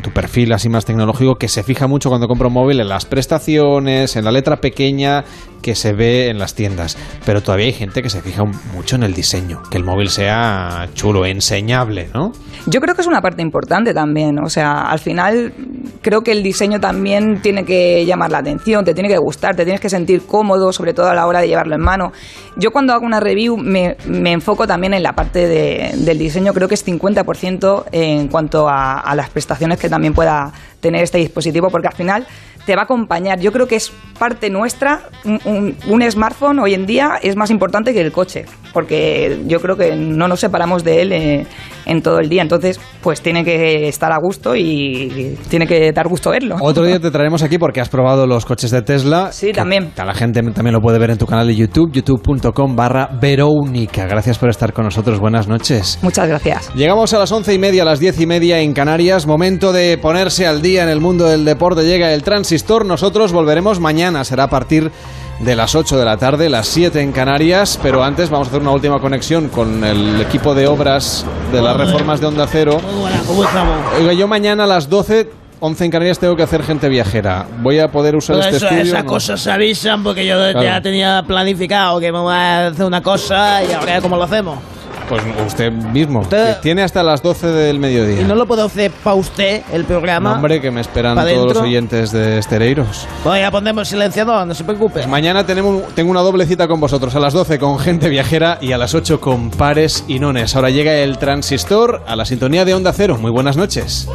tu perfil así más tecnológico que se fija mucho cuando compra un móvil en las prestaciones, en la letra pequeña que se ve en las tiendas. Pero todavía hay gente que se fija mucho en el diseño, que el móvil sea chulo, enseñable, ¿no? Yo creo que es una parte importante también. O sea, al final creo que el diseño también tiene que llamar la atención, te tiene que gustar, te tienes que sentir cómodo, sobre todo a la hora de llevarlo en mano. Yo cuando hago una review me, me enfoco también en la parte de- del diseño, creo que es 50% en cuanto a, a las prestaciones que también pueda tener este dispositivo, porque al final te va a acompañar. Yo creo que es parte nuestra. Un, un- un smartphone hoy en día es más importante que el coche, porque yo creo que no nos separamos de él eh, en todo el día. Entonces, pues tiene que estar a gusto y tiene que dar gusto verlo. Otro día te traeremos aquí porque has probado los coches de Tesla. Sí, también. La gente también lo puede ver en tu canal de YouTube, youtube.com barra Verónica. Gracias por estar con nosotros. Buenas noches. Muchas gracias. Llegamos a las once y media, a las diez y media en Canarias. Momento de ponerse al día en el mundo del deporte. Llega el transistor. Nosotros volveremos mañana. Será a partir de las 8 de la tarde, las 7 en Canarias. Pero antes vamos a hacer una última conexión con el equipo de obras de las reformas de Onda Cero. ¿Cómo estamos? Yo mañana a las 12, 11 en Canarias tengo que hacer gente viajera. ¿Voy a poder usar Todo este eso- estudio? esas No. cosas se avisan porque yo Claro. ya tenía planificado que vamos a hacer una cosa y ahora cómo lo hacemos. Pues usted mismo. Tiene hasta las 12 del mediodía. Y no lo puedo hacer para usted el programa. No, hombre, que me esperan ¿Pa todos los oyentes de Estereiros. Pues ya ponemos silenciador, no se preocupe. Mañana tenemos, tengo una doble cita con vosotros, a las 12 con gente viajera y a las 8 con pares y nones. Ahora llega el transistor a la sintonía de Onda Cero. Muy buenas noches.